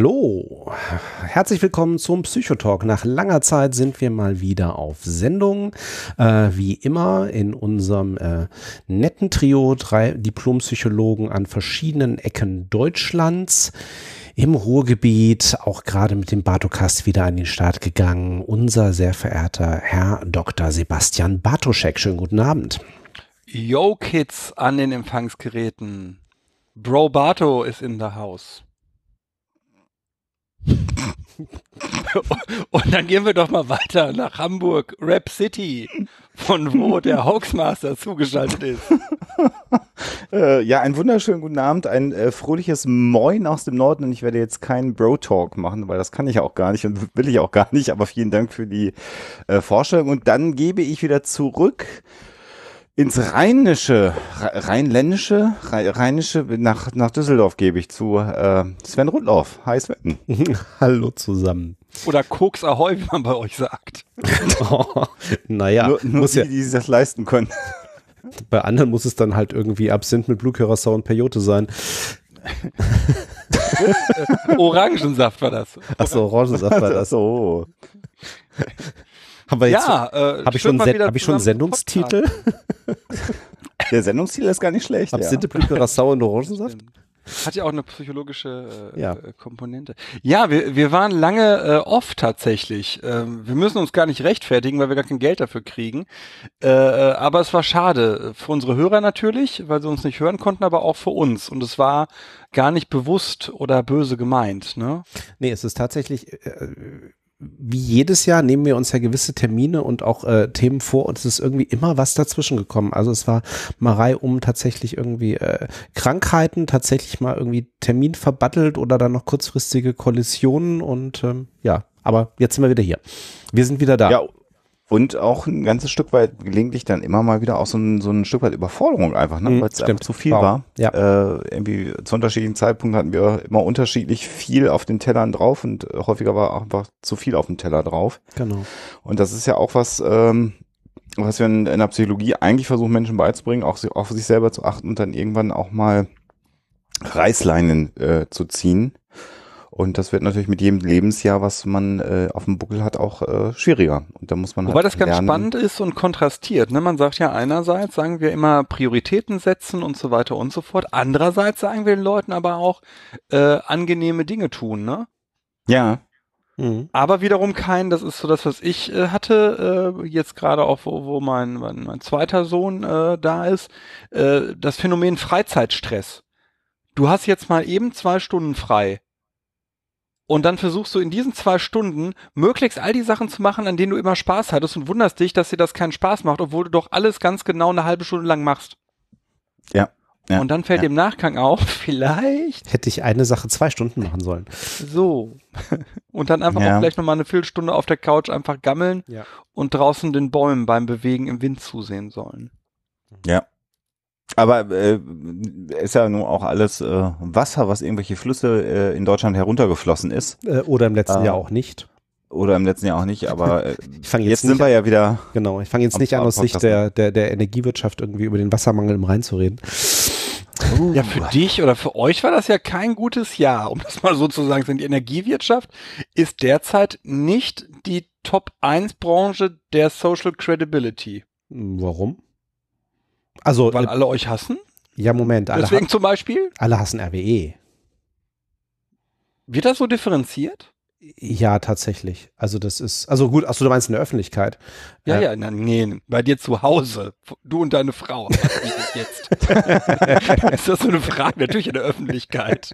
Hallo, herzlich willkommen zum Psychotalk. Nach langer Zeit sind wir mal wieder auf Sendung. Äh, wie immer in unserem äh, netten Trio, drei Diplompsychologen an verschiedenen Ecken Deutschlands. Im Ruhrgebiet, auch gerade mit dem Bartokast wieder an den Start gegangen. Unser sehr verehrter Herr Dr. Sebastian Bartoschek. Schönen guten Abend. Yo Kids an den Empfangsgeräten. Bro Barto ist in der Haus. Und dann gehen wir doch mal weiter nach Hamburg, Rap City, von wo der Hoaxmaster zugeschaltet ist. äh, ja, einen wunderschönen guten Abend, ein äh, fröhliches Moin aus dem Norden und ich werde jetzt keinen Bro-Talk machen, weil das kann ich auch gar nicht und will ich auch gar nicht, aber vielen Dank für die äh, Vorstellung und dann gebe ich wieder zurück ins Rheinische, Rheinländische, Rheinische, nach, nach Düsseldorf gebe ich zu äh, Sven Rudloff. Hi Sven. Hallo zusammen. Oder Koks Ahoi, wie man bei euch sagt. oh, naja, nur, nur muss die, ja, die sich das leisten können. Bei anderen muss es dann halt irgendwie Absinth mit Curacao und Peyote sein. Orangensaft war das. Achso, Orangensaft war das. so. Haben wir jetzt, ja, äh, habe ich schon, hab ich schon einen Sendungstitel? Der Sendungstitel ist gar nicht schlecht. Absinte, ja. Blüte, Rassau und Orangensaft? Hat ja auch eine psychologische äh, ja. Äh, Komponente. Ja, wir, wir waren lange äh, off tatsächlich. Ähm, wir müssen uns gar nicht rechtfertigen, weil wir gar kein Geld dafür kriegen. Äh, äh, aber es war schade. Für unsere Hörer natürlich, weil sie uns nicht hören konnten, aber auch für uns. Und es war gar nicht bewusst oder böse gemeint. Ne? Nee, es ist tatsächlich. Äh, wie jedes Jahr nehmen wir uns ja gewisse Termine und auch äh, Themen vor und es ist irgendwie immer was dazwischen gekommen. Also es war Marei um tatsächlich irgendwie äh, Krankheiten, tatsächlich mal irgendwie Termin verbattelt oder dann noch kurzfristige Kollisionen und ähm, ja, aber jetzt sind wir wieder hier. Wir sind wieder da. Ja, und auch ein ganzes Stück weit gelegentlich dann immer mal wieder auch so ein, so ein Stück weit Überforderung einfach, ne? Mhm, weil es einfach zu viel wow. war. Ja. Äh, irgendwie zu unterschiedlichen Zeitpunkten hatten wir immer unterschiedlich viel auf den Tellern drauf und häufiger war auch einfach zu viel auf dem Teller drauf. Genau. Und das ist ja auch was, ähm, was wir in, in der Psychologie eigentlich versuchen, Menschen beizubringen, auch auf sich selber zu achten und dann irgendwann auch mal Reißleinen äh, zu ziehen und das wird natürlich mit jedem Lebensjahr, was man äh, auf dem Buckel hat, auch äh, schwieriger. Und da muss man Wobei halt das ganz spannend ist und kontrastiert. Ne? Man sagt ja einerseits, sagen wir immer Prioritäten setzen und so weiter und so fort. Andererseits sagen wir den Leuten aber auch äh, angenehme Dinge tun. Ne? Ja. Mhm. Aber wiederum kein, das ist so das, was ich äh, hatte, äh, jetzt gerade auch, wo, wo mein, mein, mein zweiter Sohn äh, da ist, äh, das Phänomen Freizeitstress. Du hast jetzt mal eben zwei Stunden frei und dann versuchst du in diesen zwei Stunden möglichst all die Sachen zu machen, an denen du immer Spaß hattest und wunderst dich, dass dir das keinen Spaß macht, obwohl du doch alles ganz genau eine halbe Stunde lang machst. Ja. ja und dann fällt ja. im Nachgang auf, vielleicht. Hätte ich eine Sache zwei Stunden machen sollen. So. Und dann einfach ja. auch vielleicht nochmal eine Viertelstunde auf der Couch einfach gammeln ja. und draußen den Bäumen beim Bewegen im Wind zusehen sollen. Ja. Aber äh, ist ja nun auch alles äh, Wasser, was irgendwelche Flüsse äh, in Deutschland heruntergeflossen ist. Äh, oder im letzten Jahr auch nicht. Oder im letzten Jahr auch nicht, aber äh, jetzt, jetzt sind wir ja wieder. Genau, ich fange jetzt nicht an, aus Sicht der, der, der Energiewirtschaft irgendwie über den Wassermangel im Rhein zu reden. Uh. Ja, für dich oder für euch war das ja kein gutes Jahr, um das mal so zu sagen. Die Energiewirtschaft ist derzeit nicht die Top 1 Branche der Social Credibility. Warum? Also, Weil äh, alle euch hassen? Ja, Moment. Alle Deswegen zum Beispiel? Alle hassen RWE. Wird das so differenziert? Ja, tatsächlich. Also das ist, also gut, achso, du meinst in der Öffentlichkeit. Ja, Äh, ja, na, nee, bei dir zu Hause. Du und deine Frau. jetzt. ist das so eine Frage? Natürlich in der Öffentlichkeit.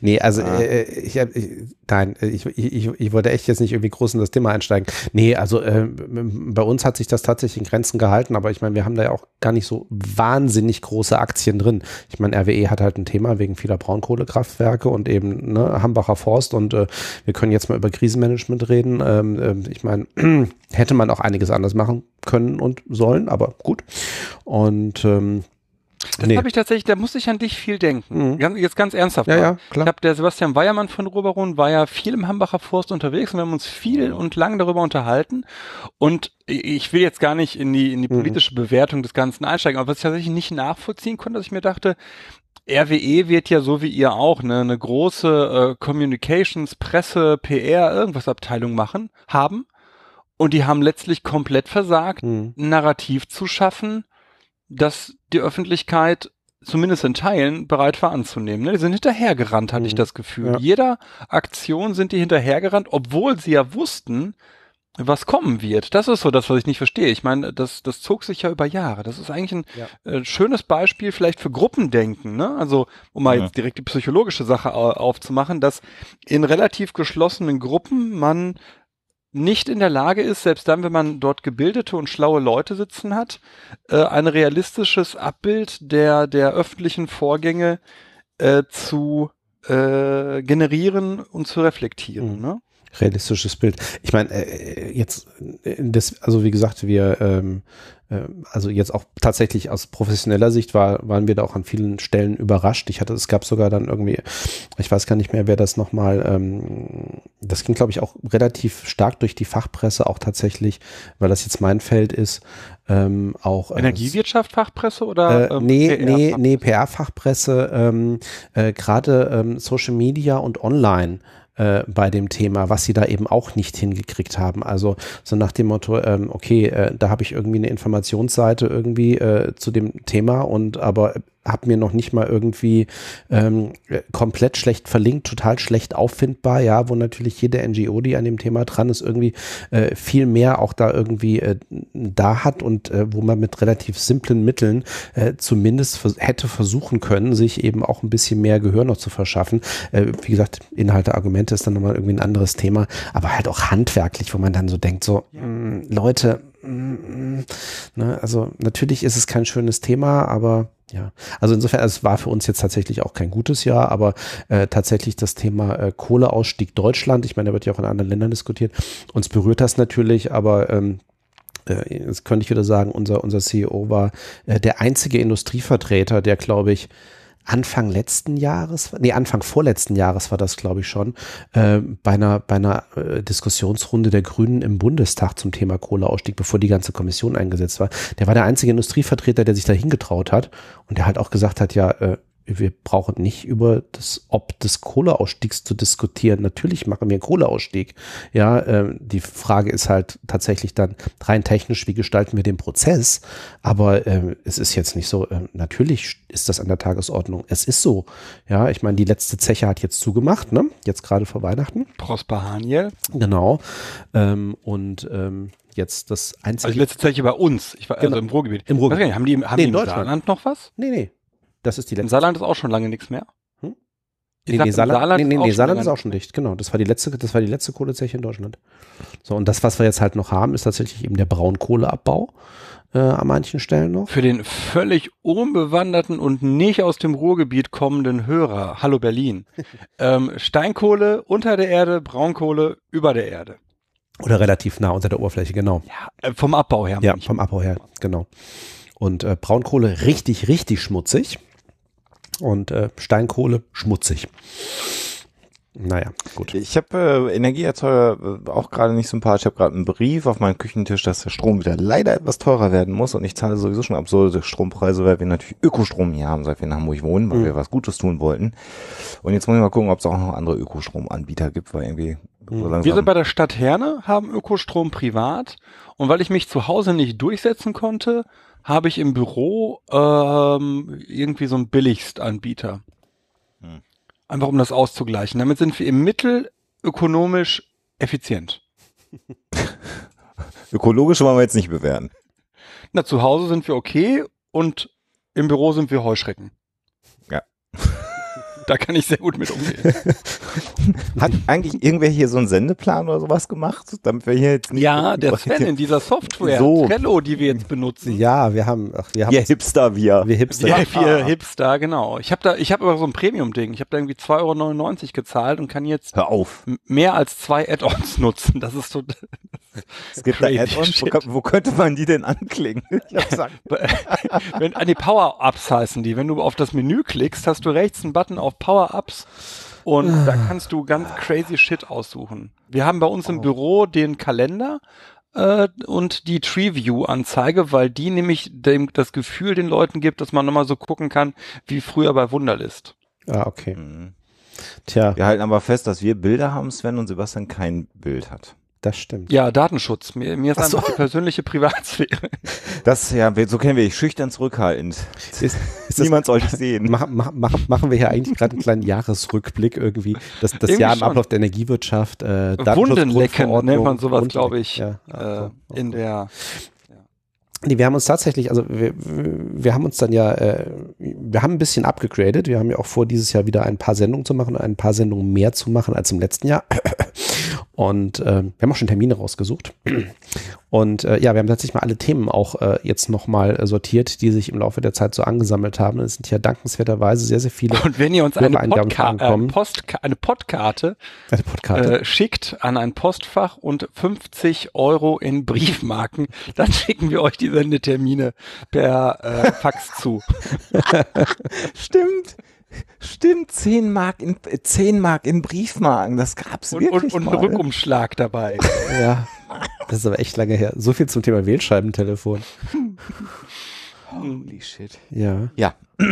Nee, also Ah. äh, ich, hab- ich, nein, ich, ich, ich wollte echt jetzt nicht irgendwie groß in das Thema einsteigen. Nee, also äh, bei uns hat sich das tatsächlich in Grenzen gehalten, aber ich meine, wir haben da ja auch gar nicht so wahnsinnig große Aktien drin. Ich meine, RWE hat halt ein Thema wegen vieler Braunkohlekraftwerke und eben ne, Hambacher Forst und äh, wir können jetzt mal über Krisenmanagement reden. Ähm, ähm, ich meine, hätte man auch einiges anders machen können und sollen, aber gut. Und ähm, Das Nee. habe ich tatsächlich, da muss ich an dich viel denken. Mhm. Jetzt ganz ernsthaft. ja, mal. ja, Ich klar. habe der Sebastian Weiermann von Ruberon war ja viel im Hambacher Forst unterwegs und wir haben uns viel und lang darüber unterhalten. Und ich will jetzt gar nicht in die, in die Mhm. politische Bewertung des Ganzen einsteigen, aber was ich tatsächlich nicht nachvollziehen konnte, dass ich mir dachte, RWE wird ja so wie ihr auch ne, eine große äh, Communications, Presse, PR, irgendwas Abteilung machen, haben. Und die haben letztlich komplett versagt, Hm. ein Narrativ zu schaffen, das die Öffentlichkeit zumindest in Teilen bereit war anzunehmen. Ne? Die sind hinterhergerannt, hatte ich Mhm. das Gefühl. Ja. Jeder Aktion sind die hinterhergerannt, obwohl sie ja wussten, was kommen wird. Das ist so das, was ich nicht verstehe. Ich meine, das, das zog sich ja über Jahre. Das ist eigentlich ein Ja. äh, schönes Beispiel vielleicht für Gruppendenken. Ne? Also, um mal Ja. jetzt direkt die psychologische Sache au- aufzumachen, dass in relativ geschlossenen Gruppen man nicht in der Lage ist, selbst dann, wenn man dort gebildete und schlaue Leute sitzen hat, äh, ein realistisches Abbild der, der öffentlichen Vorgänge äh, zu äh, generieren und zu reflektieren. Mhm. Ne? Realistisches Bild. Ich meine, äh, jetzt, äh, das, also wie gesagt, wir, ähm, äh, also jetzt auch tatsächlich aus professioneller Sicht war, waren wir da auch an vielen Stellen überrascht. Ich hatte, es gab sogar dann irgendwie, ich weiß gar nicht mehr, wer das nochmal, ähm, das ging, glaube ich, auch relativ stark durch die Fachpresse, auch tatsächlich, weil das jetzt mein Feld ist, ähm, auch äh, Energiewirtschaft, Fachpresse oder? äh, ähm, nee, PR? nee, nee, PR-Fachpresse, ähm, äh, gerade ähm, Social Media und Online äh, bei dem Thema, was sie da eben auch nicht hingekriegt haben. Also so nach dem Motto, ähm, okay, äh, da habe ich irgendwie eine Informationsseite irgendwie äh, zu dem Thema und aber habe mir noch nicht mal irgendwie ähm, äh, komplett schlecht verlinkt, total schlecht auffindbar, ja, wo natürlich jede NGO, die an dem Thema dran ist, irgendwie äh, viel mehr auch da irgendwie äh, da hat und äh, wo man mit relativ simplen Mitteln äh, zumindest vers hätte versuchen können, sich eben auch ein bisschen mehr Gehör noch zu verschaffen. Äh, wie gesagt, Inhalte, Argumente ist dann nochmal irgendwie ein anderes Thema, aber halt auch handwerklich, wo man dann so denkt, so, mh, Leute, mh, ne, also natürlich ist es kein schönes Thema, aber ja, also insofern, es war für uns jetzt tatsächlich auch kein gutes Jahr, aber äh, tatsächlich das Thema äh, Kohleausstieg Deutschland, ich meine, da wird ja auch in anderen Ländern diskutiert, uns berührt das natürlich, aber ähm, äh, jetzt könnte ich wieder sagen, unser, unser CEO war äh, der einzige Industrievertreter, der, glaube ich, Anfang letzten Jahres, nee, Anfang vorletzten Jahres war das, glaube ich, schon, äh, bei einer, bei einer äh, Diskussionsrunde der Grünen im Bundestag zum Thema Kohleausstieg, bevor die ganze Kommission eingesetzt war. Der war der einzige Industrievertreter, der sich da hingetraut hat und der halt auch gesagt hat, ja, äh, wir brauchen nicht über das Ob des Kohleausstiegs zu diskutieren. Natürlich machen wir einen Kohleausstieg. Ja, ähm, die Frage ist halt tatsächlich dann rein technisch, wie gestalten wir den Prozess? Aber ähm, es ist jetzt nicht so, ähm, natürlich ist das an der Tagesordnung. Es ist so. Ja, ich meine, die letzte Zeche hat jetzt zugemacht, ne? Jetzt gerade vor Weihnachten. Prosper Haniel. Genau. Ähm, und ähm, jetzt das einzige. Also die letzte Zeche bei uns. Ich war also Genau. im Ruhrgebiet. Im Ruhrgebiet. Nicht, Haben die, haben Nee, die in im Deutschland. Saarland noch was? nee, nee. Das ist die Im letzte. Saarland ist auch schon lange nichts mehr. Hm? Nee, nee, im Saarland, nee, nee, nee, Saarland ist auch schon dicht, genau. Das war die letzte, das war die letzte Kohlezeche in Deutschland. So, und das, was wir jetzt halt noch haben, ist tatsächlich eben der Braunkohleabbau äh, an manchen Stellen noch. Für den völlig unbewanderten und nicht aus dem Ruhrgebiet kommenden Hörer, hallo Berlin, ähm, Steinkohle unter der Erde, Braunkohle über der Erde. Oder relativ nah unter der Oberfläche, genau. Ja, äh, vom Abbau her. Ja, vom Abbau her, genau. Und äh, Braunkohle richtig, richtig schmutzig. Und äh, Steinkohle schmutzig. Naja, gut. Ich habe äh, Energieerzeuger äh, auch gerade nicht sympathisch. Ich habe gerade einen Brief auf meinem Küchentisch, dass der Strom wieder leider etwas teurer werden muss. Und ich zahle sowieso schon absurde Strompreise, weil wir natürlich Ökostrom hier haben, seit wir in Hamburg wohnen, weil Mhm. wir was Gutes tun wollten. Und jetzt muss ich mal gucken, ob es auch noch andere Ökostromanbieter gibt, weil irgendwie so Wir sind bei der Stadt Herne, haben Ökostrom privat und weil ich mich zu Hause nicht durchsetzen konnte, habe ich im Büro ähm, irgendwie so einen Billigstanbieter. Hm. Einfach um das auszugleichen. Damit sind wir im Mittel ökonomisch effizient. Ökologisch wollen wir jetzt nicht bewerten. Na, zu Hause sind wir okay und im Büro sind wir Heuschrecken. Ja. Da kann ich sehr gut mit umgehen. Hat eigentlich irgendwer hier so einen Sendeplan oder sowas gemacht, damit wir hier jetzt nicht Ja, der Sven in dieser Software, So. Trello, die wir jetzt benutzen. Ja, wir haben, ach, wir haben, Ihr Hipster, wir. wir Hipster. Ja, wir Hipster, genau. Ich habe da, ich habe aber so ein Premium-Ding. Ich habe da irgendwie 2,99 Euro gezahlt und kann jetzt Hör auf. mehr als zwei Add-ons nutzen. Das ist so. Es gibt da Add-ons. Wo, wo könnte man die denn anklicken? Ich hab's gesagt. wenn, an die Power-Ups heißen die. Wenn du auf das Menü klickst, hast du rechts einen Button auf Power-Ups und da kannst du ganz crazy Shit aussuchen. Wir haben bei uns im Büro den Kalender äh, und die Tree View Anzeige, weil die nämlich dem, das Gefühl den Leuten gibt, dass man nochmal so gucken kann, wie früher bei Wunderlist. Ah, okay. Mhm. Tja, Wir halten aber fest, dass wir Bilder haben, Sven, und Sebastian kein Bild hat. Das stimmt. Ja, Datenschutz. Mir, mir ist Ach so. einfach die persönliche Privatsphäre. Das, ja, so kennen wir dich, schüchtern zurückhaltend. Ist, ist das, Niemand soll dich sehen. machen, machen, machen, machen wir hier eigentlich gerade einen kleinen Jahresrückblick irgendwie. Das, das Irgendwie Jahr im. Ablauf der Energiewirtschaft, äh, Wundenlecken nennt man sowas, glaube ich, Ja, äh, in der. Nee, wir haben uns tatsächlich, also wir, wir haben uns dann ja, äh, wir haben ein bisschen abgegradet. Wir haben ja auch vor, dieses Jahr wieder ein paar Sendungen zu machen, ein paar Sendungen mehr zu machen als im letzten Jahr. Und äh, wir haben auch schon Termine rausgesucht. Und äh, ja, wir haben tatsächlich mal alle Themen auch äh, jetzt nochmal äh, sortiert, die sich im Laufe der Zeit so angesammelt haben. Es sind ja dankenswerterweise sehr, sehr viele Und wenn ihr uns eine, Podka äh, ankommen. Postka eine Podkarte eine Podkarte. äh, schickt an ein Postfach und 50 Euro in Briefmarken, dann schicken wir euch die Sendetermine per äh, Fax zu. Stimmt. Stimmt, 10 Mark in, äh, 10 Mark in Briefmarken, das gab's Und, wirklich und, und mal. einen Rückumschlag dabei. ja, das ist aber echt lange her. So viel zum Thema Wählscheibentelefon. Holy shit. Ja. Ja,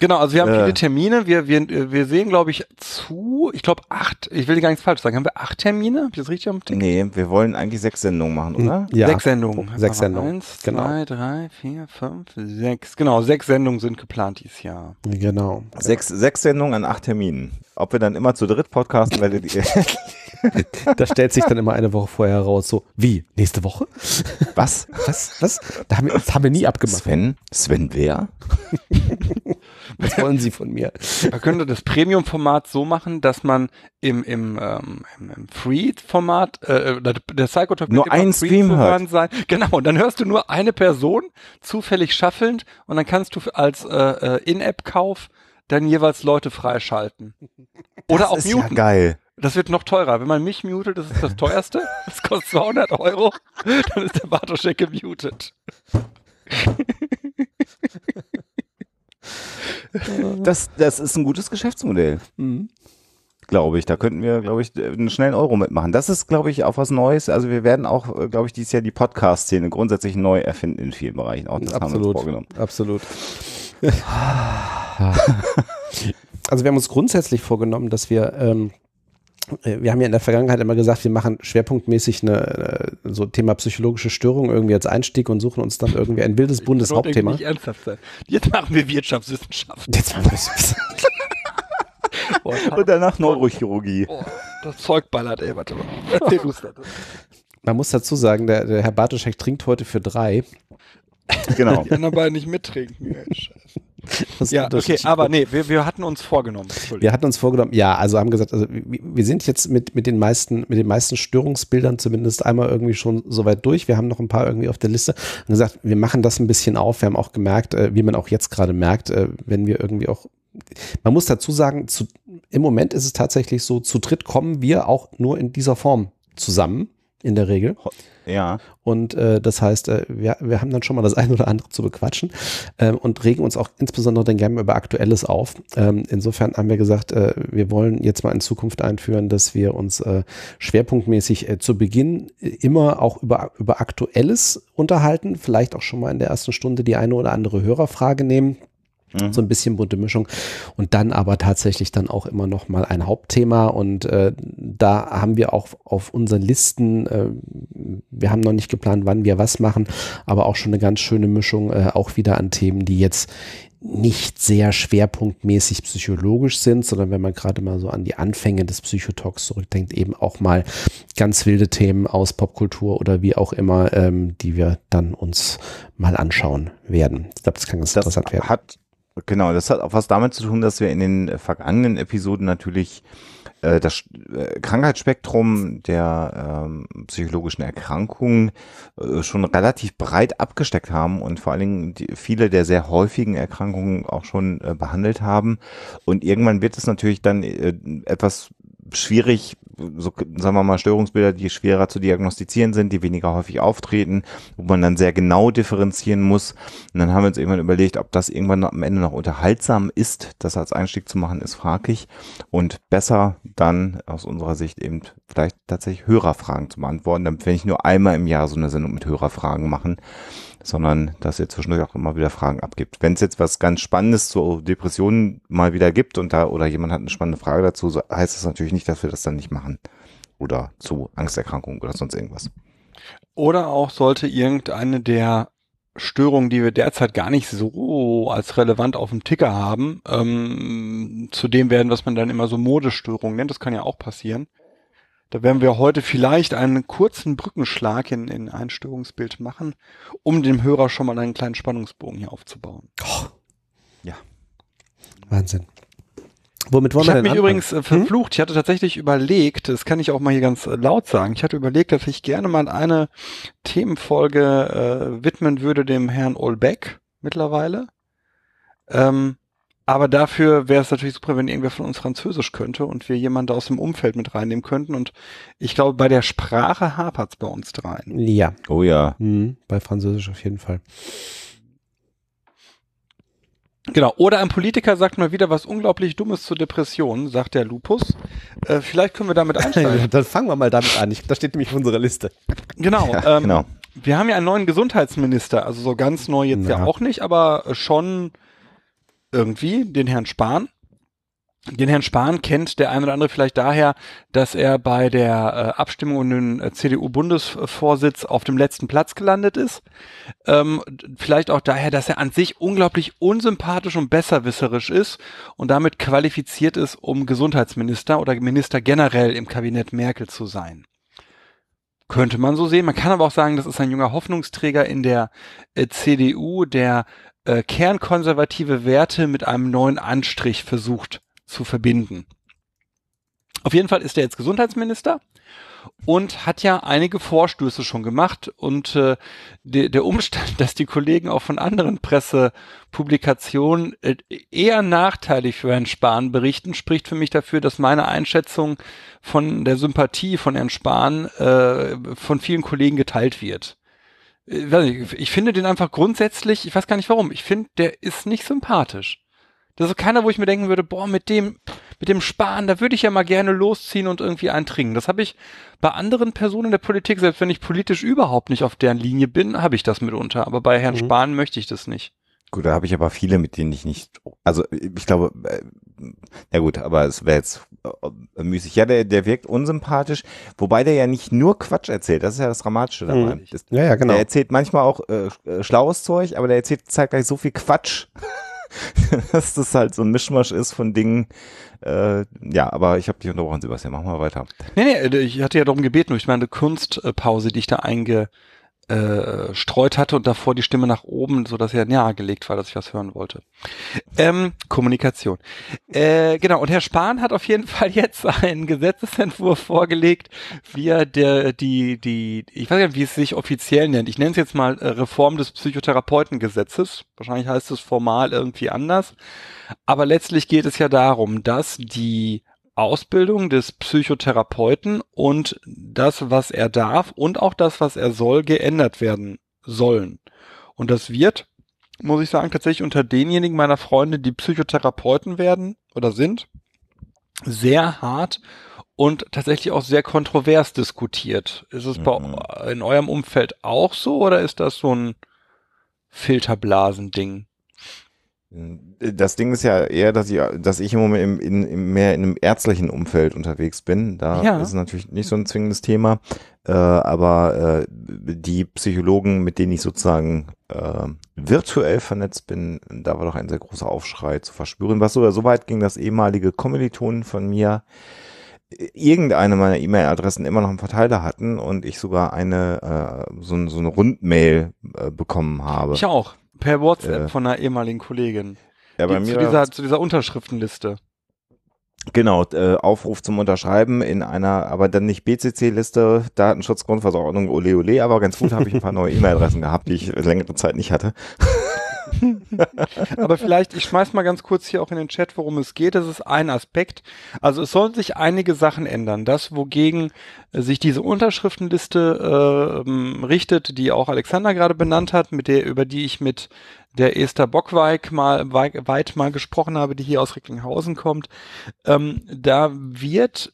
Genau, also wir haben Äh. viele Termine. Wir, wir, wir sehen, glaube ich, zu, ich glaube acht, ich will gar nichts falsch sagen. Haben wir acht Termine? Hab ich das richtig am Tick? nee, wir wollen eigentlich sechs Sendungen machen, oder? ja. Sechs Sendungen. Sechs Sendungen. Eins, Genau. zwei, drei, vier, fünf, sechs. Genau, sechs Sendungen sind geplant dieses Jahr. Genau. Sechs, sechs Sendungen an acht Terminen. Ob wir dann immer zu dritt podcasten, werdet ihr. Da stellt sich dann immer eine Woche vorher raus, so, wie, nächste Woche? Was? Was? Was? Da haben wir, das haben wir nie abgemacht. Sven? Sven wer? Was wollen Sie von mir? Man könnte das Premium-Format so machen, dass man im, im, ähm, im, Free-Format, äh, der der Psychotalk Nur einen free Stream zu hört. hören Sein. Genau, und dann hörst du nur eine Person, zufällig schaffelnd, und dann kannst du als äh, äh, In-App-Kauf dann jeweils Leute freischalten. Oder das auch ist muten. ja geil. Das wird noch teurer. Wenn man mich mutet, das ist das teuerste. Das kostet 200 Euro. Dann ist der Bartoschek gemutet. Das, das ist ein gutes Geschäftsmodell, Mhm. glaube ich. Da könnten wir, glaube ich, einen schnellen Euro mitmachen. Das ist, glaube ich, auch was Neues. Also wir werden auch, äh, glaube ich, dieses Jahr die Podcast-Szene grundsätzlich neu erfinden in vielen Bereichen. Auch das haben wir uns Absolut. vorgenommen. Absolut. also wir haben uns grundsätzlich vorgenommen, dass wir, ähm, äh, wir haben ja in der Vergangenheit immer gesagt, wir machen schwerpunktmäßig eine, äh, so Thema psychologische Störung irgendwie als Einstieg und suchen uns dann irgendwie ein wildes Das wird irgendwie Bundeshauptthema. nicht ernsthaft sein. Jetzt machen wir Wirtschaftswissenschaften. Jetzt machen wir hat- Und danach Neurochirurgie. das Zeug ballert, ey, warte mal. Erzähl du's das. Man muss dazu sagen, der, der Herr Bartoschek trinkt heute für drei. Genau. Die anderen beiden nicht mittrinken. Ey, Scheiße. Das Ja, okay, aber nee, wir, wir hatten uns vorgenommen. Wir hatten uns vorgenommen, ja, also haben gesagt, also wir wir sind jetzt mit, mit den meisten, mit den meisten Störungsbildern zumindest einmal irgendwie schon soweit durch. Wir haben noch ein paar irgendwie auf der Liste und gesagt, wir machen das ein bisschen auf. Wir haben auch gemerkt, äh, wie man auch jetzt gerade merkt, äh, wenn wir irgendwie auch, man muss dazu sagen, zu, im Moment ist es tatsächlich so, zu dritt kommen wir auch nur in dieser Form zusammen, in der Regel. Ja. Und äh, das heißt, äh, wir, wir haben dann schon mal das eine oder andere zu bequatschen ähm, und regen uns auch insbesondere dann gerne über Aktuelles auf. Ähm, insofern haben wir gesagt, äh, wir wollen jetzt mal in Zukunft einführen, dass wir uns äh, schwerpunktmäßig äh, zu Beginn äh, immer auch über, über Aktuelles unterhalten, vielleicht auch schon mal in der ersten Stunde die eine oder andere Hörerfrage nehmen. Mhm. So ein bisschen bunte Mischung und dann aber tatsächlich dann auch immer noch mal ein Hauptthema und äh, da haben wir auch auf unseren Listen, äh, wir haben noch nicht geplant, wann wir was machen, aber auch schon eine ganz schöne Mischung äh, auch wieder an Themen, die jetzt nicht sehr schwerpunktmäßig psychologisch sind, sondern wenn man gerade mal so an die Anfänge des Psychotalks zurückdenkt, eben auch mal ganz wilde Themen aus Popkultur oder wie auch immer, ähm, die wir dann uns mal anschauen werden. Ich glaube, das kann ganz Das interessant werden. hat, genau, das hat auch was damit zu tun, dass wir in den vergangenen Episoden natürlich äh, das äh, Krankheitsspektrum der ähm, psychologischen Erkrankungen äh, schon relativ breit abgesteckt haben und vor allen Dingen die, viele der sehr häufigen Erkrankungen auch schon äh, behandelt haben. Und irgendwann wird es natürlich dann äh, etwas schwierig, so sagen wir mal Störungsbilder, die schwerer zu diagnostizieren sind, die weniger häufig auftreten, wo man dann sehr genau differenzieren muss. Und dann haben wir uns irgendwann überlegt, ob das irgendwann am Ende noch unterhaltsam ist, das als Einstieg zu machen, ist fraglich und besser dann aus unserer Sicht eben vielleicht tatsächlich Hörerfragen zu beantworten, damit wir nicht nur einmal im Jahr so eine Sendung mit Hörerfragen machen, sondern dass ihr zwischendurch auch immer wieder Fragen abgibt. Wenn es jetzt was ganz Spannendes zu Depressionen mal wieder gibt und da oder jemand hat eine spannende Frage dazu, so heißt das natürlich nicht, dass wir das dann nicht machen. Oder zu Angsterkrankungen oder sonst irgendwas. Oder auch sollte irgendeine der Störungen, die wir derzeit gar nicht so als relevant auf dem Ticker haben, ähm, zu dem werden, was man dann immer so Modestörungen nennt. Das kann ja auch passieren. Da werden wir heute vielleicht einen kurzen Brückenschlag in, in ein Störungsbild machen, um dem Hörer schon mal einen kleinen Spannungsbogen hier aufzubauen. Wahnsinn. Womit wollen Ich habe mich anfangen? übrigens äh, verflucht. Ich hatte tatsächlich überlegt, das kann ich auch mal hier ganz äh, laut sagen, ich hatte überlegt, dass ich gerne mal eine Themenfolge äh, widmen würde dem Herrn Olbeck mittlerweile. Ähm, aber dafür wäre es natürlich super, wenn irgendwer von uns Französisch könnte und wir jemanden aus dem Umfeld mit reinnehmen könnten. Und ich glaube, bei der Sprache hapert's bei uns dreien. Ja, Oh ja. mhm, bei Französisch auf jeden Fall. Genau. Oder ein Politiker sagt mal wieder was unglaublich Dummes zur Depression, sagt der Lupus. Äh, vielleicht können wir damit einsteigen. Dann fangen wir mal damit an. Ich, das steht nämlich auf unserer Liste. Genau. Ja, ähm, genau. Wir haben ja einen neuen Gesundheitsminister, also so ganz neu jetzt ja, Ja. auch nicht, aber schon irgendwie den Herrn Spahn. Den Herrn Spahn kennt der eine oder andere vielleicht daher, dass er bei der äh, Abstimmung um den äh, CDU-Bundesvorsitz auf dem letzten Platz gelandet ist. Ähm, vielleicht auch daher, dass er an sich unglaublich unsympathisch und besserwisserisch ist und damit qualifiziert ist, um Gesundheitsminister oder Minister generell im Kabinett Merkel zu sein. Könnte man so sehen. Man kann aber auch sagen, das ist ein junger Hoffnungsträger in der äh, CDU, der äh, kernkonservative Werte mit einem neuen Anstrich versucht zu verbinden. Auf jeden Fall ist er jetzt Gesundheitsminister und hat ja einige Vorstöße schon gemacht und äh, de, der Umstand, dass die Kollegen auch von anderen Pressepublikationen äh, eher nachteilig für Herrn Spahn berichten, spricht für mich dafür, dass meine Einschätzung von der Sympathie von Herrn Spahn äh, von vielen Kollegen geteilt wird. Ich, nicht, ich finde den einfach grundsätzlich, ich weiß gar nicht warum, ich finde, der ist nicht sympathisch. Das ist keiner, wo ich mir denken würde, boah, mit dem, mit dem Spahn, da würde ich ja mal gerne losziehen und irgendwie eintrinken. Das habe ich bei anderen Personen der Politik, selbst wenn ich politisch überhaupt nicht auf deren Linie bin, habe ich das mitunter. Aber bei Herrn Mhm. Spahn möchte ich das nicht. Gut, da habe ich aber viele, mit denen ich nicht, also ich glaube, äh, ja gut, aber es wäre jetzt äh, müßig. Ja, der, der wirkt unsympathisch, wobei der ja nicht nur Quatsch erzählt, das ist ja das Dramatische dabei. Mhm. Das, Ja, ja, genau. Der erzählt manchmal auch äh, äh, schlaues Zeug, aber der erzählt zeitgleich so viel Quatsch, dass das halt so ein Mischmasch ist von Dingen. Äh, ja, aber ich habe dich unterbrochen, Sebastian, mach mal weiter. Nee, nee, ich hatte ja darum gebeten, durch meine Kunstpause, die ich da eingestreut hatte und davor die Stimme nach oben, so dass er nahegelegt war, dass ich was hören wollte. Ähm, Kommunikation. Äh, genau, und Herr Spahn hat auf jeden Fall jetzt einen Gesetzesentwurf vorgelegt, wie er der, die, die, ich weiß nicht, wie es sich offiziell nennt. Ich nenne es jetzt mal äh, Reform des Psychotherapeutengesetzes. Wahrscheinlich heißt es formal irgendwie anders. Aber letztlich geht es ja darum, dass die Ausbildung des Psychotherapeuten und das, was er darf und auch das, was er soll, geändert werden sollen. Und das wird, muss ich sagen, tatsächlich unter denjenigen meiner Freunde, die Psychotherapeuten werden oder sind, sehr hart und tatsächlich auch sehr kontrovers diskutiert. Ist es Mhm. bei, in eurem Umfeld auch so oder ist das so ein Filterblasending? Das Ding ist ja eher, dass ich, dass ich im Moment im, in, im, mehr in einem ärztlichen Umfeld unterwegs bin. Da Ja. ist es natürlich nicht so ein zwingendes Thema. Äh, aber äh, die Psychologen, mit denen ich sozusagen äh, virtuell vernetzt bin, da war doch ein sehr großer Aufschrei zu verspüren. Was sogar so weit ging, dass ehemalige Kommilitonen von mir äh, irgendeine meiner E-Mail-Adressen immer noch im Verteiler hatten und ich sogar eine äh, so, so eine Rundmail äh, bekommen habe. Ich auch. Per WhatsApp Äh, von einer ehemaligen Kollegin. ja, bei mir zu, dieser, zu dieser Unterschriftenliste. Genau, äh, Aufruf zum Unterschreiben in einer, aber dann nicht BCC-Liste, Datenschutzgrundverordnung, ole ole, aber ganz gut habe ich ein paar neue E-Mail-Adressen gehabt, die ich längere Zeit nicht hatte. Aber vielleicht, ich schmeiß mal ganz kurz hier auch in den Chat, worum es geht. Das ist ein Aspekt. Also es sollen sich einige Sachen ändern. Das, wogegen äh, sich diese Unterschriftenliste äh, ähm, richtet, die auch Alexander gerade benannt hat, mit der, über die ich mit der Esther Bockweig mal wei- weit mal gesprochen habe, die hier aus Recklinghausen kommt. Ähm, da wird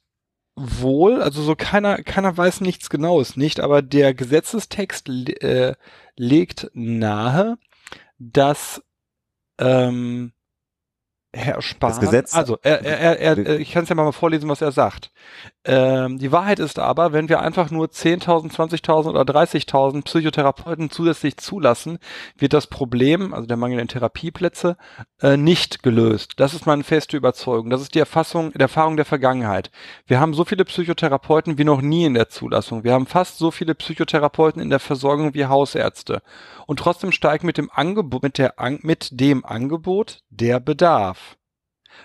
wohl, also so keiner, keiner weiß nichts Genaues nicht, aber der Gesetzestext äh, legt nahe, dass ähm, Herr Spahn, Gesetz- also er, er, er, er, ich kann es ja mal vorlesen, was er sagt. Ähm, die Wahrheit ist aber, wenn wir einfach nur 10.000, 20.000 oder 30.000 Psychotherapeuten zusätzlich zulassen, wird das Problem, also der Mangel in Therapieplätze, äh, nicht gelöst. Das ist meine feste Überzeugung. Das ist die Erfassung, die Erfahrung der Vergangenheit. Wir haben so viele Psychotherapeuten wie noch nie in der Zulassung. Wir haben fast so viele Psychotherapeuten in der Versorgung wie Hausärzte. Und trotzdem steigt mit dem Angebot, mit der, An mit dem Angebot der Bedarf.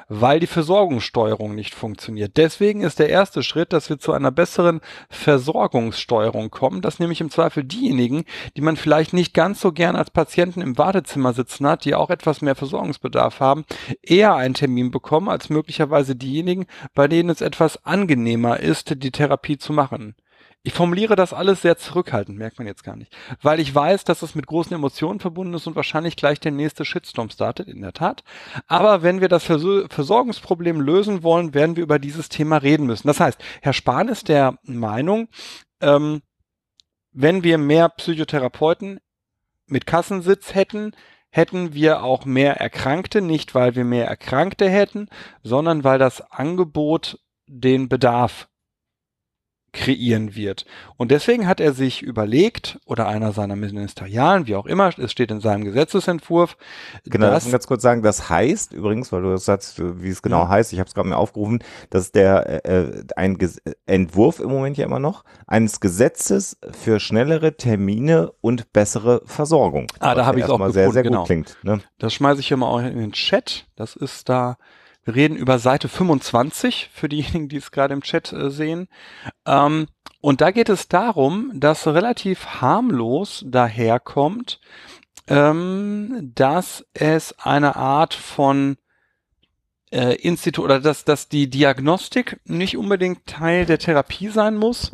Weil die Versorgungssteuerung nicht funktioniert. Deswegen ist der erste Schritt, dass wir zu einer besseren Versorgungssteuerung kommen, dass nämlich im Zweifel diejenigen, die man vielleicht nicht ganz so gern als Patienten im Wartezimmer sitzen hat, die auch etwas mehr Versorgungsbedarf haben, eher einen Termin bekommen als möglicherweise diejenigen, bei denen es etwas angenehmer ist, die Therapie zu machen. Ich formuliere das alles sehr zurückhaltend, merkt man jetzt gar nicht. Weil ich weiß, dass es mit großen Emotionen verbunden ist und wahrscheinlich gleich der nächste Shitstorm startet, in der Tat. Aber wenn wir das Vers Versorgungsproblem lösen wollen, werden wir über dieses Thema reden müssen. Das heißt, Herr Spahn ist der Meinung, ähm, wenn wir mehr Psychotherapeuten mit Kassensitz hätten, hätten wir auch mehr Erkrankte, nicht weil wir mehr Erkrankte hätten, sondern weil das Angebot den Bedarf kreieren wird. Und deswegen hat er sich überlegt, oder einer seiner Ministerialen, wie auch immer, es steht in seinem Gesetzesentwurf, Genau, dass, das ganz kurz sagen, das heißt übrigens, weil du das sagst, wie es genau Mhm. heißt, ich habe es gerade mir aufgerufen, dass der äh, ein Ges Entwurf im Moment ja immer noch eines Gesetzes für schnellere Termine und bessere Versorgung. Ah, da habe ja ich's auch erstmal sehr, sehr gefunden, gut genau. klingt. Ne? das schmeiße ich hier mal auch in den Chat, das ist da, reden über Seite 25, für diejenigen, die es gerade im Chat äh, sehen. Ähm, und da geht es darum, dass relativ harmlos daherkommt, ähm, dass es eine Art von äh, Institut oder dass, dass die Diagnostik nicht unbedingt Teil der Therapie sein muss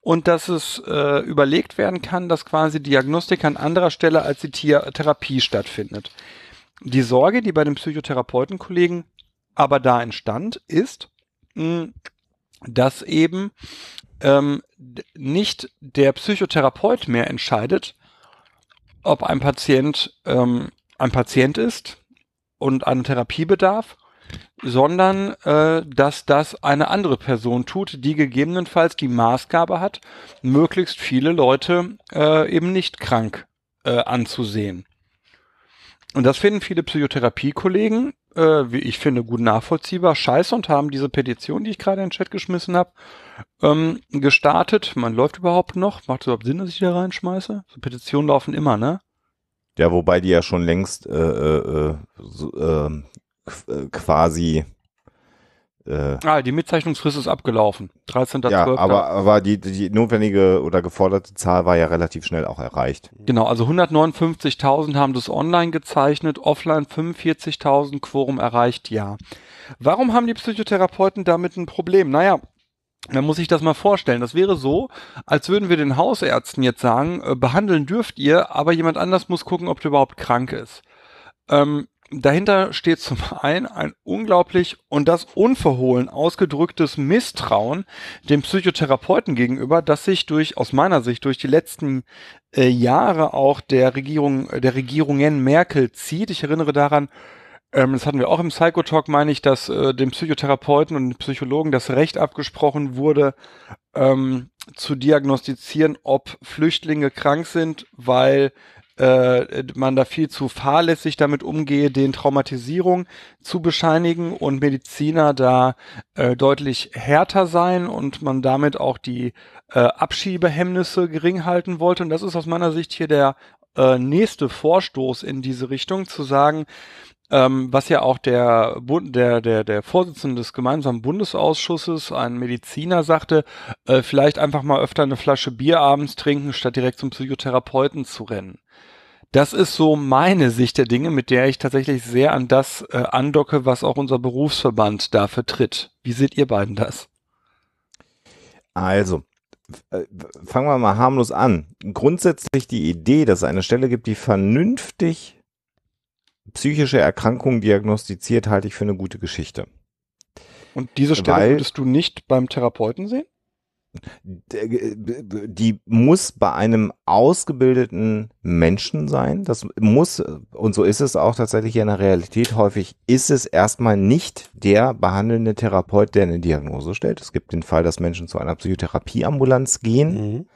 und dass es äh, überlegt werden kann, dass quasi Diagnostik an anderer Stelle als die Tier Therapie stattfindet. Die Sorge, die bei den Psychotherapeutenkollegen aber da entstand, ist, mh, dass eben ähm, nicht der Psychotherapeut mehr entscheidet, ob ein Patient ähm, ein Patient ist und eine Therapie bedarf, sondern äh, dass das eine andere Person tut, die gegebenenfalls die Maßgabe hat, möglichst viele Leute äh, eben nicht krank äh, anzusehen. Und das finden viele Psychotherapiekollegen, äh, wie ich finde, gut nachvollziehbar, scheiße und haben diese Petition, die ich gerade in den Chat geschmissen habe, ähm, gestartet. Man läuft überhaupt noch. Macht es überhaupt Sinn, dass ich da reinschmeiße? So Petitionen laufen immer, ne? Ja, wobei die ja schon längst äh, äh, äh, so, ähm, äh, quasi äh, Ah, die Mitzeichnungsfrist ist abgelaufen. 13.12. ja, aber, aber die, die notwendige oder geforderte Zahl war ja relativ schnell auch erreicht. Genau, also 159.000 haben das online gezeichnet, offline 45.000, Quorum erreicht, ja. Warum haben die Psychotherapeuten damit ein Problem? Naja, man muss sich das mal vorstellen. Das wäre so, als würden wir den Hausärzten jetzt sagen, äh, behandeln dürft ihr, aber jemand anders muss gucken, ob der überhaupt krank ist. Ähm, dahinter steht zum einen ein unglaublich und das unverhohlen ausgedrücktes Misstrauen dem Psychotherapeuten gegenüber, das sich durch, aus meiner Sicht, durch die letzten äh, Jahre auch der Regierung, der Regierungen Merkel zieht. Ich erinnere daran, ähm, das hatten wir auch im Psychotalk, meine ich, dass äh, dem Psychotherapeuten und Psychologen das Recht abgesprochen wurde, ähm, zu diagnostizieren, ob Flüchtlinge krank sind, weil äh, man da viel zu fahrlässig damit umgehe, den Traumatisierung zu bescheinigen und Mediziner da äh, deutlich härter sein und man damit auch die äh, Abschiebehemmnisse gering halten wollte. Und das ist aus meiner Sicht hier der äh, nächste Vorstoß in diese Richtung, zu sagen, ähm, was ja auch der, der, der, der Vorsitzende des gemeinsamen Bundesausschusses, ein Mediziner, sagte, äh, vielleicht einfach mal öfter eine Flasche Bier abends trinken, statt direkt zum Psychotherapeuten zu rennen. Das ist so meine Sicht der Dinge, mit der ich tatsächlich sehr an das äh, andocke, was auch unser Berufsverband da vertritt. Wie seht ihr beiden das? Also, äh, fangen wir mal harmlos an. Grundsätzlich die Idee, dass es eine Stelle gibt, die vernünftig psychische Erkrankungen diagnostiziert, halte ich für eine gute Geschichte. Und diese Stelle Weil, würdest du nicht beim Therapeuten sehen? Die muss bei einem ausgebildeten Menschen sein. Das muss, und so ist es auch tatsächlich in der Realität häufig, ist es erstmal nicht der behandelnde Therapeut, der eine Diagnose stellt. Es gibt den Fall, dass Menschen zu einer Psychotherapieambulanz gehen. Mhm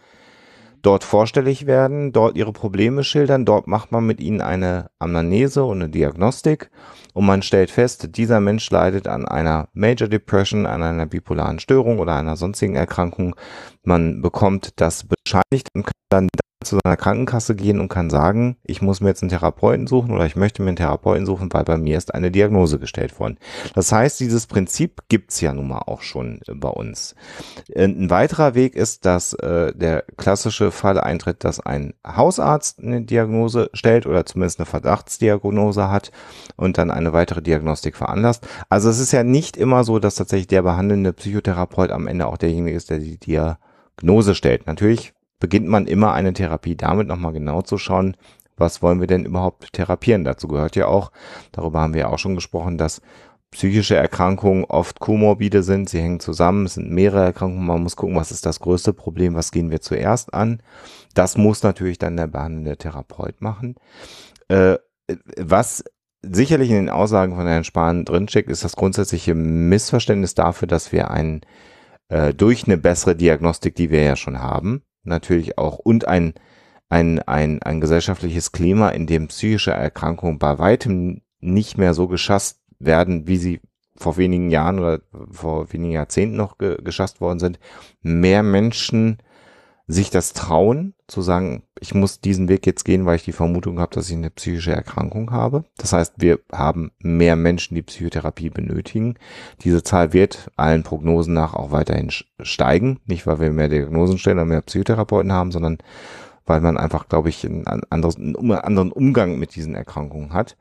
dort vorstellig werden, dort ihre Probleme schildern, dort macht man mit ihnen eine Anamnese und eine Diagnostik und man stellt fest, dieser Mensch leidet an einer Major Depression, an einer bipolaren Störung oder einer sonstigen Erkrankung. Man bekommt das bescheinigt und kann dann zu seiner Krankenkasse gehen und kann sagen, ich muss mir jetzt einen Therapeuten suchen oder ich möchte mir einen Therapeuten suchen, weil bei mir ist eine Diagnose gestellt worden. Das heißt, dieses Prinzip gibt's ja nun mal auch schon bei uns. Ein weiterer Weg ist, dass äh, der klassische Fall eintritt, dass ein Hausarzt eine Diagnose stellt oder zumindest eine Verdachtsdiagnose hat und dann eine weitere Diagnostik veranlasst. Also es ist ja nicht immer so, dass tatsächlich der behandelnde Psychotherapeut am Ende auch derjenige ist, der die Diagnose stellt. Natürlich beginnt man immer eine Therapie damit nochmal genau zu schauen, was wollen wir denn überhaupt therapieren. Dazu gehört ja auch, darüber haben wir ja auch schon gesprochen, dass psychische Erkrankungen oft komorbide sind, sie hängen zusammen, es sind mehrere Erkrankungen, man muss gucken, was ist das größte Problem, was gehen wir zuerst an. Das muss natürlich dann der behandelnde Therapeut machen. Äh, was sicherlich in den Aussagen von Herrn Spahn drinsteckt, ist das grundsätzliche Missverständnis dafür, dass wir ein äh, durch eine bessere Diagnostik, die wir ja schon haben, natürlich auch und ein, ein, ein, ein gesellschaftliches Klima, in dem psychische Erkrankungen bei weitem nicht mehr so geschasst werden, wie sie vor wenigen Jahren oder vor wenigen Jahrzehnten noch ge geschasst worden sind, mehr Menschen sich das trauen, zu sagen, ich muss diesen Weg jetzt gehen, weil ich die Vermutung habe, dass ich eine psychische Erkrankung habe. Das heißt, wir haben mehr Menschen, die Psychotherapie benötigen. Diese Zahl wird allen Prognosen nach auch weiterhin steigen. Nicht, weil wir mehr Diagnosen stellen oder mehr Psychotherapeuten haben, sondern weil man einfach, glaube ich, einen anderen Umgang mit diesen Erkrankungen hat.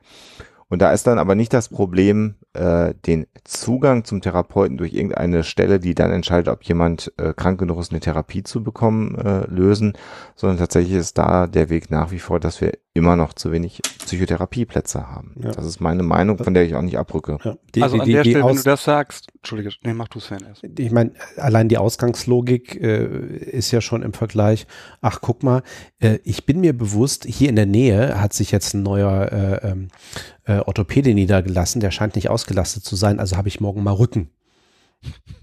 Und da ist dann aber nicht das Problem, äh, den Zugang zum Therapeuten durch irgendeine Stelle, die dann entscheidet, ob jemand äh, krank genug ist, eine Therapie zu bekommen, äh, lösen, sondern tatsächlich ist da der Weg nach wie vor, dass wir immer noch zu wenig Psychotherapieplätze haben. Ja. Das ist meine Meinung, von der ich auch nicht abrücke. Ja. Die, also an die, der die Stelle, wenn du das sagst, Entschuldige, nee, mach du Sven erst. Ich meine, allein die Ausgangslogik äh, ist ja schon im Vergleich, ach guck mal, äh, ich bin mir bewusst, hier in der Nähe hat sich jetzt ein neuer äh, ähm, äh, Orthopäde niedergelassen, der scheint nicht ausgelastet zu sein, also habe ich morgen mal Rücken.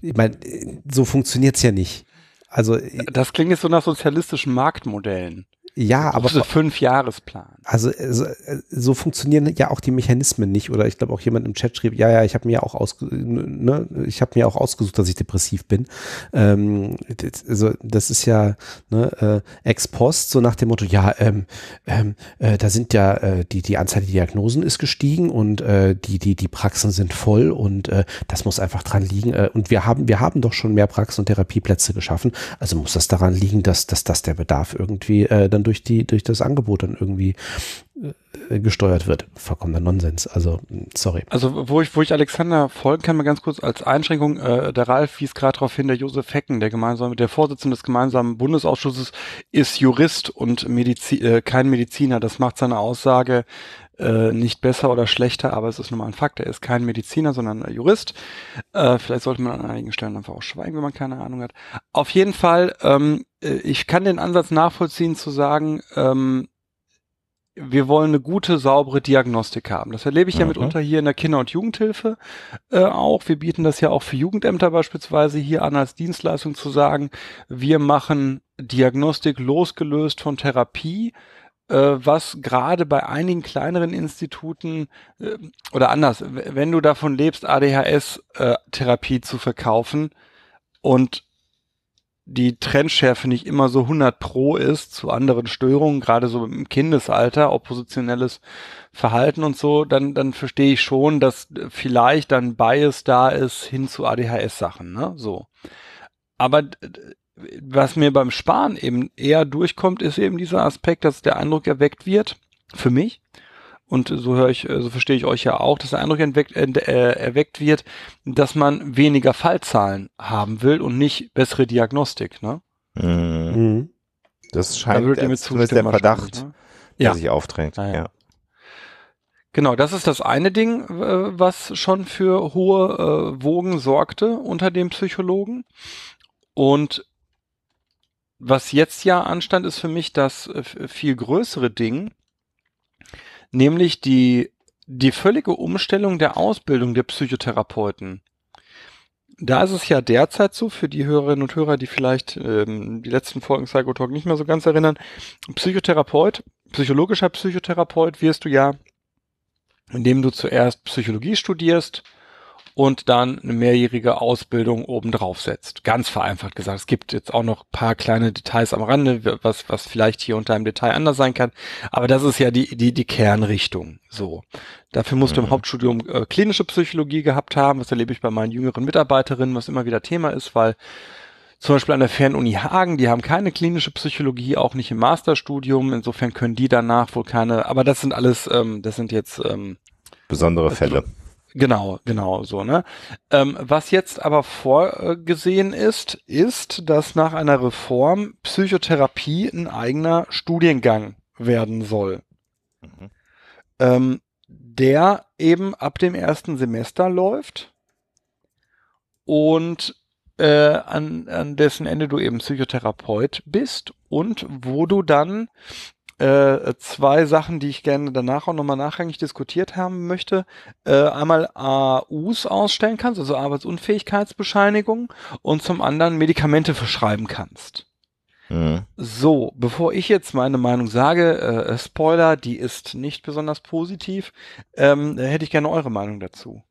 Ich meine, so funktioniert's ja nicht. Also das klingt jetzt so nach sozialistischen Marktmodellen. Ja, aber. So Fünf-Jahresplan. Also so, so, funktionieren ja auch die Mechanismen nicht. Oder ich glaube auch jemand im Chat schrieb, ja, ja, ich habe mir auch ausge, ne, ich habe mir auch ausgesucht, dass ich depressiv bin. Ähm, also das ist ja ne, äh, ex post, so nach dem Motto, ja, ähm, ähm, äh, da sind ja äh, die, die Anzahl der Diagnosen ist gestiegen und äh, die, die, die Praxen sind voll und äh, das muss einfach dran liegen. Äh, und wir haben, wir haben doch schon mehr Praxen und Therapieplätze geschaffen. Also muss das daran liegen, dass, dass das der Bedarf irgendwie äh, dann durch die, durch das Angebot dann irgendwie äh, gesteuert wird. Vollkommener Nonsens. Also, sorry. Also, wo ich, wo ich Alexander folgen kann, mal ganz kurz als Einschränkung, äh, der Ralf wies gerade darauf hin, der Josef Hecken, der gemeinsame, der Vorsitzende des gemeinsamen Bundesausschusses, ist Jurist und Medizi äh, kein Mediziner. Das macht seine Aussage äh, nicht besser oder schlechter, aber es ist nun mal ein Fakt. Er ist kein Mediziner, sondern ein Jurist. Äh, vielleicht sollte man an einigen Stellen einfach auch schweigen, wenn man keine Ahnung hat. Auf jeden Fall, ähm, äh, ich kann den Ansatz nachvollziehen zu sagen, ähm, wir wollen eine gute, saubere Diagnostik haben. Das erlebe ich ja mhm. mitunter hier in der Kinder- und Jugendhilfe äh, auch. Wir bieten das ja auch für Jugendämter beispielsweise hier an als Dienstleistung zu sagen, wir machen Diagnostik losgelöst von Therapie was gerade bei einigen kleineren Instituten äh, oder anders, wenn du davon lebst, ADHS-Therapie äh, zu verkaufen und die Trendschärfe nicht immer so 100 pro ist zu anderen Störungen, gerade so im Kindesalter, oppositionelles Verhalten und so, dann, dann verstehe ich schon, dass vielleicht dann Bias da ist hin zu ADHS-Sachen, ne, so. Aber was mir beim Sparen eben eher durchkommt, ist eben dieser Aspekt, dass der Eindruck erweckt wird, für mich, und so höre ich, so verstehe ich euch ja auch, dass der Eindruck erweckt, äh, erweckt wird, dass man weniger Fallzahlen haben will und nicht bessere Diagnostik, ne? Mhm. mhm. Das scheint da der Verdacht, ne? der ja. sich aufdrängt. Ah, ja. ja. Genau, das ist das eine Ding, was schon für hohe äh, Wogen sorgte unter dem Psychologen. Und was jetzt ja anstand, ist für mich das äh, viel größere Ding, nämlich die, die völlige Umstellung der Ausbildung der Psychotherapeuten. Da ist es ja derzeit so, für die Hörerinnen und Hörer, die vielleicht ähm, die letzten Folgen Psychotalk nicht mehr so ganz erinnern, Psychotherapeut, psychologischer Psychotherapeut wirst du ja, indem du zuerst Psychologie studierst, und dann eine mehrjährige Ausbildung obendrauf setzt. Ganz vereinfacht gesagt. Es gibt jetzt auch noch paar kleine Details am Rande, was, was vielleicht hier unter einem Detail anders sein kann. Aber das ist ja die, die, die Kernrichtung. So. Dafür musst mhm. du im mhm. Hauptstudium äh, klinische Psychologie gehabt haben. Was erlebe ich bei meinen jüngeren Mitarbeiterinnen, was immer wieder Thema ist, weil zum Beispiel an der Fernuni Hagen, die haben keine klinische Psychologie, auch nicht im Masterstudium. Insofern können die danach wohl keine, aber das sind alles, ähm, das sind jetzt ähm, besondere Fälle. Genau, genau, so, ne? Ähm, was jetzt aber vorgesehen ist, ist, dass nach einer Reform Psychotherapie ein eigener Studiengang werden soll. Mhm. Ähm, der eben ab dem ersten Semester läuft und äh, an, an dessen Ende du eben Psychotherapeut bist und wo du dann äh, zwei Sachen, die ich gerne danach auch nochmal nachrangig diskutiert haben möchte. Äh, einmal AUs ausstellen kannst, also Arbeitsunfähigkeitsbescheinigung, und zum anderen Medikamente verschreiben kannst. Mhm. So, bevor ich jetzt meine Meinung sage, äh, Spoiler, die ist nicht besonders positiv, ähm, hätte ich gerne eure Meinung dazu.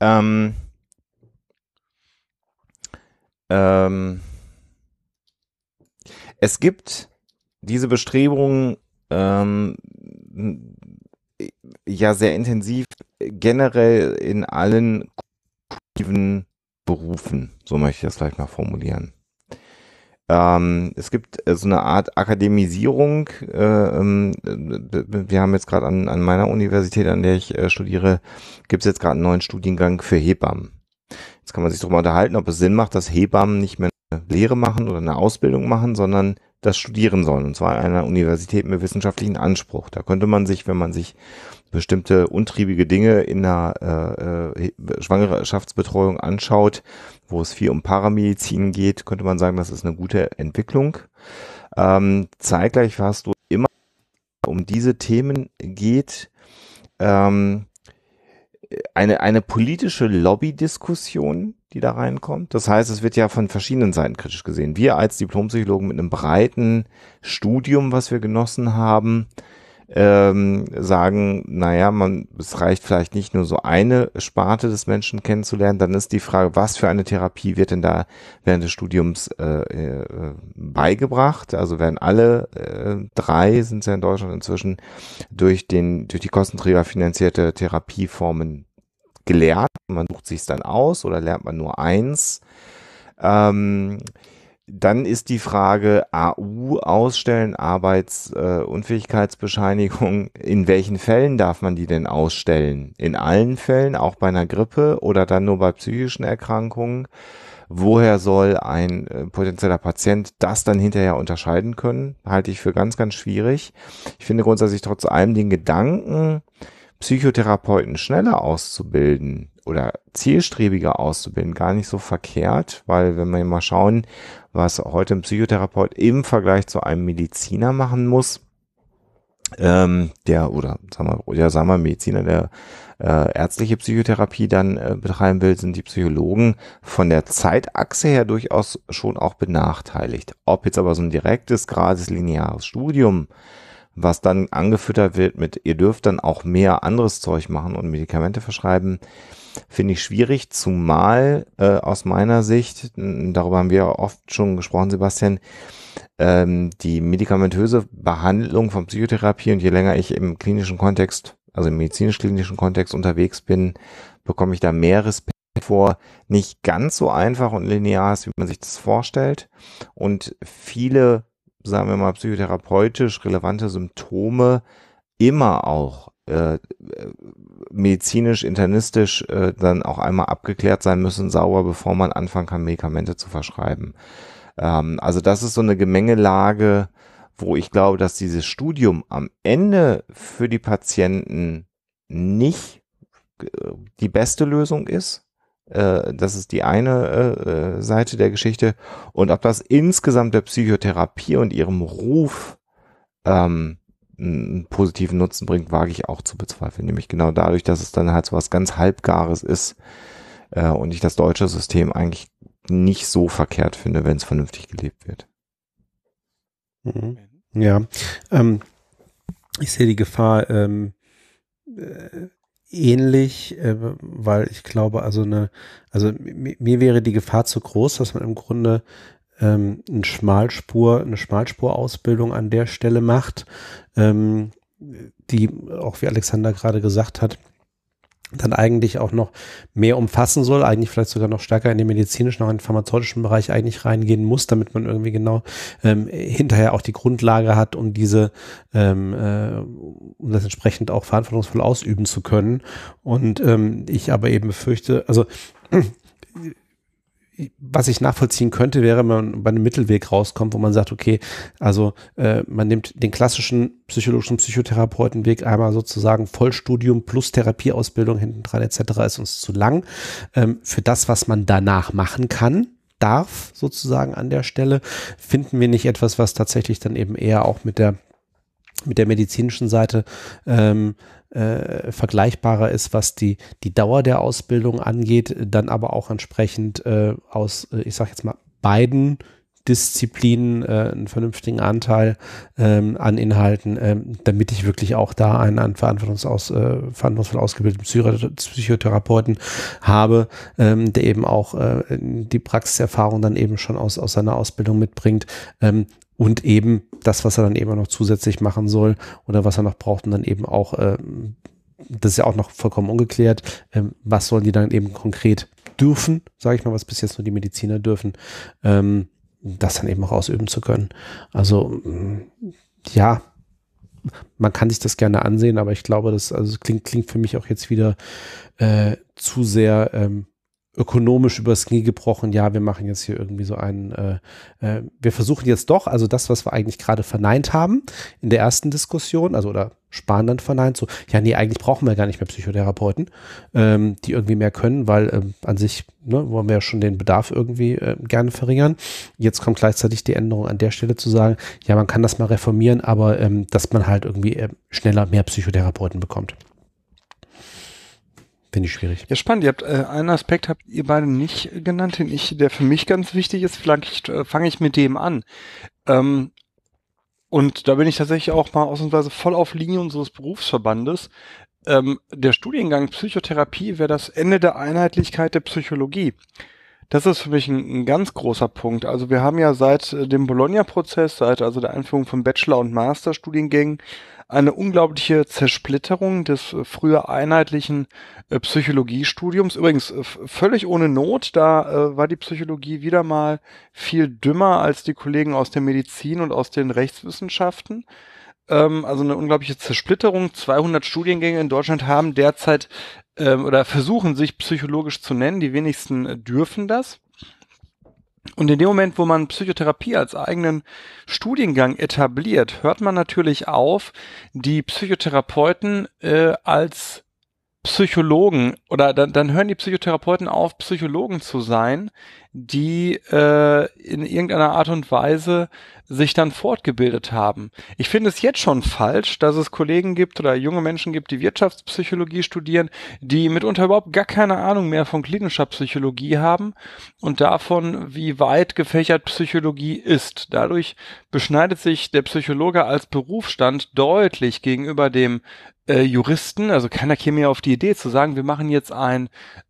Ähm, ähm, es gibt diese Bestrebungen ähm, ja sehr intensiv generell in allen kognitiven Berufen, so möchte ich das vielleicht mal formulieren. Ähm, es gibt so eine Art Akademisierung. Äh, ähm, wir haben jetzt gerade an, an meiner Universität, an der ich äh, studiere, gibt es jetzt gerade einen neuen Studiengang für Hebammen. Jetzt kann man sich darüber unterhalten, ob es Sinn macht, dass Hebammen nicht mehr eine Lehre machen oder eine Ausbildung machen, sondern das studieren sollen. Und zwar an einer Universität mit wissenschaftlichen Anspruch. Da könnte man sich, wenn man sich bestimmte untriebige Dinge in der äh, äh, Schwangerschaftsbetreuung anschaut, wo es viel um Paramedizin geht, könnte man sagen, das ist eine gute Entwicklung. Ähm, zeitgleich hast du immer um diese Themen geht, ähm, eine, eine politische Lobbydiskussion, die da reinkommt. Das heißt, es wird ja von verschiedenen Seiten kritisch gesehen. Wir als Diplompsychologen mit einem breiten Studium, was wir genossen haben, ähm, sagen, naja, man, es reicht vielleicht nicht nur so eine Sparte des Menschen kennenzulernen, dann ist die Frage, was für eine Therapie wird denn da während des Studiums äh, äh, beigebracht? Also werden alle äh, drei, sind ja in Deutschland inzwischen, durch den, durch die Kostenträger finanzierte Therapieformen gelehrt. Man sucht sich dann aus oder lernt man nur eins. Ähm, dann ist die Frage AU ausstellen, Arbeitsunfähigkeitsbescheinigung. Äh, in welchen Fällen darf man die denn ausstellen? In allen Fällen, auch bei einer Grippe oder dann nur bei psychischen Erkrankungen? Woher soll ein äh, potenzieller Patient das dann hinterher unterscheiden können? Halte ich für ganz, ganz schwierig. Ich finde grundsätzlich trotz allem den Gedanken, Psychotherapeuten schneller auszubilden oder zielstrebiger auszubilden, gar nicht so verkehrt, weil wenn wir mal schauen, was heute ein Psychotherapeut im Vergleich zu einem Mediziner machen muss, ähm, der oder sagen wir, ja, sagen wir Mediziner, der äh, ärztliche Psychotherapie dann äh, betreiben will, sind die Psychologen von der Zeitachse her durchaus schon auch benachteiligt. Ob jetzt aber so ein direktes, gerades, lineares Studium was dann angefüttert wird mit, ihr dürft dann auch mehr anderes Zeug machen und Medikamente verschreiben, finde ich schwierig, zumal äh, aus meiner Sicht, darüber haben wir oft schon gesprochen, Sebastian, ähm, die medikamentöse Behandlung von Psychotherapie und je länger ich im klinischen Kontext, also im medizinisch-klinischen Kontext unterwegs bin, bekomme ich da mehr Respekt vor, nicht ganz so einfach und linear ist, wie man sich das vorstellt. Und viele, sagen wir mal, psychotherapeutisch relevante Symptome immer auch äh, medizinisch, internistisch äh, dann auch einmal abgeklärt sein müssen, sauber, bevor man anfangen kann, Medikamente zu verschreiben. Ähm, also das ist so eine Gemengelage, wo ich glaube, dass dieses Studium am Ende für die Patienten nicht äh, die beste Lösung ist. Äh, das ist die eine äh, Seite der Geschichte. Und ob das insgesamt der Psychotherapie und ihrem Ruf ähm, einen positiven Nutzen bringt, wage ich auch zu bezweifeln. Nämlich genau dadurch, dass es dann halt so was ganz Halbgares ist äh, und ich das deutsche System eigentlich nicht so verkehrt finde, wenn es vernünftig gelebt wird. Mhm. Ja, ähm, ich sehe die Gefahr ähm, äh, ähnlich, äh, weil ich glaube, also eine, also mir wäre die Gefahr zu groß, dass man im Grunde ähm, eine Schmalspur, eine Schmalspurausbildung an der Stelle macht, ähm, die auch wie Alexander gerade gesagt hat, dann eigentlich auch noch mehr umfassen soll, eigentlich vielleicht sogar noch stärker in den medizinischen, auch in den pharmazeutischen Bereich eigentlich reingehen muss, damit man irgendwie genau ähm, hinterher auch die Grundlage hat, um diese, ähm, äh, um das entsprechend auch verantwortungsvoll ausüben zu können. Und ähm, ich aber eben befürchte, also was ich nachvollziehen könnte, wäre, wenn man bei einem Mittelweg rauskommt, wo man sagt, okay, also äh, man nimmt den klassischen psychologischen Psychotherapeutenweg einmal sozusagen Vollstudium plus Therapieausbildung hinten dran etc. ist uns zu lang. Ähm, für das, was man danach machen kann, darf sozusagen an der Stelle, finden wir nicht etwas, was tatsächlich dann eben eher auch mit der mit der medizinischen Seite ähm, äh, vergleichbarer ist, was die, die Dauer der Ausbildung angeht, dann aber auch entsprechend äh, aus, äh, ich sage jetzt mal, beiden Disziplinen äh, einen vernünftigen Anteil ähm, an Inhalten, ähm, damit ich wirklich auch da einen, einen verantwortungsaus, äh, verantwortungsvoll ausgebildeten Psychotherapeuten habe, ähm, der eben auch äh, die Praxiserfahrung dann eben schon aus, aus seiner Ausbildung mitbringt, ähm, und eben das, was er dann eben noch zusätzlich machen soll oder was er noch braucht und dann eben auch, äh, das ist ja auch noch vollkommen ungeklärt, äh, was sollen die dann eben konkret dürfen, sage ich mal, was bis jetzt nur die Mediziner dürfen, ähm, das dann eben auch ausüben zu können. Also ja, man kann sich das gerne ansehen, aber ich glaube, das also klingt, klingt für mich auch jetzt wieder äh, zu sehr ähm, ökonomisch übers Knie gebrochen, ja, wir machen jetzt hier irgendwie so einen, äh, äh, wir versuchen jetzt doch, also das, was wir eigentlich gerade verneint haben in der ersten Diskussion, also oder Spahn dann verneint, so, ja, nee, eigentlich brauchen wir gar nicht mehr Psychotherapeuten, ähm, die irgendwie mehr können, weil ähm, an sich ne, wollen wir ja schon den Bedarf irgendwie äh, gerne verringern. Jetzt kommt gleichzeitig die Änderung an der Stelle zu sagen, ja, man kann das mal reformieren, aber ähm, dass man halt irgendwie äh, schneller mehr Psychotherapeuten bekommt. Finde ich schwierig. Ja, spannend. Ihr habt äh, einen Aspekt habt ihr beide nicht genannt, den ich, der für mich ganz wichtig ist. Vielleicht äh, fange ich mit dem an. Ähm, und da bin ich tatsächlich auch mal ausnahmsweise voll auf Linie unseres Berufsverbandes. Ähm, der Studiengang Psychotherapie wäre das Ende der Einheitlichkeit der Psychologie. Das ist für mich ein, ein, ganz großer Punkt. Also wir haben ja seit äh, dem Bologna-Prozess, seit also der Einführung von Bachelor- und Masterstudiengängen, eine unglaubliche Zersplitterung des äh, früher einheitlichen äh, Psychologiestudiums. Übrigens völlig ohne Not, da äh, war die Psychologie wieder mal viel dümmer als die Kollegen aus der Medizin und aus den Rechtswissenschaften ähm, also eine unglaubliche Zersplitterung. 200 Studiengänge in Deutschland haben derzeit ähm, oder versuchen sich psychologisch zu nennen. Die wenigsten äh, dürfen das. Und in dem Moment, wo man Psychotherapie als eigenen Studiengang etabliert, hört man natürlich auf, die Psychotherapeuten äh, als Psychologen oder dann, dann hören die Psychotherapeuten auf, Psychologen zu sein, die äh, in irgendeiner Art und Weise sich dann fortgebildet haben. Ich finde es jetzt schon falsch, dass es Kollegen gibt oder junge Menschen gibt, die Wirtschaftspsychologie studieren, die mitunter überhaupt gar keine Ahnung mehr von klinischer Psychologie haben und davon, wie weit gefächert Psychologie ist. Dadurch beschneidet sich der Psychologe als Berufsstand deutlich gegenüber dem äh, Juristen, also keiner käme ja auf die Idee zu sagen, wir machen jetzt ein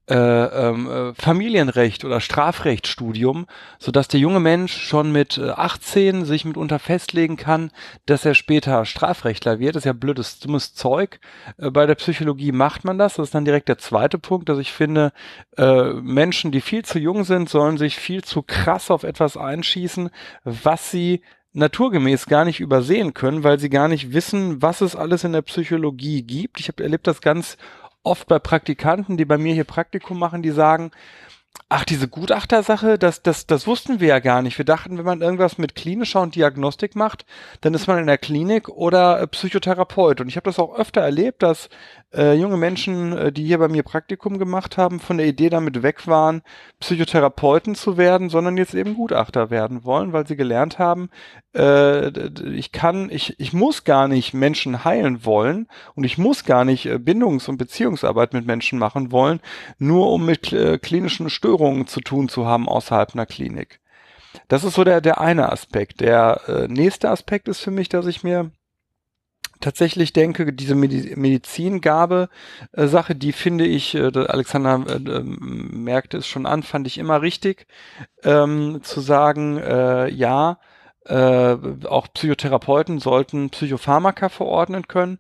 äh, ähm, äh, Familienrecht oder Strafrechtsstudium, so dass der junge Mensch schon mit 18 äh, sich mitunter festlegen kann, dass er später Strafrechtler wird. Das ist ja blödes, dummes Zeug. Äh, bei der Psychologie macht man das. Das ist dann direkt der zweite Punkt, dass ich finde, äh, Menschen, die viel zu jung sind, sollen sich viel zu krass auf etwas einschießen, was sie naturgemäß gar nicht übersehen können, weil sie gar nicht wissen, was es alles in der Psychologie gibt. Ich habe erlebt das ganz oft bei Praktikanten, die bei mir hier Praktikum machen, die sagen, Ach, diese Gutachtersache, das, das, das wussten wir ja gar nicht. Wir dachten, wenn man irgendwas mit klinischer und Diagnostik macht, dann ist man in der Klinik oder äh, Psychotherapeut. Und ich habe das auch öfter erlebt, dass äh, junge Menschen, äh, die hier bei mir Praktikum gemacht haben, von der Idee damit weg waren, Psychotherapeuten zu werden, sondern jetzt eben Gutachter werden wollen, weil sie gelernt haben, ich kann, ich, ich muss gar nicht Menschen heilen wollen und ich muss gar nicht äh, Bindungs- und Beziehungsarbeit mit Menschen machen wollen, nur um mit äh, klinischen Störungen zu tun zu haben außerhalb einer Klinik. Das ist so der, der eine Aspekt. Der äh, nächste Aspekt ist für mich, dass ich mir tatsächlich denke, diese Medizingabe äh, Sache, die finde ich, äh, Alexander äh, ähm, merkte es schon an, fand ich immer richtig, ähm, zu sagen, äh, ja, äh, auch Psychotherapeuten sollten Psychopharmaka verordnen können.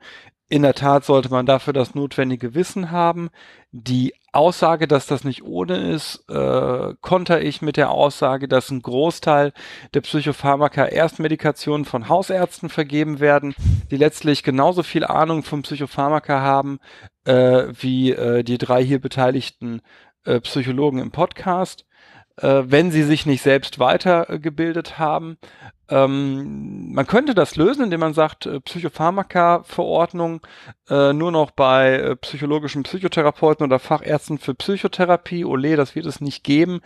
In der Tat sollte man dafür das notwendige Wissen haben. Die Aussage, dass das nicht ohne ist, äh, konter ich mit der Aussage, dass ein Großteil der Psychopharmaka Erstmedikationen von Hausärzten vergeben werden, die letztlich genauso viel Ahnung vom Psychopharmaka haben äh, wie äh, die drei hier beteiligten äh, Psychologen im Podcast äh, wenn sie sich nicht selbst weitergebildet haben. Ähm, man könnte das lösen, indem man sagt, äh, Psychopharmaka-Verordnung äh, nur noch bei äh, psychologischen Psychotherapeuten oder Fachärzten für Psychotherapie. Ole, das wird es nicht geben,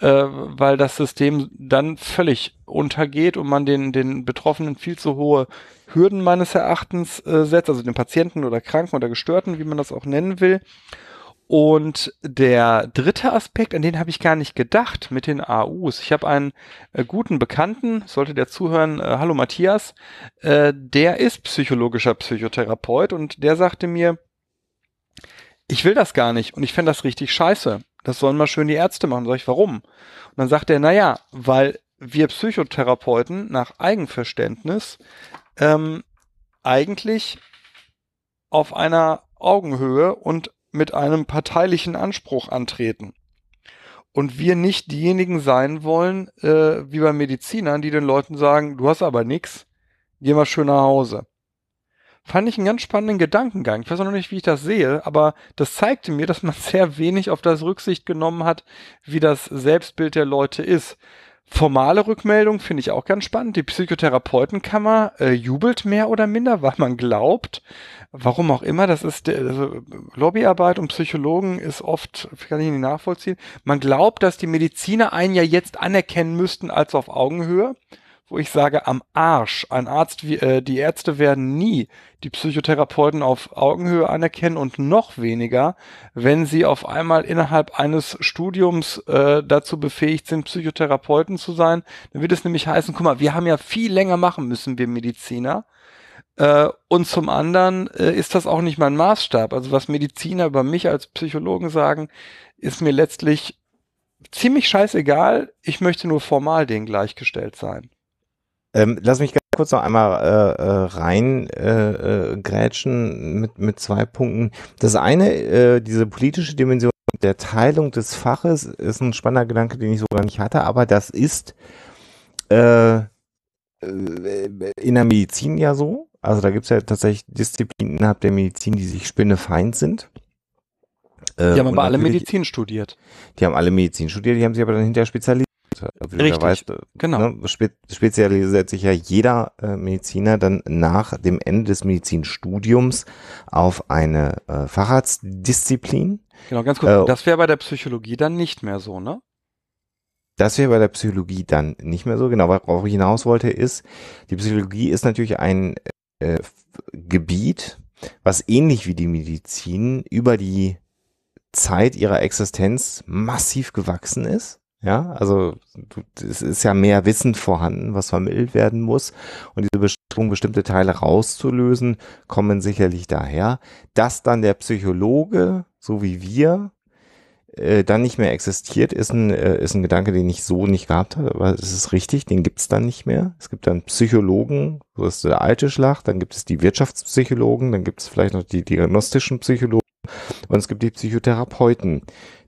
äh, weil das System dann völlig untergeht und man den, den Betroffenen viel zu hohe Hürden meines Erachtens äh, setzt, also den Patienten oder Kranken oder Gestörten, wie man das auch nennen will. Und der dritte Aspekt, an den habe ich gar nicht gedacht mit den AUs. Ich habe einen äh, guten Bekannten, sollte der zuhören, äh, hallo Matthias, äh, der ist psychologischer Psychotherapeut und der sagte mir, ich will das gar nicht und ich fände das richtig scheiße. Das sollen mal schön die Ärzte machen. Sag ich, warum? Und dann sagt er, naja, weil wir Psychotherapeuten nach Eigenverständnis ähm, eigentlich auf einer Augenhöhe und mit einem parteilichen Anspruch antreten. Und wir nicht diejenigen sein wollen, äh, wie bei Medizinern, die den Leuten sagen, du hast aber nix, geh mal schön nach Hause. Fand ich einen ganz spannenden Gedankengang. Ich weiß noch nicht, wie ich das sehe, aber das zeigte mir, dass man sehr wenig auf das Rücksicht genommen hat, wie das Selbstbild der Leute ist. Formale Rückmeldung finde ich auch ganz spannend. Die Psychotherapeutenkammer äh, jubelt mehr oder minder, weil man glaubt, warum auch immer, das ist der, also Lobbyarbeit und Psychologen ist oft, kann ich nicht nachvollziehen. Man glaubt, dass die Mediziner einen ja jetzt anerkennen müssten als auf Augenhöhe wo ich sage, am Arsch. Ein Arzt, wie, äh, die Ärzte werden nie die Psychotherapeuten auf Augenhöhe anerkennen und noch weniger, wenn sie auf einmal innerhalb eines Studiums äh, dazu befähigt sind, Psychotherapeuten zu sein. Dann wird es nämlich heißen, guck mal, wir haben ja viel länger machen müssen, wir Mediziner. Äh, und zum anderen äh, ist das auch nicht mein Maßstab. Also was Mediziner über mich als Psychologen sagen, ist mir letztlich ziemlich scheißegal, ich möchte nur formal denen gleichgestellt sein. Ähm, lass mich ganz kurz noch einmal äh, äh, rein äh, äh, grätschen mit, mit zwei Punkten. Das eine, äh, diese politische Dimension der Teilung des Faches ist ein spannender Gedanke, den ich so gar nicht hatte, aber das ist äh, äh in der Medizin ja so. Also da gibt es ja tatsächlich Disziplinen innerhalb der Medizin, die sich spinnefeind sind. Äh, die haben aber alle Medizin studiert. Die haben alle Medizin studiert, die haben sich aber dann hinterher spezialisiert. Richtig, weißt, genau. Ne, spe spezialisiert sich ja jeder äh, Mediziner dann nach dem Ende des Medizinstudiums auf eine äh, Facharztdisziplin. Genau, ganz kurz. Äh, das wäre bei der Psychologie dann nicht mehr so, ne? Das wäre bei der Psychologie dann nicht mehr so. Genau, worauf ich hinaus wollte, ist, die Psychologie ist natürlich ein äh, Gebiet, was ähnlich wie die Medizin über die Zeit ihrer Existenz massiv gewachsen ist. Ja, also es ist ja mehr Wissen vorhanden, was vermittelt werden muss. Und diese Bestimmung, bestimmte Teile rauszulösen, kommen sicherlich daher, dass dann der Psychologe, so wie wir, äh, dann nicht mehr existiert, ist ein, äh, ist ein Gedanke, den ich so nicht gehabt habe, aber es ist richtig, den gibt's dann nicht mehr. Es gibt dann Psychologen, so ist der alte Schlag, dann gibt es die Wirtschaftspsychologen, dann gibt es vielleicht noch die diagnostischen Psychologen und es gibt die Psychotherapeuten.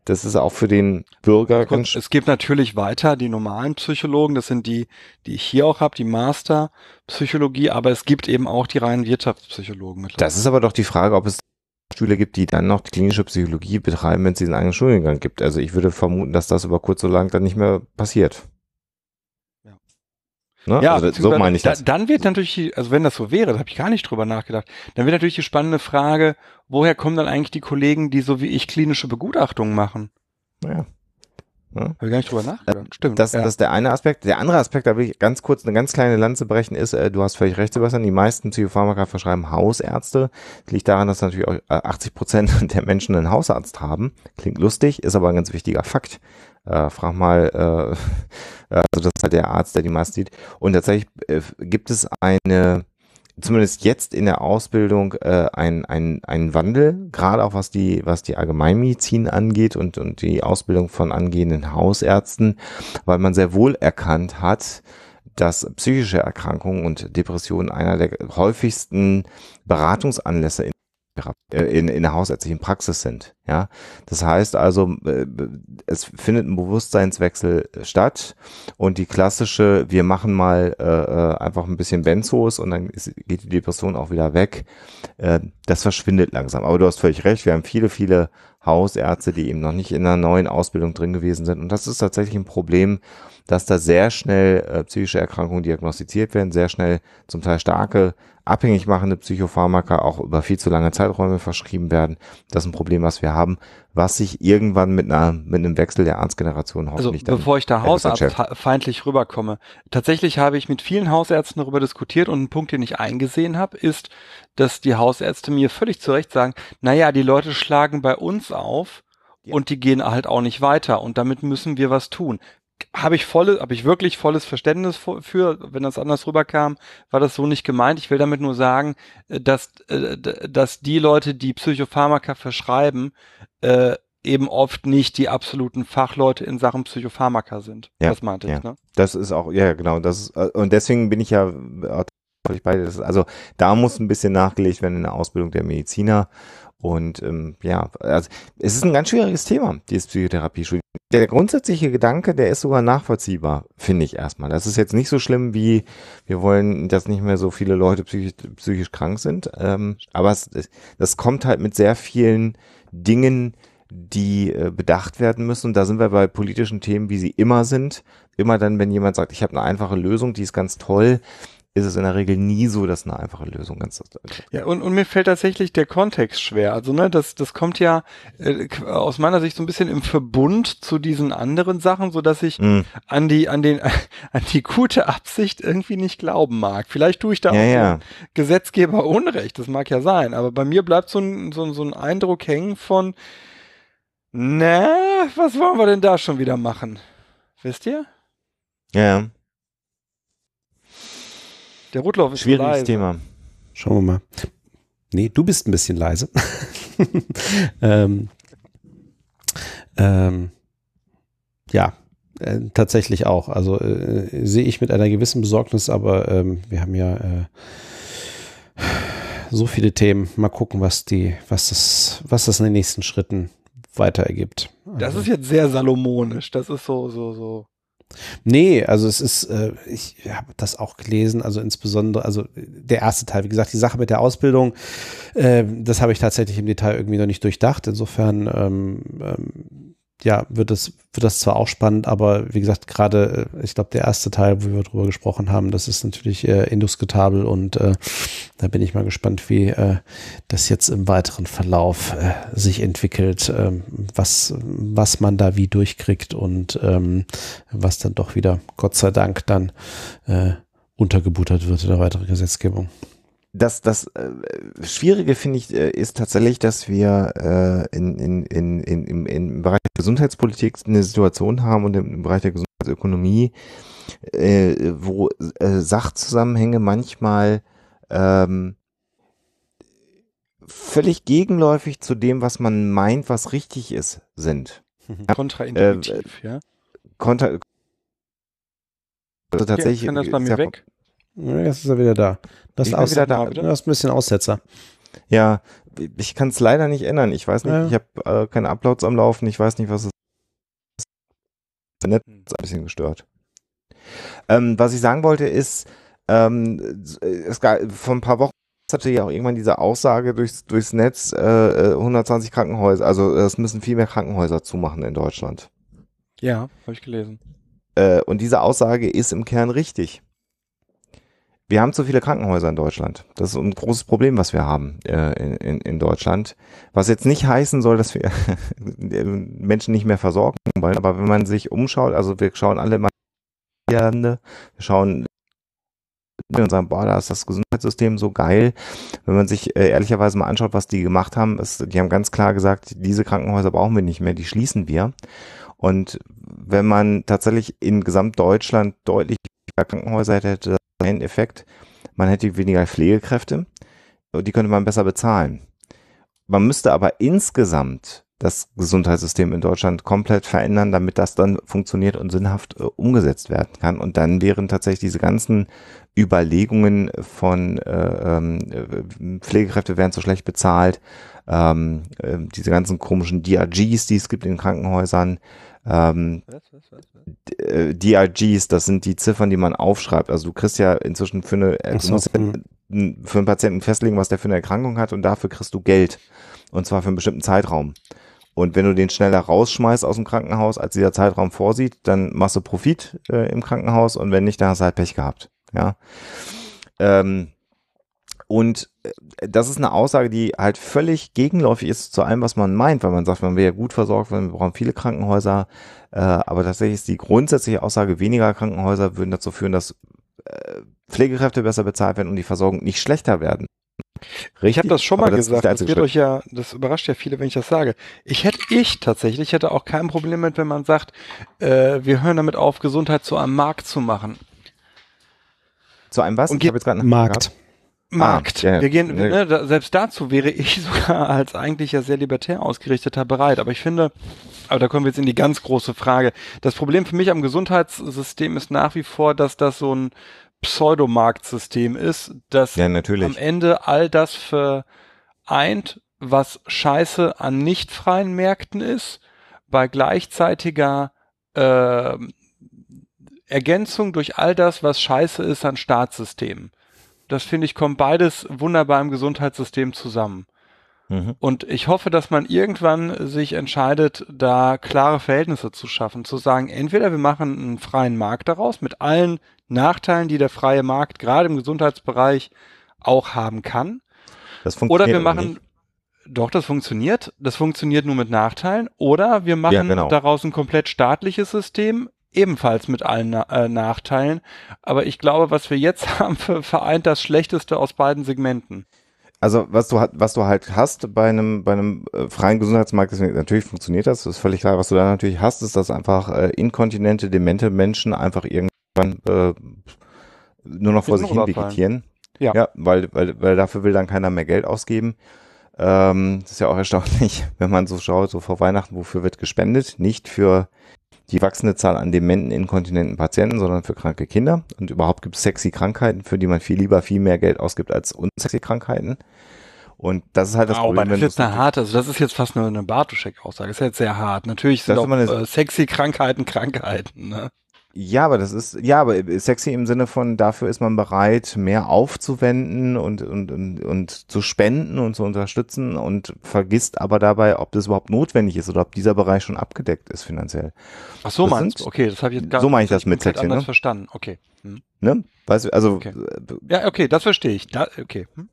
Das ist auch für den Bürger ganz. Es gibt natürlich weiter die normalen Psychologen, das sind die, die ich hier auch habe, die Master Psychologie, aber es gibt eben auch die reinen Wirtschaftspsychologen. Das ist aber doch die Frage, ob es Schüler gibt, die dann noch die klinische Psychologie betreiben, wenn es diesen eigenen Studiengang gibt. Also ich würde vermuten, dass das über kurz oder lang dann nicht mehr passiert. Ne? Ja, also, so meine ich das. Da, dann wird natürlich, also wenn das so wäre, da habe ich gar nicht drüber nachgedacht, dann wird natürlich die spannende Frage, woher kommen dann eigentlich die Kollegen, die so wie ich klinische Begutachtungen machen? Ja. Ja. Habe ich gar nicht drüber nachgedacht. Stimmt. Das, ja. das ist der eine Aspekt. Der andere Aspekt, da will ich ganz kurz eine ganz kleine Lanze brechen, ist, äh, du hast völlig recht, Sebastian, die meisten Psychopharmaka verschreiben Hausärzte. Das liegt daran, dass natürlich auch 80 äh, Prozent der Menschen einen Hausarzt haben. Klingt lustig, ist aber ein ganz wichtiger Fakt. Äh, frag mal, äh, also das ist halt der Arzt, der die meist sieht. Und tatsächlich äh, gibt es eine, zumindest jetzt in der Ausbildung, äh, ein, ein, ein Wandel, gerade auch was die, was die Allgemeinmedizin angeht und, und die Ausbildung von angehenden Hausärzten, weil man sehr wohl erkannt hat, dass psychische Erkrankungen und Depressionen einer der häufigsten Beratungsanlässe in äh, in, in der hausärztlichen Praxis sind. Ja, das heißt also, äh, es findet ein Bewusstseinswechsel statt und die klassische, wir machen mal äh, äh, einfach ein bisschen Benzos und dann ist, geht die Depression auch wieder weg. Äh, das verschwindet langsam. Aber du hast völlig recht. Wir haben viele, viele Hausärzte, die eben noch nicht in einer neuen Ausbildung drin gewesen sind und das ist tatsächlich ein Problem, dass da sehr schnell äh, psychische Erkrankungen diagnostiziert werden, sehr schnell zum Teil starke abhängig machende Psychopharmaka auch über viel zu lange Zeiträume verschrieben werden. Das ist ein Problem, was wir haben, was sich irgendwann mit einer mit einem Wechsel der Arztgeneration also, hoffentlich also, bevor ich da hausarztfeindlich rüberkomme. Tatsächlich habe ich mit vielen Hausärzten darüber diskutiert und ein Punkt, den ich eingesehen habe, ist, dass die Hausärzte mir völlig zu Recht sagen, naja, die Leute schlagen bei uns auf, und die gehen halt auch nicht weiter und damit müssen wir was tun habe ich volle, habe ich wirklich volles Verständnis für, wenn das anders rüberkam, war das so nicht gemeint. Ich will damit nur sagen, äh, dass, äh, dass die Leute, die Psychopharmaka verschreiben, äh, eben oft nicht die absoluten Fachleute in Sachen Psychopharmaka sind. Ja, das meinte ja. ich, ne? Das ist auch, ja, genau, das und deswegen bin ich ja völlig bei dir. Also da muss ein bisschen nachgelegt werden in der Ausbildung der Mediziner und ähm, ja, also es ist ein ganz schwieriges Thema, dieses Psychotherapie-Studium. Der grundsätzliche Gedanke, der ist sogar nachvollziehbar, finde ich erstmal. Das ist jetzt nicht so schlimm wie, wir wollen, dass nicht mehr so viele Leute psychisch, psychisch krank sind. Ähm, aber es, das kommt halt mit sehr vielen Dingen, die äh, bedacht werden müssen. Und da sind wir bei politischen Themen, wie sie immer sind. Immer dann, wenn jemand sagt, ich habe eine einfache Lösung, die ist ganz toll, ist es in der Regel nie so, dass eine einfache Lösung ganz ist. Ja, und, und mir fällt tatsächlich der Kontext schwer. Also, ne, das, das kommt ja äh, aus meiner Sicht so ein bisschen im Verbund zu diesen anderen Sachen, so dass ich mm. an die, an den, an die gute Absicht irgendwie nicht glauben mag. Vielleicht tue ich da ja, auch ja. Gesetzgeber Unrecht, das mag ja sein, aber bei mir bleibt so ein, so, so ein Eindruck hängen von, na, was wollen wir denn da schon wieder machen? Wisst ihr? Ja. Der Rotlauf ist Schwieriges leise. Thema. Schauen wir mal. Nee, du bist ein bisschen leise. ähm, ähm, ja, äh, tatsächlich auch. Also äh, sehe ich mit einer gewissen Besorgnis, aber ähm, wir haben ja äh, so viele Themen. Mal gucken, was die, was das, was das in den nächsten Schritten weiter ergibt. Das ist jetzt sehr salomonisch. Das ist so, so, so. Nee, also es ist, äh, ich habe das auch gelesen, also insbesondere, also der erste Teil, wie gesagt, die Sache mit der Ausbildung, äh, das habe ich tatsächlich im Detail irgendwie noch nicht durchdacht. Insofern ähm, ähm, ja, wird es, wird das zwar auch spannend, aber wie gesagt, gerade, äh, ich glaube, der erste Teil, wo wir drüber gesprochen haben, das ist natürlich äh, indiskutabel und äh, da bin ich mal gespannt, wie äh, das jetzt im weiteren Verlauf äh, sich entwickelt, äh, was, was man da wie durchkriegt und ähm, was dann doch wieder, Gott sei Dank, dann äh, untergebuttert wird in der weiteren Gesetzgebung das, das äh, Schwierige finde ich äh, ist tatsächlich, dass wir äh, in, in, in, in, im, im Bereich der Gesundheitspolitik eine Situation haben und im, im Bereich der Gesundheitsökonomie, äh, wo äh, Sachzusammenhänge manchmal ähm, völlig gegenläufig zu dem, was man meint, was richtig ist, sind. Kontraintuitiv, äh, ja. Kontra also tatsächlich. Ja, kann das bei mir weg? Jetzt ist er wieder da. Das, aus, wieder da. das ist ein bisschen Aussetzer. Ja, ich kann es leider nicht ändern. Ich weiß nicht, ja. ich habe äh, keine Uploads am Laufen. Ich weiß nicht, was es ist. Netz ist ein bisschen gestört. Ähm, was ich sagen wollte ist, ähm, es gab, vor ein paar Wochen hatte ja auch irgendwann diese Aussage durchs, durchs Netz, äh, 120 äh, Krankenhäuser, also es müssen viel mehr Krankenhäuser zumachen in Deutschland. Ja, habe ich gelesen. Äh, und diese Aussage ist im Kern richtig. Wir haben zu viele Krankenhäuser in Deutschland. Das ist ein großes Problem, was wir haben äh, in, in Deutschland. Was jetzt nicht heißen soll, dass wir Menschen nicht mehr versorgen wollen. Aber wenn man sich umschaut, also wir schauen alle mal, wir schauen und sagen, boah, da ist das Gesundheitssystem so geil. Wenn man sich äh, ehrlicherweise mal anschaut, was die gemacht haben, ist, die haben ganz klar gesagt, diese Krankenhäuser brauchen wir nicht mehr, die schließen wir. Und wenn man tatsächlich in Gesamtdeutschland deutlich mehr Krankenhäuser hätte, ein Effekt, man hätte weniger Pflegekräfte und die könnte man besser bezahlen. Man müsste aber insgesamt das Gesundheitssystem in Deutschland komplett verändern, damit das dann funktioniert und sinnhaft äh, umgesetzt werden kann. Und dann wären tatsächlich diese ganzen Überlegungen von äh, ähm, Pflegekräfte werden zu schlecht bezahlt, ähm, äh, diese ganzen komischen DRGs, die es gibt in Krankenhäusern, ähm, was, was, was, äh, DRGs, das sind die Ziffern, die man aufschreibt. Also du kriegst ja inzwischen für eine, äh, so, musst ja hm. für einen Patienten festlegen, was der für eine Erkrankung hat und dafür kriegst du Geld. Und zwar für einen bestimmten Zeitraum. Und wenn du den schneller rausschmeißt aus dem Krankenhaus, als dieser Zeitraum vorsieht, dann machst du Profit äh, im Krankenhaus und wenn nicht, dann hast du halt Pech gehabt. Ja. Ähm, und äh, das ist eine Aussage, die halt völlig gegenläufig ist zu allem, was man meint, weil man sagt, man wäre ja gut versorgt, wir brauchen viele Krankenhäuser. Äh, aber tatsächlich ist die grundsätzliche Aussage, weniger Krankenhäuser würden dazu führen, dass äh, Pflegekräfte besser bezahlt werden und die Versorgung nicht schlechter werden. Richtig, ich habe das schon mal das gesagt. Das wird euch ja, das überrascht ja viele, wenn ich das sage. Ich hätte ich tatsächlich hätte auch kein Problem mit, wenn man sagt, äh, wir hören damit auf, Gesundheit zu einem Markt zu machen. Zu einem was? Und ich habe jetzt gerade Markt. Gehabt. Markt. Ah, ja, Wir gehen, ne, da, selbst dazu wäre ich sogar als eigentlich ja sehr libertär ausgerichteter bereit. Aber ich finde, aber da kommen wir jetzt in die ganz große Frage. Das Problem für mich am Gesundheitssystem ist nach wie vor, dass das so ein Pseudomarktsystem ist, das ja, am Ende all das vereint, was Scheiße an nicht freien Märkten ist, bei gleichzeitiger äh, Ergänzung durch all das, was Scheiße ist an Staatssystemen das finde ich, kommt beides wunderbar im Gesundheitssystem zusammen. Mhm. Und ich hoffe, dass man irgendwann sich entscheidet, da klare Verhältnisse zu schaffen, zu sagen, entweder wir machen einen freien Markt daraus mit allen Nachteilen, die der freie Markt gerade im Gesundheitsbereich auch haben kann. Das funktioniert oder wir machen, nicht. doch, das funktioniert. Das funktioniert nur mit Nachteilen. Oder wir machen ja, genau. daraus ein komplett staatliches System, ebenfalls mit allen äh, Nachteilen. Aber ich glaube, was wir jetzt haben, vereint das Schlechteste aus beiden Segmenten. Also was du was du halt hast bei einem bei einem äh, freien Gesundheitsmarkt, ist, natürlich funktioniert das, ist völlig klar. Was du da natürlich hast, ist, dass einfach äh, inkontinente, demente Menschen einfach irgendwann äh, nur noch vor sich hin vegetieren. Ja. ja, weil, weil, weil dafür will dann keiner mehr Geld ausgeben. Ähm, das ist ja auch erstaunlich, wenn man so schaut, so vor Weihnachten, wofür wird gespendet? Nicht für die wachsende Zahl an dementen, inkontinenten Patienten, sondern für kranke Kinder. Und überhaupt gibt es sexy Krankheiten, für die man viel lieber viel mehr Geld ausgibt als unsexy Krankheiten. Und das ist halt das Au, Problem. das ist jetzt eine harte, also das ist jetzt fast nur eine Bartoschek-Aussage. Das ist jetzt sehr hart. Natürlich sind auch eine- äh, sexy Krankheiten Krankheiten. Ne? Ja, aber das ist, ja, aber sexy im Sinne von, dafür ist man bereit, mehr aufzuwenden und, und, und, und zu spenden und zu unterstützen und vergisst aber dabei, ob das überhaupt notwendig ist oder ob dieser Bereich schon abgedeckt ist finanziell. Ach so Das meinst du? Okay, das habe ich jetzt gar So meine ich das mit sexy, anders ne? verstanden. Okay. Hm. Ne? Weißt du, also, Okay. Ja, okay, das verstehe ich. Da, okay. Hm.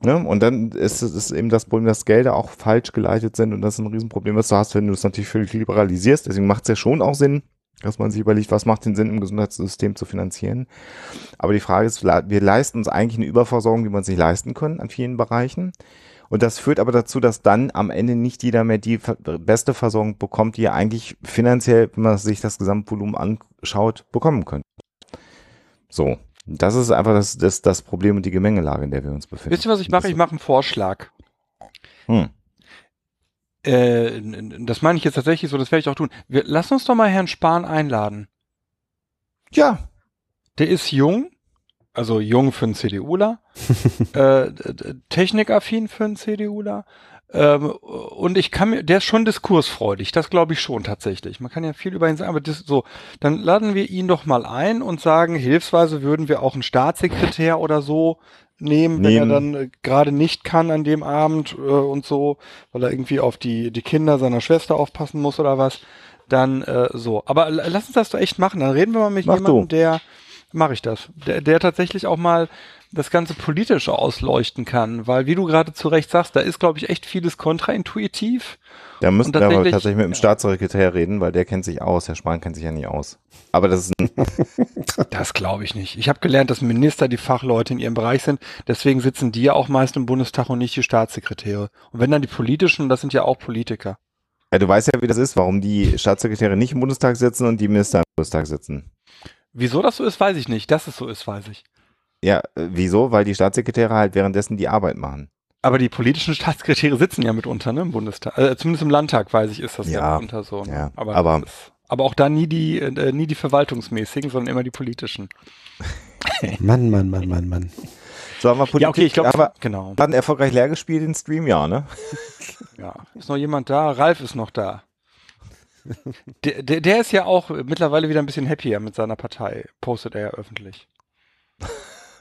ne? Und dann ist es eben das Problem, dass Gelder auch falsch geleitet sind und das ist ein Riesenproblem, was du hast, wenn du es natürlich völlig liberalisierst. Deswegen macht es ja schon auch Sinn, dass man sich überlegt, was macht den Sinn, im Gesundheitssystem zu finanzieren. Aber die Frage ist, wir leisten uns eigentlich eine Überversorgung, die wir uns nicht leisten können an vielen Bereichen. Und das führt aber dazu, dass dann am Ende nicht jeder mehr die beste Versorgung bekommt, die er eigentlich finanziell, wenn man sich das Gesamtvolumen anschaut, bekommen könnte. So. Das ist einfach das, das, das Problem und die Gemengelage, in der wir uns befinden. Wisst ihr, was ich mache? Ich mache einen Vorschlag. Hm. Äh, das meine ich jetzt tatsächlich so, das werde ich auch tun. Wir, lass uns doch mal Herrn Spahn einladen. Ja, Der ist jung, also jung für einen CDUler, äh, technikaffin für einen CDUler. Ähm, und ich kann mir, der ist schon diskursfreudig, das glaube ich schon tatsächlich. Man kann ja viel über ihn sagen, aber das so, dann laden wir ihn doch mal ein und sagen, hilfsweise würden wir auch einen Staatssekretär oder so nehmen, wenn Nehmen. er dann äh, gerade nicht kann an dem Abend äh, und so, weil er irgendwie auf die, die Kinder seiner Schwester aufpassen muss oder was. Dann äh, so. Aber lass uns das doch echt machen. Dann reden wir mal mit Mach jemandem, du. der mache ich das, der, der tatsächlich auch mal das Ganze politisch ausleuchten kann, weil wie du gerade zu Recht sagst, da ist, glaube ich, echt vieles kontraintuitiv. Da müssten Und wir aber tatsächlich- mit dem ja. Staatssekretär reden, weil der kennt sich aus. Herr Spahn kennt sich ja nicht aus. Aber das ist ein, Das glaube ich nicht. Ich habe gelernt, dass Minister die Fachleute in ihrem Bereich sind, deswegen sitzen die ja auch meist im Bundestag und nicht die Staatssekretäre. Und wenn dann die politischen, das sind ja auch Politiker. ja, du weißt ja, wie das ist, warum die Staatssekretäre nicht im Bundestag sitzen und die Minister im Bundestag sitzen. Wieso das so ist, weiß ich nicht. Dass es so ist, weiß ich. Ja, äh, wieso? Weil die Staatssekretäre halt währenddessen die Arbeit machen. Aber die politischen Staatssekretäre sitzen ja mitunter, ne, im Bundestag. Äh, zumindest im Landtag, weiß ich, ist das ja, Ja, mitunter so. Ne? ja, aber, aber- ist, aber auch da nie die, äh, nie die verwaltungsmäßigen, sondern immer die politischen. Mann, Mann, Mann, Mann, Mann. So haben wir Politik, ja, okay, ich glaube, genau. hatten erfolgreich leer gespielt den Stream, ja, ne? Ja. Ist noch jemand da? Ralf ist noch da. Der, der, der ist ja auch mittlerweile wieder ein bisschen happier mit seiner Partei, postet er ja öffentlich.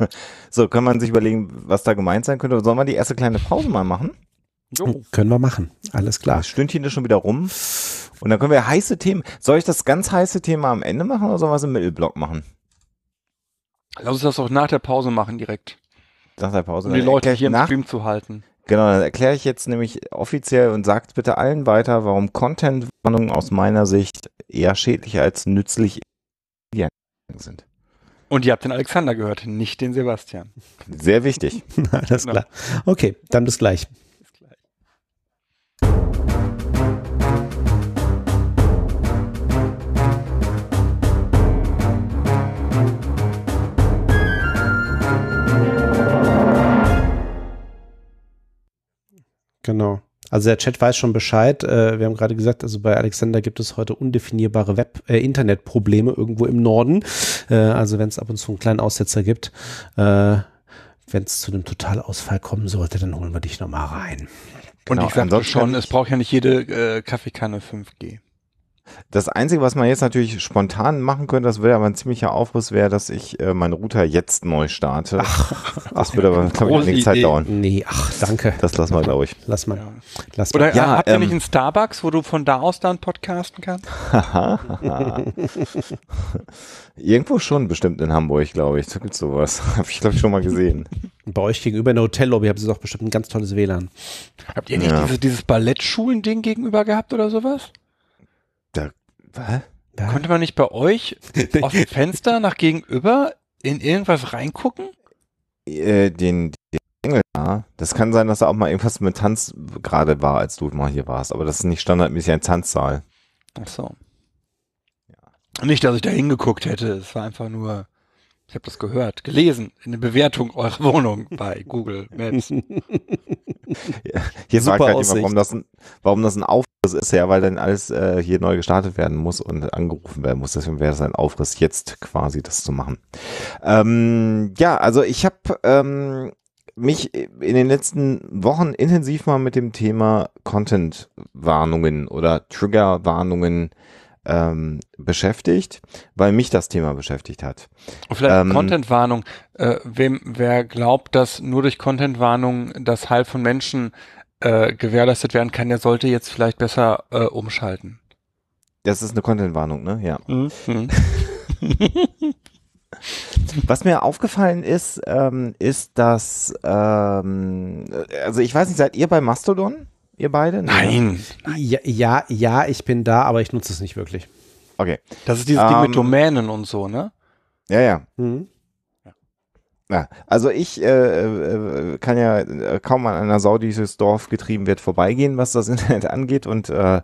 So, kann man sich überlegen, was da gemeint sein könnte. Sollen wir die erste kleine Pause mal machen? Jo. Können wir machen. Alles klar. Das Stündchen ist schon wieder rum. Und dann können wir heiße Themen. Soll ich das ganz heiße Thema am Ende machen oder sollen wir es im Mittelblock machen? Lass uns das doch nach der Pause machen direkt, Nach der Pause. um die Dann Leute hier im nach, Stream zu halten. Genau, dann erkläre ich jetzt nämlich offiziell und sagt bitte allen weiter, warum Content-Warnungen aus meiner Sicht eher schädlich als nützlich sind. Und ihr habt den Alexander gehört, nicht den Sebastian. Sehr wichtig. Alles Genau. klar. Okay, dann bis gleich. Bis gleich. Genau. Also der Chat weiß schon Bescheid. Äh, wir haben gerade gesagt, also bei Alexander gibt es heute undefinierbare Web äh, Internetprobleme irgendwo im Norden. Äh, also wenn es ab und zu einen kleinen Aussetzer gibt, äh, wenn es zu einem Totalausfall kommen sollte, dann holen wir dich nochmal rein. Und Genau, ich sagte ansonsten schon, es ich- braucht ja nicht jede äh, Kaffeekanne 5G. Das Einzige, was man jetzt natürlich spontan machen könnte, das wäre aber ein ziemlicher Aufriss, wäre, dass ich äh, meinen Router jetzt neu starte. das würde aber, glaube ich, einige Zeit dauern. Nee, ach, danke. Das lassen wir, glaube ich. Lass mal. Ja. Lass mal. Oder Ja, habt ihr ähm, nicht einen Starbucks, wo du von da aus dann podcasten kannst? Irgendwo schon bestimmt in Hamburg, glaube ich. Da gibt's sowas. Habe ich, glaube ich, schon mal gesehen. Bei euch gegenüber in der Hotellobby habt ihr doch bestimmt ein ganz tolles WLAN. Habt ihr nicht Ja. diese, dieses Ballettschulen-Ding gegenüber gehabt oder sowas? Was? Ja. Konnte man nicht bei euch aus dem Fenster nach gegenüber in irgendwas reingucken? Äh, den, den Engel da. Das kann sein, dass da auch mal irgendwas mit Tanz gerade war, als du mal hier warst. Aber das ist nicht standardmäßig ein Tanzsaal. Ach so. Nicht, dass ich da hingeguckt hätte. Es war einfach nur, ich habe das gehört, gelesen in der Bewertung eurer Wohnung bei Google Maps. Hier Super fragt halt jemand, Aussicht. warum das ein, warum das ein Aufriss ist, ja, weil dann alles äh, hier neu gestartet werden muss und angerufen werden muss. Deswegen wäre es ein Aufriss, jetzt quasi das zu machen. Ähm, ja, also ich habe ähm, mich in den letzten Wochen intensiv mal mit dem Thema Content-Warnungen oder Trigger-Warnungen ähm, beschäftigt, weil mich das Thema beschäftigt hat. Und vielleicht Ähm, Contentwarnung. Äh, wem, wer glaubt, dass nur durch Contentwarnung das Heil von Menschen äh, gewährleistet werden kann, der sollte jetzt vielleicht besser äh, umschalten. Das ist eine Content-Warnung, ne? Ja. Mhm. Was mir aufgefallen ist, ähm, ist, dass, ähm, also ich weiß nicht, seid ihr bei Mastodon? Ihr beide? Ne? Nein, Ja, ja, ja, ich bin da, aber ich nutze es nicht wirklich. Okay. das ist dieses Ding Ähm, mit Domänen und so, ne? Ja, ja. Mhm. Ja, also ich äh, äh, kann ja äh, kaum an einer Sau, die durchs Dorf getrieben wird, vorbeigehen, was das Internet angeht. Und äh,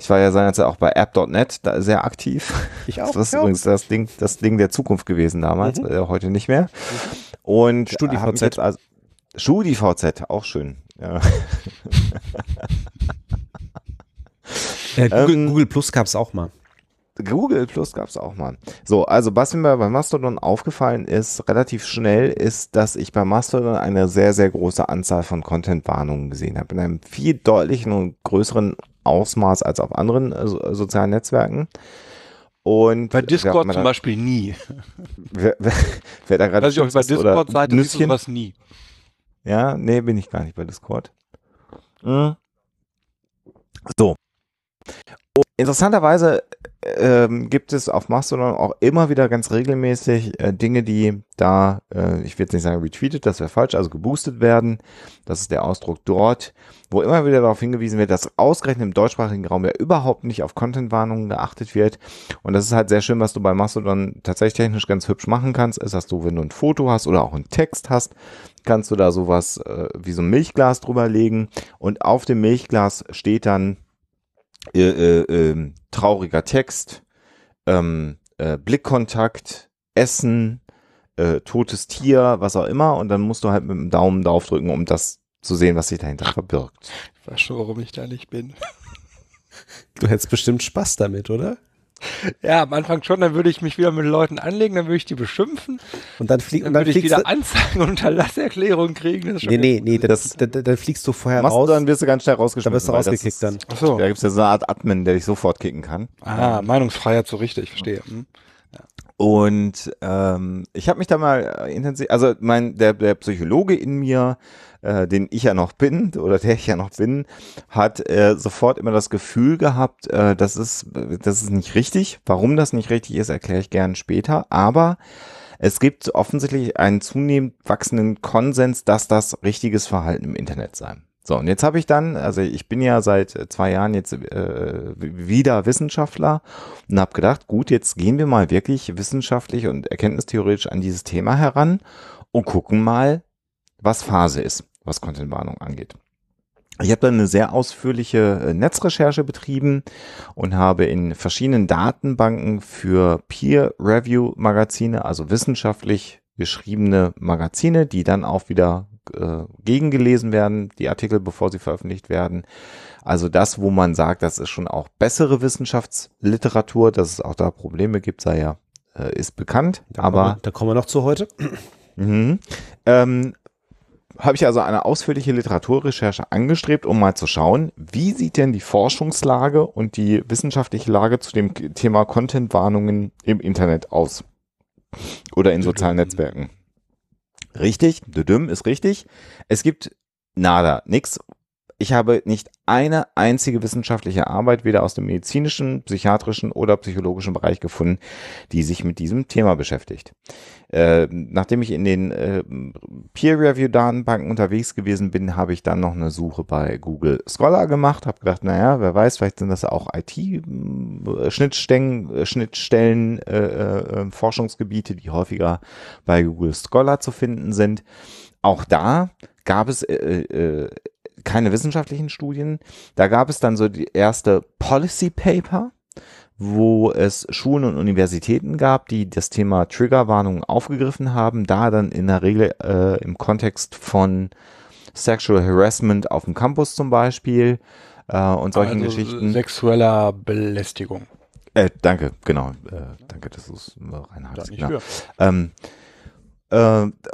ich war ja seinerzeit auch bei app.net da sehr aktiv. Ich auch. Das ist ja. übrigens das Ding, das Ding der Zukunft gewesen damals, Mhm. äh, heute nicht mehr. Und StudiVZ. mich jetzt Also, StudiVZ, auch schön. Ja. Äh, Google, Ähm, Google Plus gab es auch mal. Google Plus gab es auch mal. So, also was mir bei Mastodon aufgefallen ist, relativ schnell, ist, dass ich bei Mastodon eine sehr, sehr große Anzahl von Content-Warnungen gesehen habe. In einem viel deutlichen und größeren Ausmaß als auf anderen äh, so, sozialen Netzwerken. Und Bei Discord zum Beispiel nie. Wer, wer, wer da gerade Weiß ich auch, bei Discord-Seite Nüsschen. sowas nie. Ja, nee, bin ich gar nicht bei Discord. Mhm. So. Und interessanterweise ähm, gibt es auf Mastodon auch immer wieder ganz regelmäßig äh, Dinge, die da, äh, ich will jetzt nicht sagen retweetet, das wäre falsch, also geboostet werden. Das ist der Ausdruck dort, wo immer wieder darauf hingewiesen wird, dass ausgerechnet im deutschsprachigen Raum ja überhaupt nicht auf Content-Warnungen geachtet wird. Und das ist halt sehr schön, was du bei Mastodon tatsächlich technisch ganz hübsch machen kannst, ist, dass du, wenn du ein Foto hast oder auch einen Text hast, kannst du da sowas äh, wie so ein Milchglas drüber legen und auf dem Milchglas steht dann äh, äh, ähm, trauriger Text, ähm, äh, Blickkontakt, Essen, äh, totes Tier, was auch immer und dann musst du halt mit dem Daumen draufdrücken, um das zu sehen, was sich dahinter verbirgt. Ich weiß schon, warum ich da nicht bin. Du hättest bestimmt Spaß damit, oder? Ja, am Anfang schon, dann würde ich mich wieder mit Leuten anlegen, dann würde ich die beschimpfen, Und dann, flieg, dann, dann würde ich wieder. Anzeigen und Unterlasserklärungen kriegen. Das Nee, nee, nee, das, da, da, dann fliegst du vorher Machst raus. du, dann wirst du ganz schnell Dann rausgeschmissen. wirst du rausgekickt ist- dann. Ach so. Da gibt es ja so eine Art Admin, der dich sofort kicken kann. Ah, Meinungsfreiheit so richtig, verstehe. Hm. Und ähm, ich habe mich da mal äh, intensiv, also mein der der Psychologe in mir, äh, den ich ja noch bin oder der ich ja noch bin, hat äh, sofort immer das Gefühl gehabt, äh, das ist das ist nicht richtig. Warum das nicht richtig ist, erkläre ich gern später. Aber es gibt offensichtlich einen zunehmend wachsenden Konsens, dass das richtiges Verhalten im Internet sei. So, und jetzt habe ich dann, also ich bin ja seit äh, zwei Jahren jetzt äh, wieder Wissenschaftler und habe gedacht, gut, jetzt gehen wir mal wirklich wissenschaftlich und erkenntnistheoretisch an dieses Thema heran und gucken mal, was Phase ist, was Contentwarnung angeht. Ich habe dann eine sehr ausführliche äh, Netzrecherche betrieben und habe in verschiedenen Datenbanken für Peer-Review-Magazine, also wissenschaftlich geschriebene Magazine, die dann auch wieder äh, gegengelesen werden, die Artikel, bevor sie veröffentlicht werden. Also das, wo man sagt, das ist schon auch bessere Wissenschaftsliteratur, dass es auch da Probleme gibt, sei ja, äh, ist bekannt. Da aber kommen wir, da kommen wir noch zu heute. Mhm. Ähm, habe ich also eine ausführliche Literaturrecherche angestrebt, um mal zu schauen, wie sieht denn die Forschungslage und die wissenschaftliche Lage zu dem Thema Content-Warnungen im Internet aus oder in sozialen Netzwerken. Richtig, düdüm ist richtig. Es gibt nada, nix. Ich habe nicht eine einzige wissenschaftliche Arbeit, weder aus dem medizinischen, psychiatrischen oder psychologischen Bereich gefunden, die sich mit diesem Thema beschäftigt. Äh, nachdem ich in den äh, Peer-Review-Datenbanken unterwegs gewesen bin, habe ich dann noch eine Suche bei Google Scholar gemacht, habe gedacht, naja, wer weiß, vielleicht sind das auch IT-Schnittstellen, äh, Schnittstellen, äh, äh, Forschungsgebiete, die häufiger bei Google Scholar zu finden sind. Auch da gab es äh, äh, keine wissenschaftlichen Studien. Da gab es dann so die erste Policy Paper, wo es Schulen und Universitäten gab, die das Thema Triggerwarnungen aufgegriffen haben, da dann in der Regel äh, im Kontext von Sexual Harassment auf dem Campus zum Beispiel äh, und solchen also Geschichten. Sexueller Belästigung. Äh, danke, genau. Äh, danke, es reinhaltst. nicht Genau. für. Ähm, äh,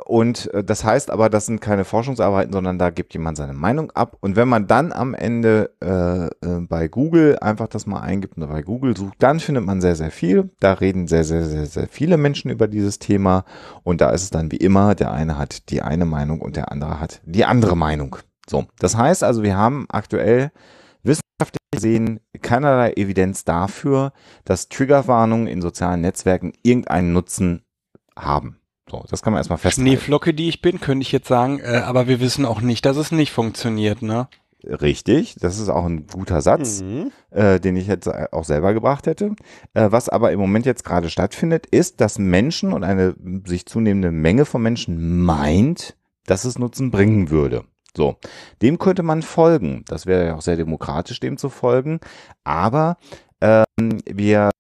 und äh, das heißt aber, das sind keine Forschungsarbeiten, sondern da gibt jemand seine Meinung ab. Und wenn man dann am Ende äh, äh, bei Google einfach das mal eingibt und bei Google sucht, dann findet man sehr, sehr viel. Da reden sehr, sehr, sehr, sehr viele Menschen über dieses Thema. Und da ist es dann wie immer, der eine hat die eine Meinung und der andere hat die andere Meinung. So, das heißt also, wir haben aktuell wissenschaftlich gesehen keinerlei Evidenz dafür, dass Triggerwarnungen in sozialen Netzwerken irgendeinen Nutzen haben. So, das kann man erstmal festhalten. Schneeflocke, die ich bin, könnte ich jetzt sagen, äh, aber wir wissen auch nicht, dass es nicht funktioniert, ne? Richtig, das ist auch ein guter Satz, Mhm. äh, den ich jetzt äh, auch selber gebracht hätte. Äh, was aber im Moment jetzt gerade stattfindet, ist, dass Menschen und eine sich zunehmende Menge von Menschen meint, dass es Nutzen bringen würde. So, dem könnte man folgen. Das wäre ja auch sehr demokratisch, dem zu folgen. Aber wir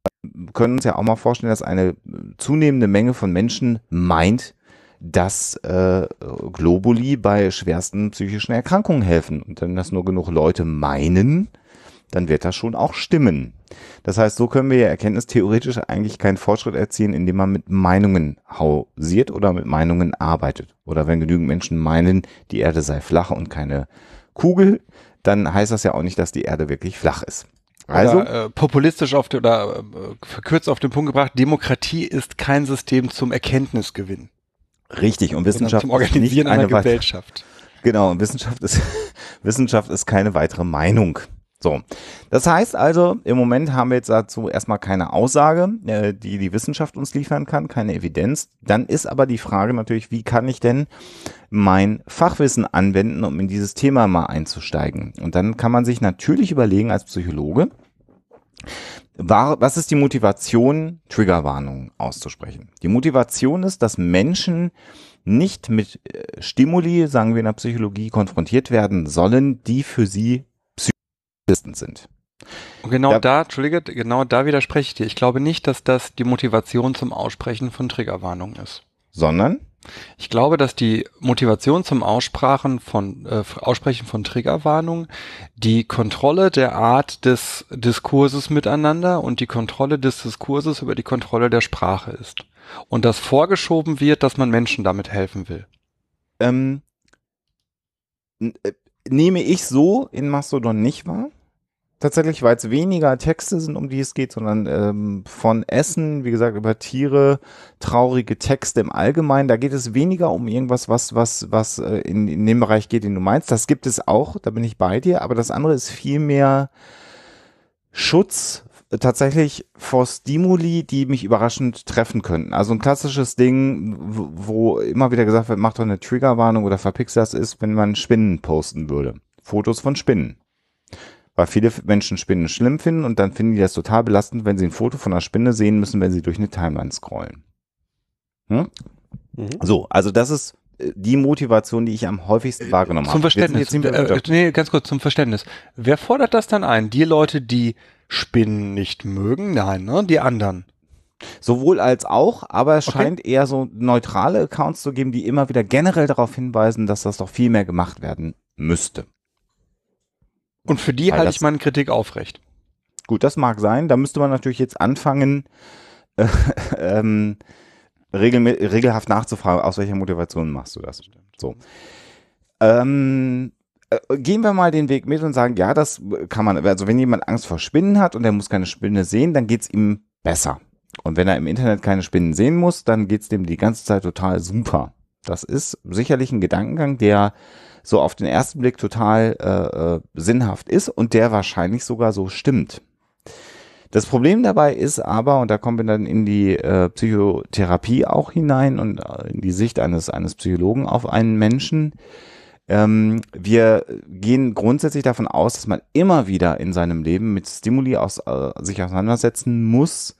können uns ja auch mal vorstellen, dass eine zunehmende Menge von Menschen meint, dass äh, Globuli bei schwersten psychischen Erkrankungen helfen. Und wenn das nur genug Leute meinen, dann wird das schon auch stimmen. Das heißt, so können wir ja erkenntnistheoretisch eigentlich keinen Fortschritt erzielen, indem man mit Meinungen hausiert oder mit Meinungen arbeitet. Oder wenn genügend Menschen meinen, die Erde sei flach und keine Kugel, dann heißt das ja auch nicht, dass die Erde wirklich flach ist. Also, oder, äh, populistisch auf den, oder äh, verkürzt auf den Punkt gebracht, Demokratie ist kein System zum Erkenntnisgewinn, richtig. Und Wissenschaft zum ist nicht Organisieren einer eine weitere Gesellschaft. Genau, und Wissenschaft ist, Wissenschaft ist keine weitere Meinung. So, das heißt also, im Moment haben wir jetzt dazu erstmal keine Aussage, äh, die die Wissenschaft uns liefern kann, keine Evidenz. Dann ist aber die Frage natürlich, wie kann ich denn mein Fachwissen anwenden, um in dieses Thema mal einzusteigen? Und dann kann man sich natürlich überlegen als Psychologe, was ist die Motivation, Triggerwarnungen auszusprechen? Die Motivation ist, dass Menschen nicht mit äh, Stimuli, sagen wir in der Psychologie, konfrontiert werden sollen, die für sie psychologisch sind. Und genau Ja. da, Entschuldige, genau da widerspreche ich dir. Ich glaube nicht, dass das die Motivation zum Aussprechen von Triggerwarnungen ist. Sondern, Ich glaube, dass die Motivation zum Aussprachen von, äh, Aussprechen von Triggerwarnungen die Kontrolle der Art des Diskurses miteinander und die Kontrolle des Diskurses über die Kontrolle der Sprache ist. Und dass vorgeschoben wird, dass man Menschen damit helfen will. ähm, äh, nehme ich so in Mastodon nicht wahr. Tatsächlich, weil es weniger Texte sind, um die es geht, sondern ähm, von Essen, wie gesagt, über Tiere, traurige Texte im Allgemeinen. Da geht es weniger um irgendwas, was, was, was äh, in, in dem Bereich geht, den du meinst. Das gibt es auch, da bin ich bei dir, aber das andere ist viel mehr Schutz äh, tatsächlich vor Stimuli, die mich überraschend treffen könnten. Also ein klassisches Ding, wo, immer wieder gesagt wird, mach doch eine Triggerwarnung oder verpix das ist, wenn man Spinnen posten würde. Fotos von Spinnen. Weil viele Menschen Spinnen schlimm finden und dann finden die das total belastend, wenn sie ein Foto von einer Spinne sehen müssen, wenn sie durch eine Timeline scrollen. Hm? Mhm. So, also das ist äh, die Motivation, die ich am häufigsten wahrgenommen habe. Zum Wir sind Verständnis. jetzt äh, nee, ganz kurz zum Verständnis. Wer fordert das dann ein? Die Leute, die Spinnen nicht mögen? Nein, ne? Die anderen. Sowohl als auch, aber es Okay. scheint eher so neutrale Accounts zu geben, die immer wieder generell darauf hinweisen, dass das doch viel mehr gemacht werden müsste. Und für die Weil halte ich meine Kritik aufrecht. Gut, das mag sein. Da müsste man natürlich jetzt anfangen, äh, ähm, regel, regelhaft nachzufragen, aus welcher Motivation machst du das. So. Ähm, äh, gehen wir mal den Weg mit und sagen, ja, das kann man, also wenn jemand Angst vor Spinnen hat und er muss keine Spinne sehen, dann geht's ihm besser. Und wenn er im Internet keine Spinnen sehen muss, dann geht's dem die ganze Zeit total super. Das ist sicherlich ein Gedankengang, der so auf den ersten Blick total äh, äh, sinnhaft ist und der wahrscheinlich sogar so stimmt. Das Problem dabei ist aber, und da kommen wir dann in die äh, Psychotherapie auch hinein und äh, in die Sicht eines, eines Psychologen auf einen Menschen, ähm, wir gehen grundsätzlich davon aus, dass man immer wieder in seinem Leben mit Stimuli aus, äh, sich auseinandersetzen muss,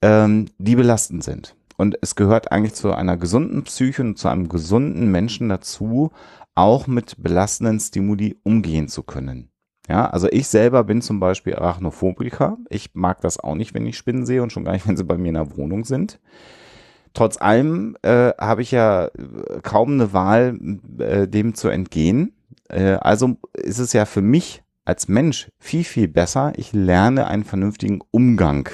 ähm, die belastend sind. Und es gehört eigentlich zu einer gesunden Psyche und zu einem gesunden Menschen dazu, auch mit belastenden Stimuli umgehen zu können. Ja, also ich selber bin zum Beispiel Arachnophobiker. Ich mag das auch nicht, wenn ich Spinnen sehe und schon gar nicht, wenn sie bei mir in der Wohnung sind. Trotz allem äh, habe ich ja äh, kaum eine Wahl, äh, dem zu entgehen. Äh, also ist es ja für mich als Mensch viel, viel besser. Ich lerne einen vernünftigen Umgang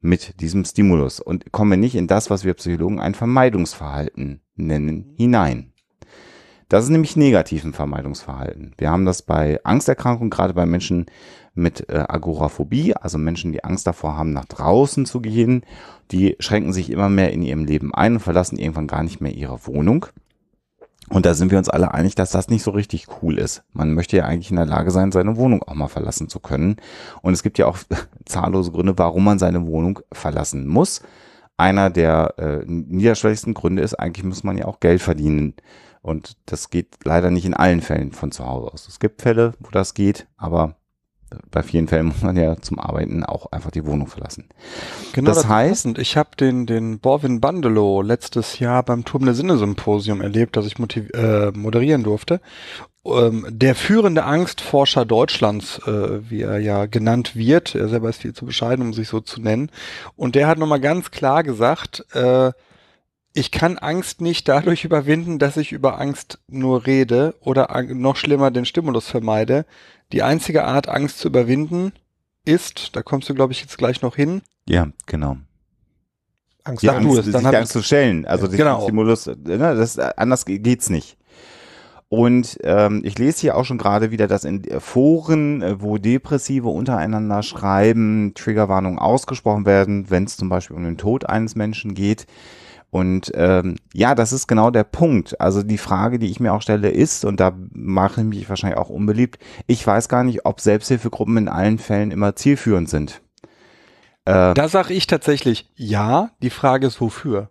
mit diesem Stimulus und komme nicht in das, was wir Psychologen ein Vermeidungsverhalten nennen, hinein. Das ist nämlich negativen Vermeidungsverhalten. Wir haben das bei Angsterkrankungen, gerade bei Menschen mit äh, Agoraphobie, also Menschen, die Angst davor haben, nach draußen zu gehen, die schränken sich immer mehr in ihrem Leben ein und verlassen irgendwann gar nicht mehr ihre Wohnung. Und da sind wir uns alle einig, dass das nicht so richtig cool ist. Man möchte ja eigentlich in der Lage sein, seine Wohnung auch mal verlassen zu können. Und es gibt ja auch zahllose Gründe, warum man seine Wohnung verlassen muss. Einer der äh, niederschwelligsten Gründe ist, eigentlich muss man ja auch Geld verdienen. Und das geht leider nicht in allen Fällen von zu Hause aus. Es gibt Fälle, wo das geht, aber bei vielen Fällen muss man ja zum Arbeiten auch einfach die Wohnung verlassen. Genau, das, das heißt, passend. ich habe den den Borwin Bandelow letztes Jahr beim Turm der Sinne Symposium erlebt, das ich äh, moderieren durfte. Ähm, der führende Angstforscher Deutschlands, äh, wie er ja genannt wird, er selber ist viel zu bescheiden, um sich so zu nennen, und der hat nochmal ganz klar gesagt, äh, ich kann Angst nicht dadurch überwinden, dass ich über Angst nur rede oder noch schlimmer den Stimulus vermeide, die einzige Art, Angst zu überwinden, ist, da kommst du, glaube ich, jetzt gleich noch hin. Ja, genau. Angst, die Angst, du es, dann sich Angst zu stellen. Also ja, genau. Stimulus, ne, das, anders geht's nicht. Und ähm, ich lese hier auch schon gerade wieder, dass in Foren, äh, wo Depressive untereinander schreiben, Triggerwarnungen ausgesprochen werden, wenn es zum Beispiel um den Tod eines Menschen geht. Und ähm, ja, das ist genau der Punkt. Also die Frage, die ich mir auch stelle, ist, und da mache ich mich wahrscheinlich auch unbeliebt, ich weiß gar nicht, ob Selbsthilfegruppen in allen Fällen immer zielführend sind. Äh, da sage ich tatsächlich ja. Die Frage ist, wofür?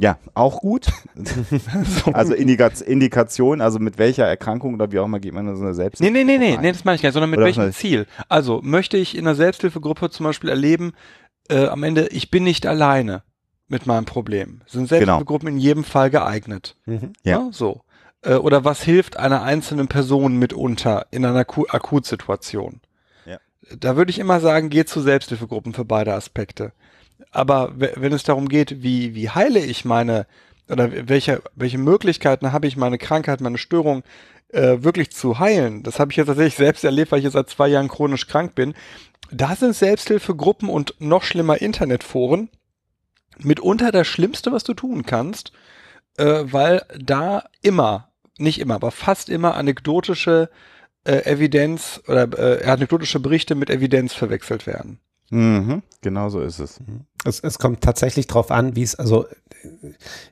Ja, auch gut. also Indikation, also mit welcher Erkrankung oder wie auch immer geht man in so eine Selbsthilfe? Nee, nee, nee, nee, nee, das meine ich gar nicht, sondern mit oder welchem Ziel. Also möchte ich in einer Selbsthilfegruppe zum Beispiel erleben, äh, am Ende, ich bin nicht alleine mit meinem Problem. Sind Selbsthilfegruppen genau. in jedem Fall geeignet. Mhm. Ja. ja. So. Äh, oder was hilft einer einzelnen Person mitunter in einer Aku Akutsituation? Ja. Da würde ich immer sagen, geht zu Selbsthilfegruppen für beide Aspekte. Aber wenn es darum geht, wie, wie heile ich meine, oder welche, welche Möglichkeiten habe ich, meine Krankheit, meine Störung äh, wirklich zu heilen, das habe ich jetzt tatsächlich selbst erlebt, weil ich jetzt seit zwei Jahren chronisch krank bin. Da sind Selbsthilfegruppen und noch schlimmer Internetforen mitunter das Schlimmste, was du tun kannst, äh, weil da immer, nicht immer, aber fast immer anekdotische äh, Evidenz oder äh, anekdotische Berichte mit Evidenz verwechselt werden. Mhm, genau so ist es. Mhm. Es, es kommt tatsächlich drauf an, wie es, also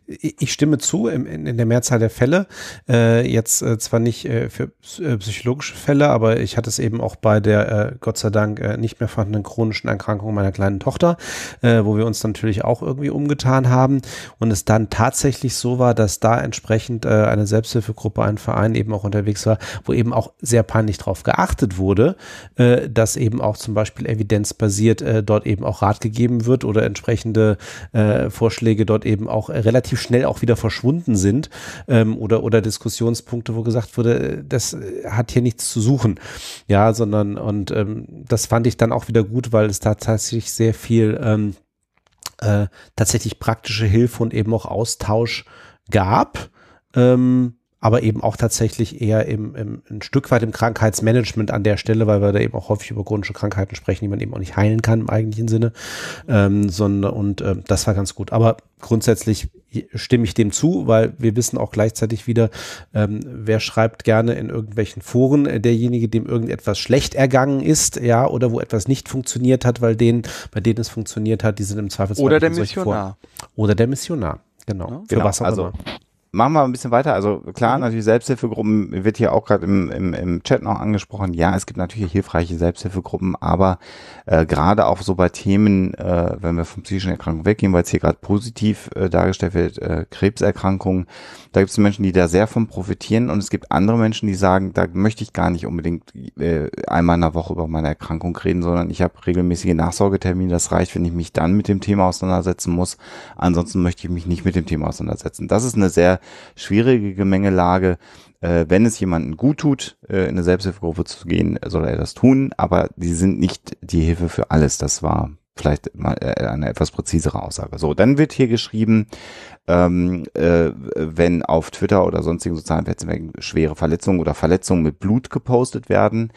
ich stimme zu in, in der Mehrzahl der Fälle. Äh, jetzt äh, zwar nicht äh, für äh, psychologische Fälle, aber ich hatte es eben auch bei der äh, Gott sei Dank äh, nicht mehr vorhandenen chronischen Erkrankung meiner kleinen Tochter, äh, wo wir uns natürlich auch irgendwie umgetan haben und es dann tatsächlich so war, dass da entsprechend äh, eine Selbsthilfegruppe, ein Verein eben auch unterwegs war, wo eben auch sehr peinlich drauf geachtet wurde, äh, dass eben auch zum Beispiel evidenzbasiert äh, dort eben auch Rat gegeben wird oder entsprechende äh, Vorschläge dort eben auch relativ schnell auch wieder verschwunden sind ähm, oder, oder Diskussionspunkte, wo gesagt wurde, äh, das hat hier nichts zu suchen. Ja, sondern und ähm, das fand ich dann auch wieder gut, weil es tatsächlich sehr viel ähm, äh, tatsächlich praktische Hilfe und eben auch Austausch gab. Ähm, aber eben auch tatsächlich eher im, im, ein Stück weit im Krankheitsmanagement an der Stelle, weil wir da eben auch häufig über chronische Krankheiten sprechen, die man eben auch nicht heilen kann im eigentlichen Sinne. Ähm, sondern, und äh, das war ganz gut. Aber grundsätzlich stimme ich dem zu, weil wir wissen auch gleichzeitig wieder, ähm, wer schreibt gerne in irgendwelchen Foren, äh, derjenige, dem irgendetwas schlecht ergangen ist, ja, oder wo etwas nicht funktioniert hat, weil denen, bei denen es funktioniert hat, die sind im Zweifelsfall. Oder der Missionar. Oder der Missionar. Genau. Ja, für genau. was auch also, immer machen wir ein bisschen weiter. Also klar, mhm. natürlich Selbsthilfegruppen wird hier auch gerade im, im, im Chat noch angesprochen. Ja, es gibt natürlich hilfreiche Selbsthilfegruppen, aber äh, gerade auch so bei Themen, äh, wenn wir vom psychischen Erkrankungen weggehen, weil es hier gerade positiv äh, dargestellt wird, äh, Krebserkrankungen, da gibt es Menschen, die da sehr von profitieren und es gibt andere Menschen, die sagen, da möchte ich gar nicht unbedingt äh, einmal in der Woche über meine Erkrankung reden, sondern ich habe regelmäßige Nachsorgetermine. Das reicht, wenn ich mich dann mit dem Thema auseinandersetzen muss. Ansonsten möchte ich mich nicht mit dem Thema auseinandersetzen. Das ist eine sehr schwierige Gemengelage. Äh, wenn es jemandem gut tut, äh, in eine Selbsthilfegruppe zu gehen, soll er das tun, aber die sind nicht die Hilfe für alles. Das war vielleicht mal äh, eine etwas präzisere Aussage. So, dann wird hier geschrieben, ähm, äh, wenn auf Twitter oder sonstigen sozialen Netzwerken schwere Verletzungen oder Verletzungen mit Blut gepostet werden,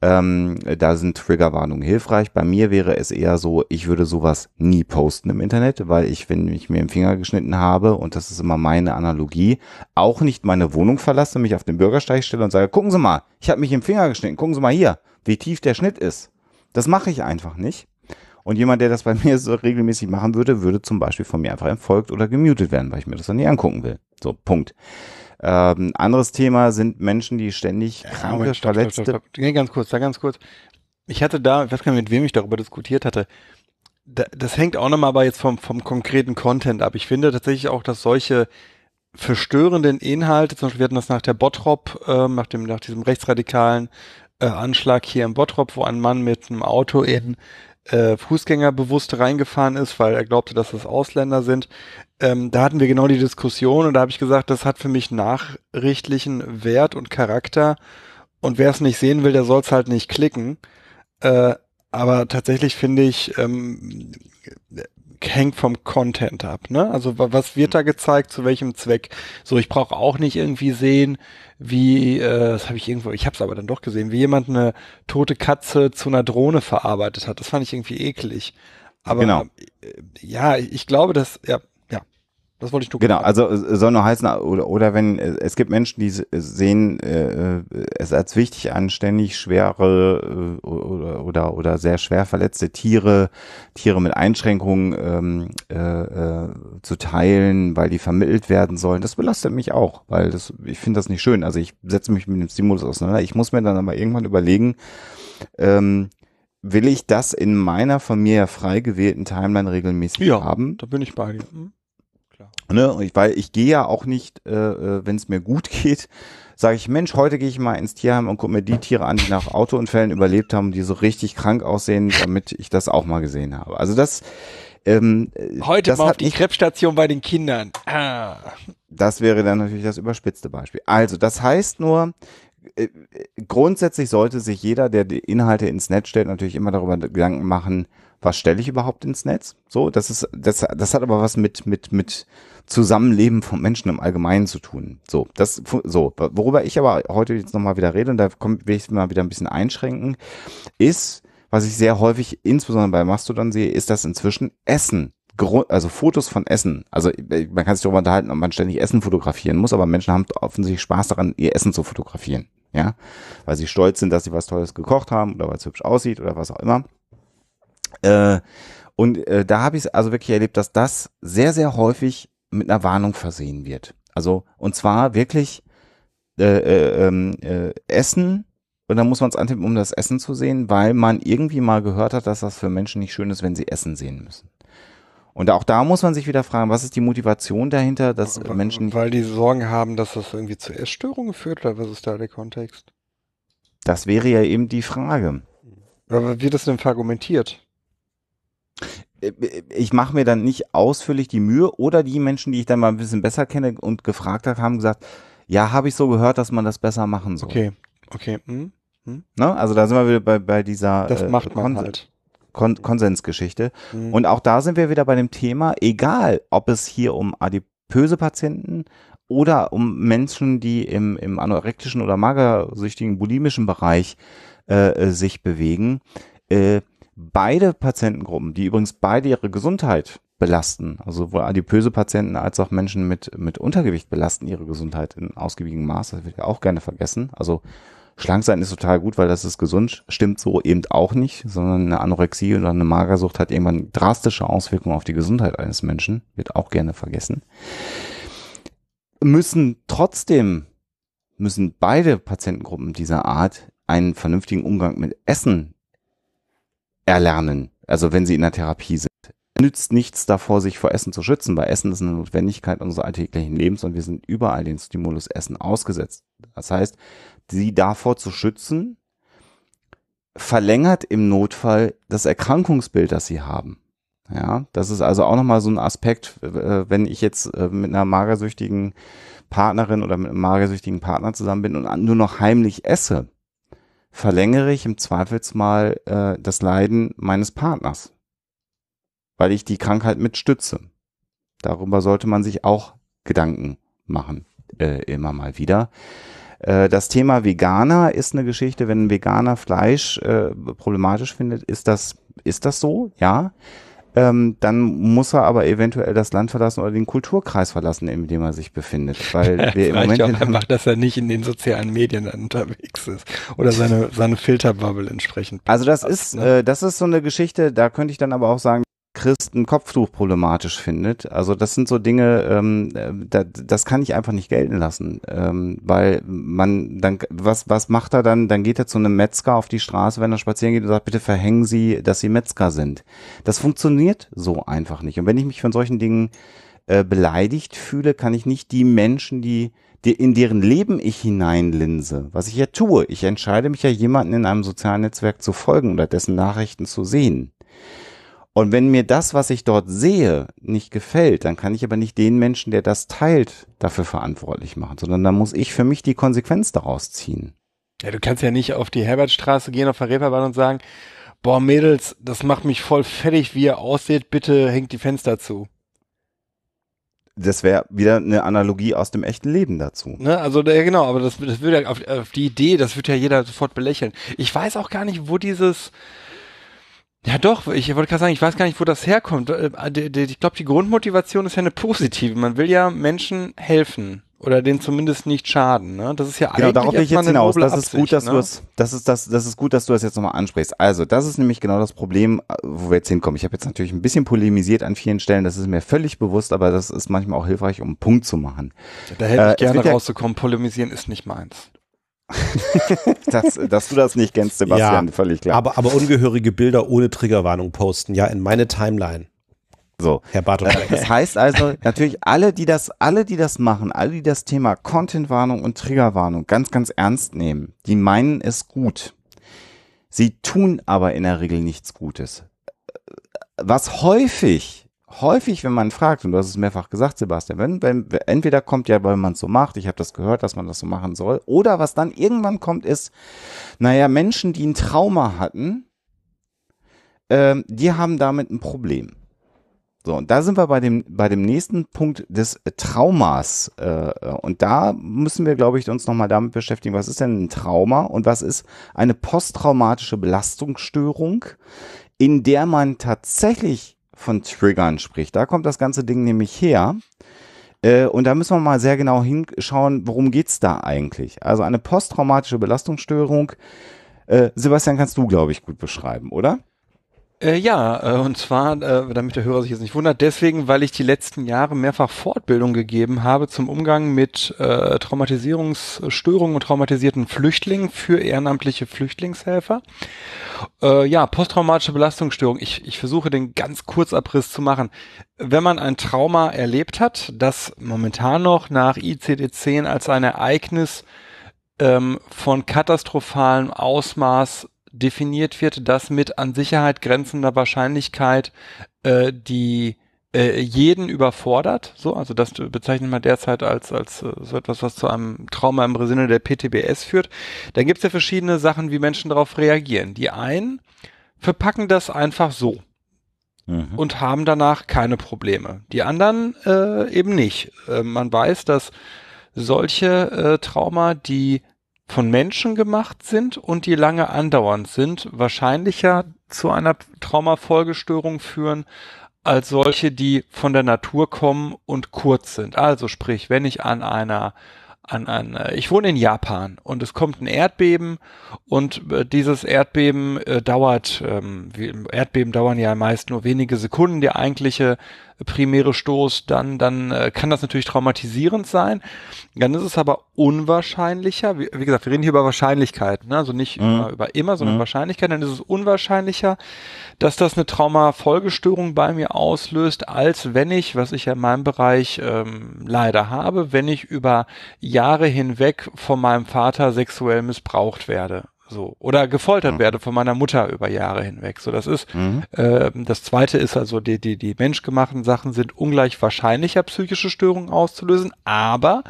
ähm, da sind Triggerwarnungen hilfreich. Bei mir wäre es eher so, ich würde sowas nie posten im Internet, weil ich, wenn ich mir den Finger geschnitten habe, und das ist immer meine Analogie, auch nicht meine Wohnung verlasse, mich auf den Bürgersteig stelle und sage, gucken Sie mal, ich habe mich im Finger geschnitten, gucken Sie mal hier, wie tief der Schnitt ist. Das mache ich einfach nicht. Und jemand, der das bei mir so regelmäßig machen würde, würde zum Beispiel von mir einfach entfolgt oder gemutet werden, weil ich mir das dann nie angucken will. So, Punkt. Ähm, anderes Thema sind Menschen, die ständig Ja, kranke, Moment, stopp, verletzte. Stopp, stopp, stopp. Nee, ganz kurz, da ganz kurz. Ich hatte da, ich weiß gar nicht, mit wem ich darüber diskutiert hatte. Da, das hängt auch nochmal aber jetzt vom, vom konkreten Content ab. Ich finde tatsächlich auch, dass solche verstörenden Inhalte, zum Beispiel wir hatten das nach der Bottrop, ähm, nach dem, nach diesem rechtsradikalen äh, Anschlag hier im Bottrop, wo ein Mann mit einem Auto in äh, Fußgänger bewusst reingefahren ist, weil er glaubte, dass es Ausländer sind. Ähm, da hatten wir genau die Diskussion und da habe ich gesagt, das hat für mich nachrichtlichen Wert und Charakter. Und wer es nicht sehen will, der soll es halt nicht klicken. Äh, aber tatsächlich finde ich, ähm, hängt vom Content ab. Ne? Also wa- was wird da gezeigt, zu welchem Zweck? So, ich brauche auch nicht irgendwie sehen, wie, äh, das habe ich irgendwo, ich habe es aber dann doch gesehen, wie jemand eine tote Katze zu einer Drohne verarbeitet hat. Das fand ich irgendwie eklig. Aber Genau. äh, ja, ich glaube, dass, ja, das wollte ich nur Genau, sagen. also soll nur heißen, oder, oder wenn äh, es gibt Menschen, die s- sehen äh, äh, es als wichtig an, ständig schwere äh, oder, oder, oder sehr schwer verletzte Tiere, Tiere mit Einschränkungen ähm, äh, äh, zu teilen, weil die vermittelt werden sollen. Das belastet mich auch, weil das, ich finde das nicht schön. Also ich setze mich mit dem Stimulus auseinander. Ich muss mir dann aber irgendwann überlegen, ähm, will ich das in meiner von mir frei gewählten Timeline regelmäßig Ja. haben? Da bin ich bei dir. Hm? Ne? Und ich, weil ich gehe ja auch nicht, äh, äh, wenn es mir gut geht, sage ich, Mensch, heute gehe ich mal ins Tierheim und gucke mir die Tiere an, die nach Autounfällen überlebt haben, die so richtig krank aussehen, damit ich das auch mal gesehen habe. Also das, ähm, äh, Heute das mal auf die nicht, Krebsstation bei den Kindern. Ah. das wäre dann natürlich das überspitzte Beispiel. Also das heißt nur, äh, grundsätzlich sollte sich jeder, der die Inhalte ins Netz stellt, natürlich immer darüber Gedanken machen, was stelle ich überhaupt ins Netz? So, das ist, das, das hat aber was mit, mit, mit Zusammenleben von Menschen im Allgemeinen zu tun. So, das, so, worüber ich aber heute jetzt nochmal wieder rede, und da komm, will ich mal wieder ein bisschen einschränken, ist, was ich sehr häufig, insbesondere bei Mastodon sehe, ist, dass inzwischen Essen also Fotos von Essen. Also äh, man kann sich darüber unterhalten, ob man ständig Essen fotografieren muss, aber Menschen haben offensichtlich Spaß daran, ihr Essen zu fotografieren. Ja, weil sie stolz sind, dass sie was Tolles gekocht haben oder weil es hübsch aussieht oder was auch immer. Äh, und äh, da habe ich es also wirklich erlebt, dass das sehr, sehr häufig mit einer Warnung versehen wird. Also und zwar wirklich äh, äh, ähm, äh, Essen und dann muss man es antippen, um das Essen zu sehen, weil man irgendwie mal gehört hat, dass das für Menschen nicht schön ist, wenn sie Essen sehen müssen. Und auch da muss man sich wieder fragen, was ist die Motivation dahinter, dass Wa- Menschen Weil die Sorgen haben, dass das irgendwie zu Essstörungen führt, oder was ist da der Kontext? das wäre ja eben die Frage. Oder wird das denn verargumentiert? Äh, Ich mache mir dann nicht ausführlich die Mühe oder die Menschen, die ich dann mal ein bisschen besser kenne und gefragt habe, haben gesagt, ja, habe ich so gehört, dass man das besser machen soll. Okay, okay. Hm? Ne? Also da sind wir wieder bei, bei dieser Das äh, macht man Kons halt. Kon Konsensgeschichte. Hm. Und auch da sind wir wieder bei dem Thema, egal ob es hier um adipöse Patienten oder um Menschen, die im, im anorektischen oder magersüchtigen, bulimischen Bereich äh, äh, sich bewegen, äh, beide Patientengruppen, die übrigens beide ihre Gesundheit belasten, also sowohl adipöse Patienten als auch Menschen mit, mit Untergewicht belasten ihre Gesundheit in ausgiebigem Maß, das wird ja auch gerne vergessen. Also Schlank sein ist total gut, weil das ist gesund. Stimmt so eben auch nicht, sondern eine Anorexie oder eine Magersucht hat irgendwann drastische Auswirkungen auf die Gesundheit eines Menschen. Wird auch gerne vergessen. Müssen trotzdem, müssen beide Patientengruppen dieser Art einen vernünftigen Umgang mit Essen erlernen. Also wenn sie in der Therapie sind. Nützt nichts davor, sich vor Essen zu schützen, weil Essen ist eine Notwendigkeit unseres alltäglichen Lebens und wir sind überall den Stimulus Essen ausgesetzt. Das heißt, sie davor zu schützen, verlängert im Notfall das Erkrankungsbild, das sie haben. Ja, das ist also auch nochmal so ein Aspekt, äh, wenn ich jetzt äh, mit einer magersüchtigen Partnerin oder mit einem magersüchtigen Partner zusammen bin und nur noch heimlich esse, verlängere ich im Zweifelsmal äh, das Leiden meines Partners. weil ich die Krankheit mitstütze. Darüber sollte man sich auch Gedanken machen, äh, immer mal wieder. Äh, das Thema Veganer ist eine Geschichte, wenn ein Veganer Fleisch äh, problematisch findet, ist das, ist das so? Ja. Ähm, dann muss er aber eventuell das Land verlassen oder den Kulturkreis verlassen, in dem er sich befindet. Weil wir im Moment ja auch einfach, dass er nicht in den sozialen Medien unterwegs ist oder seine, seine Filterbubble entsprechend. Also das ist, ne? äh, das ist so eine Geschichte, da könnte ich dann aber auch sagen, Christ ein Kopftuch problematisch findet. Also das sind so Dinge, ähm, äh, da, das kann ich einfach nicht gelten lassen, ähm, weil man dann was was macht er dann? Dann geht er zu einem Metzger auf die Straße, wenn er spazieren geht und sagt, bitte verhängen Sie, dass Sie Metzger sind. Das funktioniert so einfach nicht. Und wenn ich mich von solchen Dingen äh, beleidigt fühle, kann ich nicht die Menschen, die, in deren Leben ich hineinlinse, was ich ja tue. Ich entscheide mich ja, jemanden in einem sozialen Netzwerk zu folgen oder dessen Nachrichten zu sehen. Und wenn mir das, was ich dort sehe, nicht gefällt, dann kann ich aber nicht den Menschen, der das teilt, dafür verantwortlich machen, sondern dann muss ich für mich die Konsequenz daraus ziehen. Ja, du kannst ja nicht auf die Herbertstraße gehen, auf der Reeperbahn und sagen, boah, Mädels, das macht mich voll fertig, wie ihr aussieht, bitte hängt die Fenster zu. Das wäre wieder eine Analogie aus dem echten Leben dazu. Ne, also ja, genau, aber das, das würde ja auf, auf die Idee, das würde ja jeder sofort belächeln. Ich weiß auch gar nicht, wo dieses, ja doch, ich wollte gerade sagen, ich weiß gar nicht, wo das herkommt. Äh, ich glaube, die Grundmotivation ist ja eine positive. Man will ja Menschen helfen oder denen zumindest nicht schaden. Ne? Das ist ja genau, eigentlich darauf will ich jetzt hinaus. Das Absicht, ist gut, dass ne? du es, das ist das, das ist gut, dass du das jetzt nochmal ansprichst. Also, das ist nämlich genau das Problem, äh, wo wir jetzt hinkommen. Ich habe jetzt natürlich ein bisschen polemisiert an vielen Stellen. Das ist mir völlig bewusst, aber das ist manchmal auch hilfreich, um einen Punkt zu machen. Da hätte äh, ich gerne rauszukommen. Polemisieren ist nicht meins. dass, dass du das nicht kennst, Sebastian, ja, völlig klar. Aber, aber ungehörige Bilder ohne Triggerwarnung posten, ja, in meine Timeline. So, Herr Bartok. Äh, das heißt also, natürlich alle, die das, alle, die das machen, alle, die das Thema Contentwarnung und Triggerwarnung ganz, ganz ernst nehmen, die meinen es gut. Sie tun aber in der Regel nichts Gutes. Was häufig häufig, wenn man fragt, und du hast es mehrfach gesagt, Sebastian, wenn, wenn entweder kommt ja, weil man es so macht, ich habe das gehört, dass man das so machen soll, oder was dann irgendwann kommt, ist, naja, Menschen, die ein Trauma hatten, ähm, die haben damit ein Problem. So, und da sind wir bei dem, bei dem nächsten Punkt des Traumas. Äh, und da müssen wir, glaube ich, uns nochmal damit beschäftigen, was ist denn ein Trauma und was ist eine posttraumatische Belastungsstörung, in der man tatsächlich von Triggern spricht. Da kommt das ganze Ding nämlich her. Äh, und da müssen wir mal sehr genau hinschauen, worum geht's da eigentlich? Also eine posttraumatische Belastungsstörung. Äh, Sebastian, kannst du, glaube ich, gut beschreiben, oder? Äh, ja, äh, und zwar, äh, damit der Hörer sich jetzt nicht wundert, deswegen, weil ich die letzten Jahre mehrfach Fortbildung gegeben habe zum Umgang mit äh, Traumatisierungsstörungen und traumatisierten Flüchtlingen für ehrenamtliche Flüchtlingshelfer. Äh, ja, posttraumatische Belastungsstörung. Ich, ich versuche den ganz Kurzabriss zu machen. Wenn man ein Trauma erlebt hat, das momentan noch nach ICD-10 als ein Ereignis ähm, von katastrophalem Ausmaß definiert wird, dass mit an Sicherheit grenzender Wahrscheinlichkeit äh, die äh, jeden überfordert. So, also das bezeichnet man derzeit als als äh, so etwas, was zu einem Trauma im Sinne der PTBS führt. Da gibt es ja verschiedene Sachen, wie Menschen darauf reagieren. Die einen verpacken das einfach so mhm. und haben danach keine Probleme. Die anderen äh, eben nicht. Äh, man weiß, dass solche äh, Trauma, die von Menschen gemacht sind und die lange andauernd sind, wahrscheinlicher zu einer Traumafolgestörung führen als solche, die von der Natur kommen und kurz sind. Also sprich, wenn ich an einer an ein, äh, ich wohne in Japan und es kommt ein Erdbeben und äh, dieses Erdbeben äh, dauert, ähm, Erdbeben dauern ja meist nur wenige Sekunden, der eigentliche primäre Stoß, dann, dann äh, kann das natürlich traumatisierend sein. Dann ist es aber unwahrscheinlicher, wie, wie gesagt, wir reden hier über Wahrscheinlichkeit, ne? also nicht mhm. über, über immer, sondern mhm. Wahrscheinlichkeit, dann ist es unwahrscheinlicher, dass das eine Traumafolgestörung bei mir auslöst, als wenn ich, was ich ja in meinem Bereich ähm, leider habe, wenn ich über Jahre hinweg von meinem Vater sexuell missbraucht werde so oder gefoltert mhm. werde von meiner Mutter über Jahre hinweg. So, das ist mhm. äh, das Zweite ist also die die die menschgemachten Sachen sind ungleich wahrscheinlicher psychische Störungen auszulösen, aber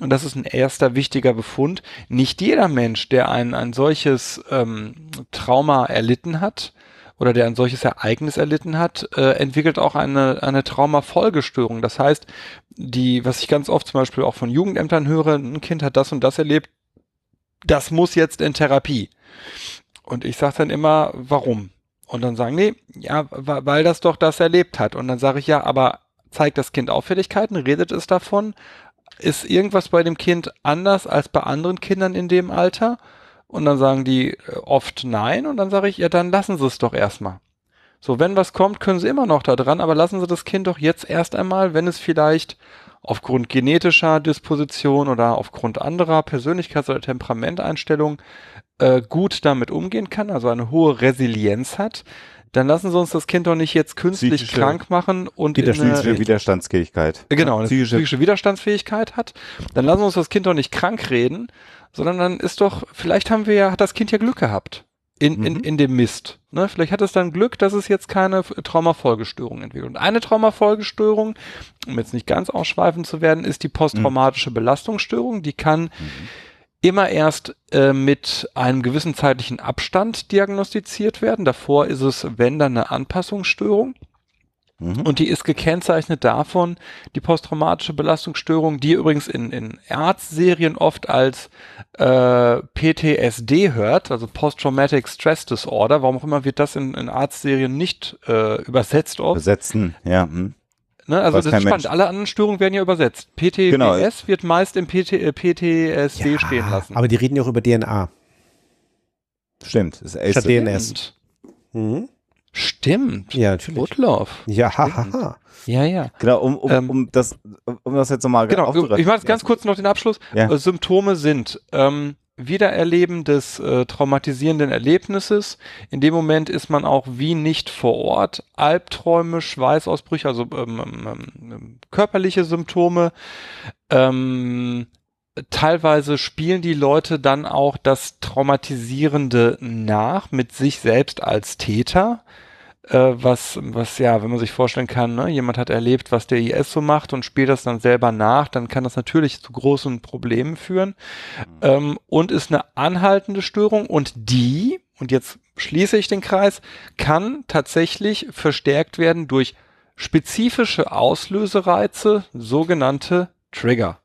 und das ist ein erster wichtiger Befund. Nicht jeder Mensch, der ein, ein solches ähm, Trauma erlitten hat, oder der ein solches Ereignis erlitten hat, äh, entwickelt auch eine, eine Traumafolgestörung. Das heißt, die, was ich ganz oft zum Beispiel auch von Jugendämtern höre, ein Kind hat das und das erlebt, das muss jetzt in Therapie. Und ich sage dann immer, warum? Und dann sagen, nee, ja, weil das doch das erlebt hat. Und dann sage ich, ja, aber zeigt das Kind Auffälligkeiten, redet es davon? Ist irgendwas bei dem Kind anders als bei anderen Kindern in dem Alter? Und dann sagen die äh, oft nein. Und dann sage ich, ja, dann lassen Sie es doch erstmal. So, wenn was kommt, können Sie immer noch da dran, aber lassen Sie das Kind doch jetzt erst einmal, wenn es vielleicht aufgrund genetischer Disposition oder aufgrund anderer Persönlichkeits- oder Temperamenteinstellungen äh, gut damit umgehen kann, also eine hohe Resilienz hat, dann lassen Sie uns das Kind doch nicht jetzt künstlich Psychische krank machen und in Psychische Widerstandsfähigkeit. genau, eine psychische- psychische Widerstandsfähigkeit hat. Dann lassen wir uns das Kind doch nicht krank reden, sondern dann ist doch, vielleicht haben wir ja, hat das Kind ja Glück gehabt in, in, Mhm. in dem Mist. Ne? Vielleicht hat es dann Glück, dass es jetzt keine Traumafolgestörung entwickelt. Und eine Traumafolgestörung, um jetzt nicht ganz ausschweifend zu werden, ist die posttraumatische Belastungsstörung. Die kann immer erst äh, mit einem gewissen zeitlichen Abstand diagnostiziert werden. Davor ist es, wenn dann eine Anpassungsstörung. Mhm. Und die ist gekennzeichnet davon, die posttraumatische Belastungsstörung, die ihr übrigens in, in Arztserien oft als äh, PTSD hört, also Post-Traumatic Stress Disorder. Warum auch immer wird das in, in Arztserien nicht äh, übersetzt oft. Besetzen, ja. Hm. Ne? Also das ist spannend. Mensch. Alle anderen Störungen werden ja übersetzt. PTBS Genau. wird meist im PT, äh, PTSD Ja, stehen lassen. Aber die reden ja auch über DNA. Stimmt. Ist Statt DNS. Stimmt. Mhm. Stimmt. Ja, natürlich. Rudloff. Ja, hahaha. Ja, ja. Genau, um, um, Ähm, um, das, um das jetzt nochmal Genau, ich mache jetzt ganz kurz noch den Abschluss. Ja. Äh, Symptome sind ähm, Wiedererleben des äh, traumatisierenden Erlebnisses. In dem Moment ist man auch wie nicht vor Ort. Albträume, Schweißausbrüche, also ähm, ähm, ähm, körperliche Symptome. Ähm, teilweise spielen die Leute dann auch das Traumatisierende nach mit sich selbst als Täter äh, was, was ja, wenn man sich vorstellen kann, ne, jemand hat erlebt, was der IS so macht und spielt das dann selber nach, dann kann das natürlich zu großen Problemen führen ähm, und ist eine anhaltende Störung und die, und jetzt schließe ich den Kreis, kann tatsächlich verstärkt werden durch spezifische Auslösereize, sogenannte Trigger.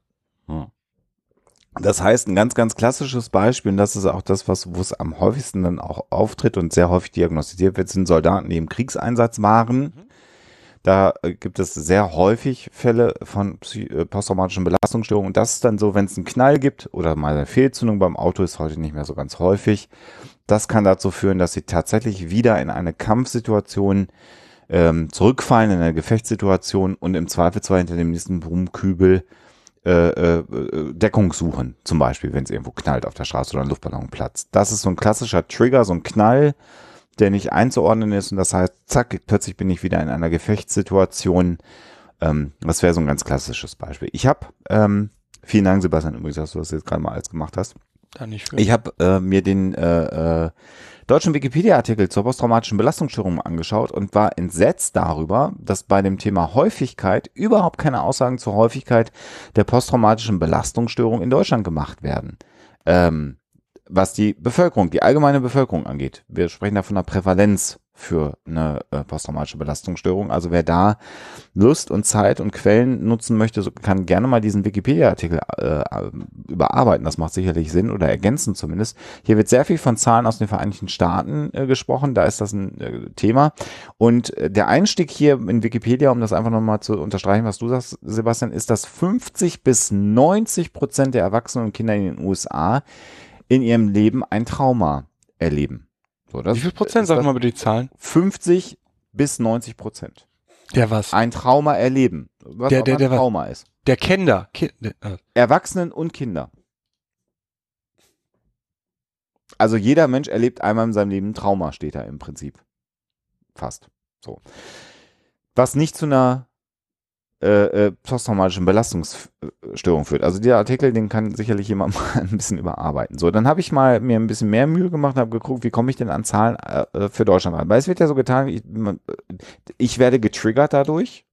Das heißt, ein ganz, ganz klassisches Beispiel, und das ist auch das, was, wo es am häufigsten dann auch auftritt und sehr häufig diagnostiziert wird, sind Soldaten, die im Kriegseinsatz waren. Da äh, gibt es sehr häufig Fälle von äh, posttraumatischen Belastungsstörungen. Und das ist dann so, wenn es einen Knall gibt oder mal eine Fehlzündung beim Auto, ist heute nicht mehr so ganz häufig. Das kann dazu führen, dass sie tatsächlich wieder in eine Kampfsituation ähm, zurückfallen, in eine Gefechtssituation und im Zweifelsfall hinter dem nächsten Brummkübel äh, äh, Deckung suchen, zum Beispiel, wenn es irgendwo knallt auf der Straße oder ein Luftballon platzt. Das ist so ein klassischer Trigger, so ein Knall, der nicht einzuordnen ist und das heißt, zack, plötzlich bin ich wieder in einer Gefechtssituation. Ähm, das wäre so ein ganz klassisches Beispiel. Ich habe, ähm, vielen Dank, Sebastian, übrigens, dass du das jetzt gerade mal alles gemacht hast. Ich habe äh, mir den äh, äh, deutschen Wikipedia-Artikel zur posttraumatischen Belastungsstörung angeschaut und war entsetzt darüber, dass bei dem Thema Häufigkeit überhaupt keine Aussagen zur Häufigkeit der posttraumatischen Belastungsstörung in Deutschland gemacht werden. Ähm, was die Bevölkerung, die allgemeine Bevölkerung angeht. Wir sprechen da von einer Prävalenz für eine äh, posttraumatische Belastungsstörung. Also wer da Lust und Zeit und Quellen nutzen möchte, so kann gerne mal diesen Wikipedia-Artikel äh, überarbeiten. Das macht sicherlich Sinn oder ergänzen zumindest. Hier wird sehr viel von Zahlen aus den Vereinigten Staaten äh, gesprochen. Da ist das ein äh, Thema. Und äh, der Einstieg hier in Wikipedia, um das einfach nochmal zu unterstreichen, was du sagst, Sebastian, ist, dass 50 bis 90 Prozent der Erwachsenen und Kinder in den USA in ihrem Leben ein Trauma erleben. So, das Wie viel Prozent, sag mal bitte die Zahlen. 50 bis 90 Prozent. Der was? Ein Trauma erleben. Was Der- auch der- ein der was? Trauma ist. Der Kinder. Ki äh, Erwachsenen und Kinder. Also jeder Mensch erlebt einmal in seinem Leben ein Trauma, steht da im Prinzip. Fast. So. Was nicht zu einer äh, posttraumatischen Belastungsstörung führt. Also der Artikel, den kann sicherlich jemand mal ein bisschen überarbeiten. So, dann habe ich mal mir ein bisschen mehr Mühe gemacht und habe geguckt, wie komme ich denn an Zahlen äh, für Deutschland ran. Weil es wird ja so getan, ich, man, ich werde getriggert dadurch.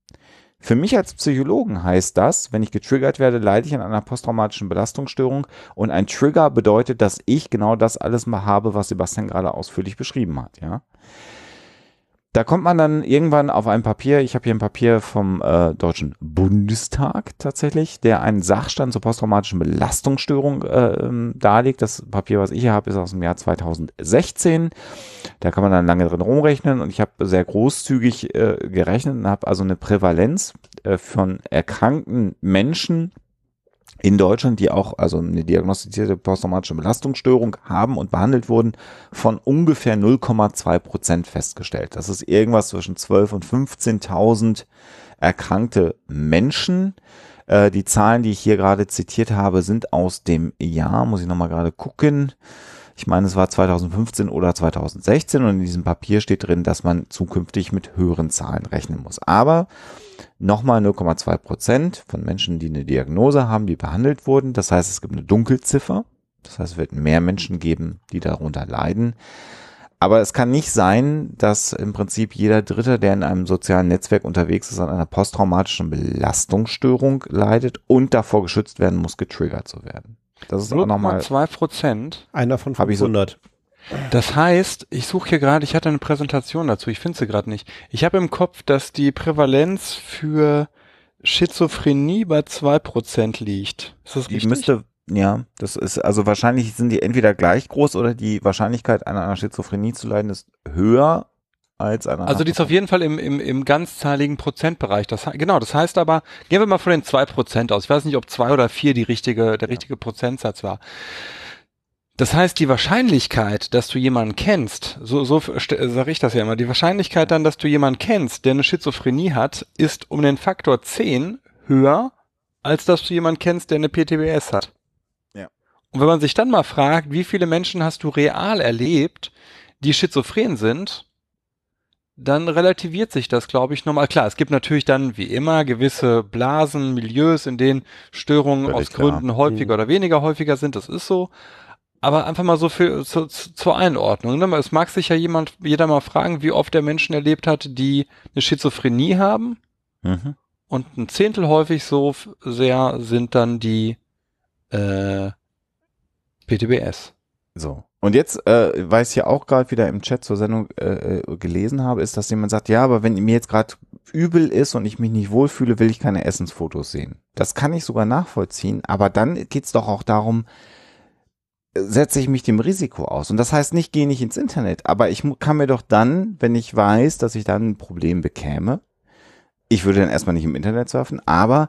Für mich als Psychologen heißt das, wenn ich getriggert werde, leide ich an einer posttraumatischen Belastungsstörung und ein Trigger bedeutet, dass ich genau das alles mal habe, was Sebastian gerade ausführlich beschrieben hat, ja. Da kommt man dann irgendwann auf ein Papier, ich habe hier ein Papier vom äh, Deutschen Bundestag tatsächlich, der einen Sachstand zur posttraumatischen Belastungsstörung äh, ähm, darlegt. Das Papier, was ich hier habe, ist aus dem Jahr 2016. Da kann man dann lange drin rumrechnen und ich habe sehr großzügig äh, gerechnet und habe also eine Prävalenz äh, von erkrankten Menschen in Deutschland, die auch also eine diagnostizierte posttraumatische Belastungsstörung haben und behandelt wurden, von ungefähr 0,2 Prozent festgestellt. Das ist irgendwas zwischen 12 und 15.000 erkrankte Menschen. Äh, die Zahlen, die ich hier gerade zitiert habe, sind aus dem Jahr, muss ich nochmal gerade gucken. Ich meine, es war 2015 oder 2016 und in diesem Papier steht drin, dass man zukünftig mit höheren Zahlen rechnen muss. Aber nochmal 0,2 Prozent von Menschen, die eine Diagnose haben, die behandelt wurden. Das heißt, es gibt eine Dunkelziffer. Das heißt, es wird mehr Menschen geben, die darunter leiden. Aber es kann nicht sein, dass im Prinzip jeder Dritte, der in einem sozialen Netzwerk unterwegs ist, an einer posttraumatischen Belastungsstörung leidet und davor geschützt werden muss, getriggert zu werden. Das ist auch nochmal. zwei Prozent. Einer von 500. Das heißt, ich suche hier gerade, ich hatte eine Präsentation dazu, ich finde sie gerade nicht. Ich habe im Kopf, dass die Prävalenz für Schizophrenie bei zwei Prozent liegt. Ist das die richtig? Müsste, ja, das ist, also wahrscheinlich sind die entweder gleich groß oder die Wahrscheinlichkeit einer, einer Schizophrenie zu leiden ist höher als einer. Also die ist auf jeden Fall im, im, im ganzzahligen Prozentbereich. Das, genau, das heißt aber, gehen wir mal von den zwei Prozent aus. Ich weiß nicht, ob zwei oder vier die richtige, der richtige Prozentsatz war. Das heißt, die Wahrscheinlichkeit, dass du jemanden kennst, so, so sage ich das ja immer, die Wahrscheinlichkeit dann, dass du jemanden kennst, der eine Schizophrenie hat, ist um den Faktor 10 höher, als dass du jemanden kennst, der eine PTBS hat. Ja. Und wenn man sich dann mal fragt, wie viele Menschen hast du real erlebt, die schizophren sind, dann relativiert sich das, glaube ich, nochmal. Klar, es gibt natürlich dann, wie immer, gewisse Blasen, Milieus, in denen Störungen Völlig aus Gründen klar. häufiger mhm. oder weniger häufiger sind, das ist so. Aber einfach mal so für, zu, zur Einordnung. Ne? Es mag sich ja jemand, jeder mal fragen, wie oft er Menschen erlebt hat, die eine Schizophrenie haben. Mhm. Und ein Zehntel häufig so sehr sind dann die äh, PTBS. So. Und jetzt, äh, weil ich ja auch gerade wieder im Chat zur Sendung äh, äh, gelesen habe, ist, dass jemand sagt, ja, aber wenn mir jetzt gerade übel ist und ich mich nicht wohlfühle, will ich keine Essensfotos sehen. Das kann ich sogar nachvollziehen, aber dann geht's doch auch darum, setze ich mich dem Risiko aus. Und das heißt nicht, gehe nicht ins Internet, aber ich kann mir doch dann, wenn ich weiß, dass ich dann ein Problem bekäme, ich würde dann erstmal nicht im Internet surfen, aber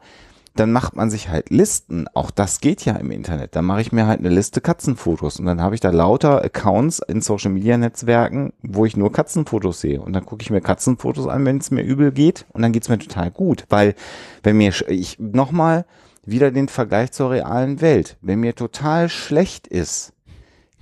dann macht man sich halt Listen. Auch das geht ja im Internet. Dann mache ich mir halt eine Liste Katzenfotos und dann habe ich da lauter Accounts in Social Media Netzwerken, wo ich nur Katzenfotos sehe. Und dann gucke ich mir Katzenfotos an, wenn es mir übel geht und dann geht's mir total gut. Weil, wenn mir, ich nochmal, wieder den Vergleich zur realen Welt. Wenn mir total schlecht ist,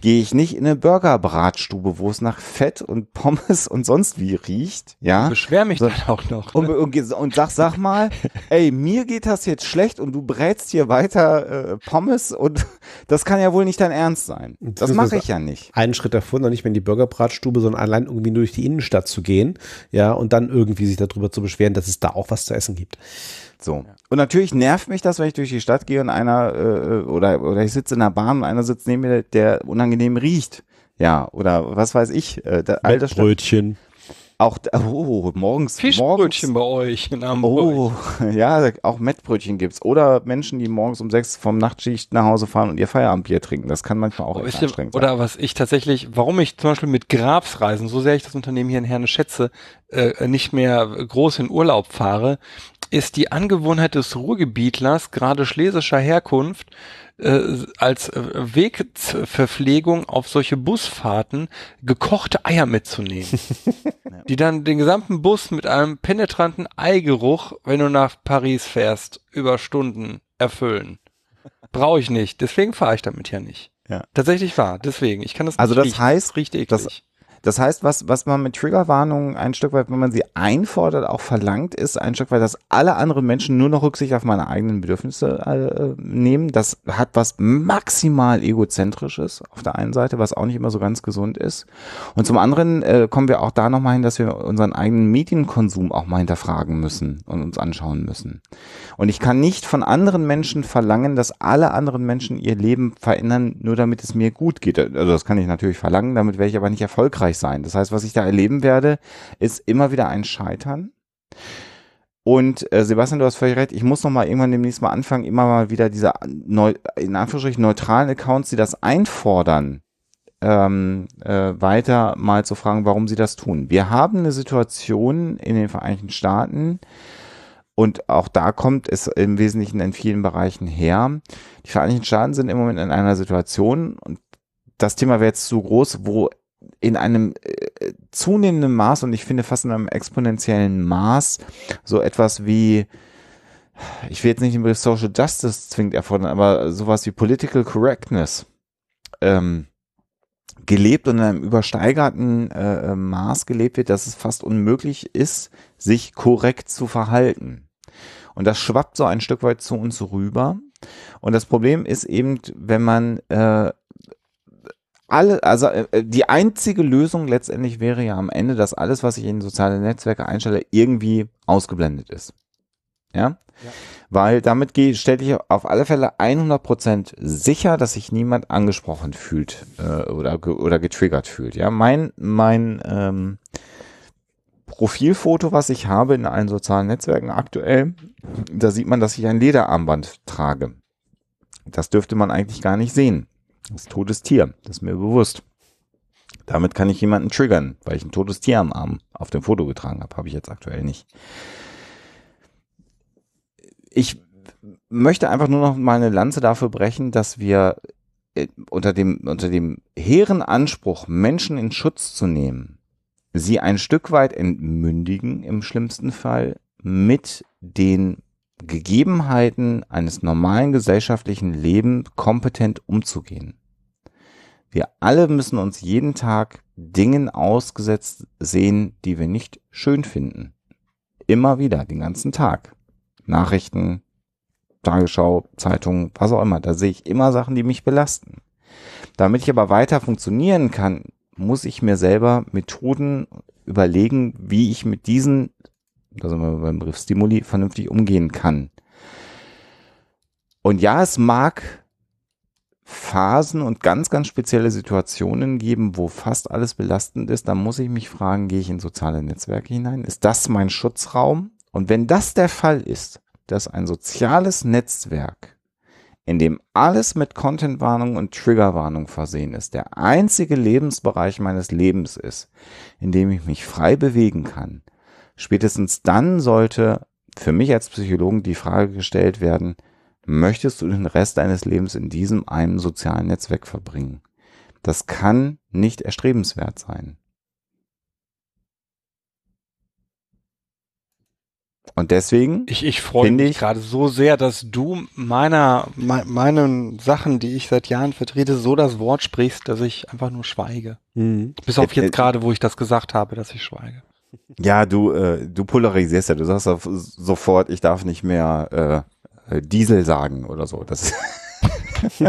gehe ich nicht in eine Burgerbratstube, wo es nach Fett und Pommes und sonst wie riecht, ja. Beschwer mich so, dann auch noch. Ne? Und, und, und, sag, sag mal, ey, mir geht das jetzt schlecht und du brätst hier weiter äh, Pommes und das kann ja wohl nicht dein Ernst sein. Das, das mache ich ja nicht. Einen Schritt davor, noch nicht mehr in die Burgerbratstube, sondern allein irgendwie durch die Innenstadt zu gehen, ja, und dann irgendwie sich darüber zu beschweren, dass es da auch was zu essen gibt. So. Und natürlich nervt mich das, wenn ich durch die Stadt gehe und einer äh, oder oder ich sitze in der Bahn und einer sitzt neben mir, der unangenehm riecht. Ja, oder was weiß ich. Äh, all das Brötchen. Auch oh, morgens Fischbrötchen morgens, bei euch in Hamburg. Oh, ja, auch Mettbrötchen gibt's oder Menschen, die morgens um sechs vom Nachtschicht nach Hause fahren und ihr Feierabendbier trinken. Das kann manchmal auch oh, echt anstrengend sein. Oder was ich tatsächlich, warum ich zum Beispiel mit Grabsreisen, so sehr ich das Unternehmen hier in Herne schätze, äh, nicht mehr groß in Urlaub fahre, ist die Angewohnheit des Ruhrgebietlers, gerade schlesischer Herkunft, äh, als äh, Wegverpflegung auf solche Busfahrten gekochte Eier mitzunehmen. die dann den gesamten Bus mit einem penetranten Eigeruch, wenn du nach Paris fährst, über Stunden erfüllen. Brauche ich nicht. Deswegen fahre ich damit ja nicht. Ja. Tatsächlich wahr. Deswegen. Ich kann das also nicht Also das riechen. heißt, riecht eklig. Das, das heißt, was, was man mit Triggerwarnungen ein Stück weit, wenn man sie einfordert, auch verlangt, ist ein Stück weit, dass alle anderen Menschen nur noch Rücksicht auf meine eigenen Bedürfnisse äh, nehmen. Das hat was maximal egozentrisches auf der einen Seite, was auch nicht immer so ganz gesund ist. Und zum anderen äh, kommen wir auch da nochmal hin, dass wir unseren eigenen Medienkonsum auch mal hinterfragen müssen und uns anschauen müssen. Und ich kann nicht von anderen Menschen verlangen, dass alle anderen Menschen ihr Leben verändern, nur damit es mir gut geht. Also das kann ich natürlich verlangen, damit wäre ich aber nicht erfolgreich erfolgreich sein. Das heißt, was ich da erleben werde, ist immer wieder ein Scheitern. Und äh, Sebastian, du hast völlig recht, ich muss noch mal irgendwann demnächst mal anfangen, immer mal wieder diese neu, in Anführungsstrichen neutralen Accounts, die das einfordern, ähm, äh, weiter mal zu fragen, warum sie das tun. Wir haben eine Situation in den Vereinigten Staaten, und auch da kommt es im Wesentlichen in vielen Bereichen her. Die Vereinigten Staaten sind im Moment in einer Situation, und das Thema wäre jetzt zu groß, wo in einem äh, zunehmenden Maß und ich finde fast in einem exponentiellen Maß so etwas wie, ich will jetzt nicht den Begriff Social Justice zwingend erfordern, aber sowas wie Political Correctness ähm, gelebt und in einem übersteigerten äh, Maß gelebt wird, dass es fast unmöglich ist, sich korrekt zu verhalten. Und das schwappt so ein Stück weit zu uns rüber. Und das Problem ist eben, wenn man äh, alle, also äh, die einzige Lösung letztendlich wäre ja am Ende, dass alles, was ich in soziale Netzwerke einstelle, irgendwie ausgeblendet ist. Ja? ja. Weil damit stelle ich auf alle Fälle 100% sicher, dass sich niemand angesprochen fühlt äh, oder, oder getriggert fühlt. Ja, mein, mein ähm, Profilfoto, was ich habe in allen sozialen Netzwerken aktuell, da sieht man, dass ich ein Lederarmband trage. Das dürfte man eigentlich gar nicht sehen. Das totes Tier, das ist mir bewusst. Damit kann ich jemanden triggern, weil ich ein totes Tier am Arm auf dem Foto getragen habe. Habe ich jetzt aktuell nicht. Ich möchte einfach nur noch mal eine Lanze dafür brechen, dass wir äh, unter dem, unter dem hehren Anspruch, Menschen in Schutz zu nehmen, sie ein Stück weit entmündigen im schlimmsten Fall mit den Gegebenheiten eines normalen gesellschaftlichen Lebens kompetent umzugehen. Wir alle müssen uns jeden Tag Dingen ausgesetzt sehen, die wir nicht schön finden. Immer wieder, den ganzen Tag. Nachrichten, Tagesschau, Zeitungen, was auch immer. Da sehe ich immer Sachen, die mich belasten. Damit ich aber weiter funktionieren kann, muss ich mir selber Methoden überlegen, wie ich mit diesen, da sind wir beim Begriff Stimuli, vernünftig umgehen kann. Und ja, es mag Phasen und ganz, ganz spezielle Situationen geben, wo fast alles belastend ist. Da muss ich mich fragen, gehe ich in soziale Netzwerke hinein? Ist das mein Schutzraum? Und wenn das der Fall ist, dass ein soziales Netzwerk in dem alles mit Contentwarnung und Triggerwarnung versehen ist, der einzige Lebensbereich meines Lebens ist, in dem ich mich frei bewegen kann, spätestens dann sollte für mich als Psychologen die Frage gestellt werden, möchtest du den Rest deines Lebens in diesem einen sozialen Netzwerk verbringen? Das kann nicht erstrebenswert sein. Und deswegen. Ich, ich freue mich gerade so sehr, dass du meiner, me, meinen Sachen, die ich seit Jahren vertrete, so das Wort sprichst, dass ich einfach nur schweige. Mhm. Bis auf jetzt gerade, wo ich das gesagt habe, dass ich schweige. Ja, du, äh, du polarisierst ja, du sagst sofort, ich darf nicht mehr äh Diesel sagen oder so. Das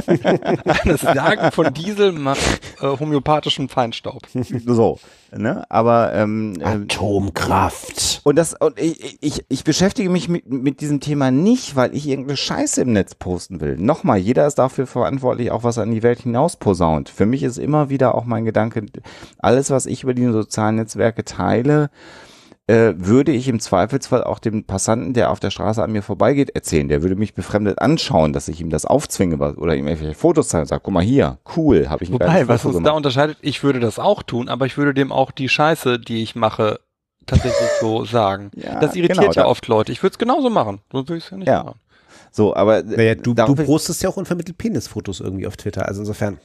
das Jagen von Diesel macht äh, homöopathischen Feinstaub. So, ne? Aber ähm, ähm, Atomkraft. Und das und ich, ich, ich beschäftige mich mit, mit diesem Thema nicht, weil ich irgendeine Scheiße im Netz posten will. Nochmal, jeder ist dafür verantwortlich, auch was er an die Welt hinaus posaunt. Für mich ist immer wieder auch mein Gedanke, alles, was ich über die sozialen Netzwerke teile, äh, würde ich im Zweifelsfall auch dem Passanten, der auf der Straße an mir vorbeigeht, erzählen. Der würde mich befremdet anschauen, dass ich ihm das aufzwinge oder ihm irgendwelche Fotos zeigen und sage, guck mal hier, cool, habe ich ein Wobei, was uns da unterscheidet, ich würde das auch tun, aber ich würde dem auch die Scheiße, die ich mache, tatsächlich so sagen. Ja, das irritiert genau, ja oft Leute. Ich würde es genauso machen. So würde ich es ja nicht ja. machen. So, aber naja, du, du postest ja auch unvermittelt Penisfotos irgendwie auf Twitter. Also insofern.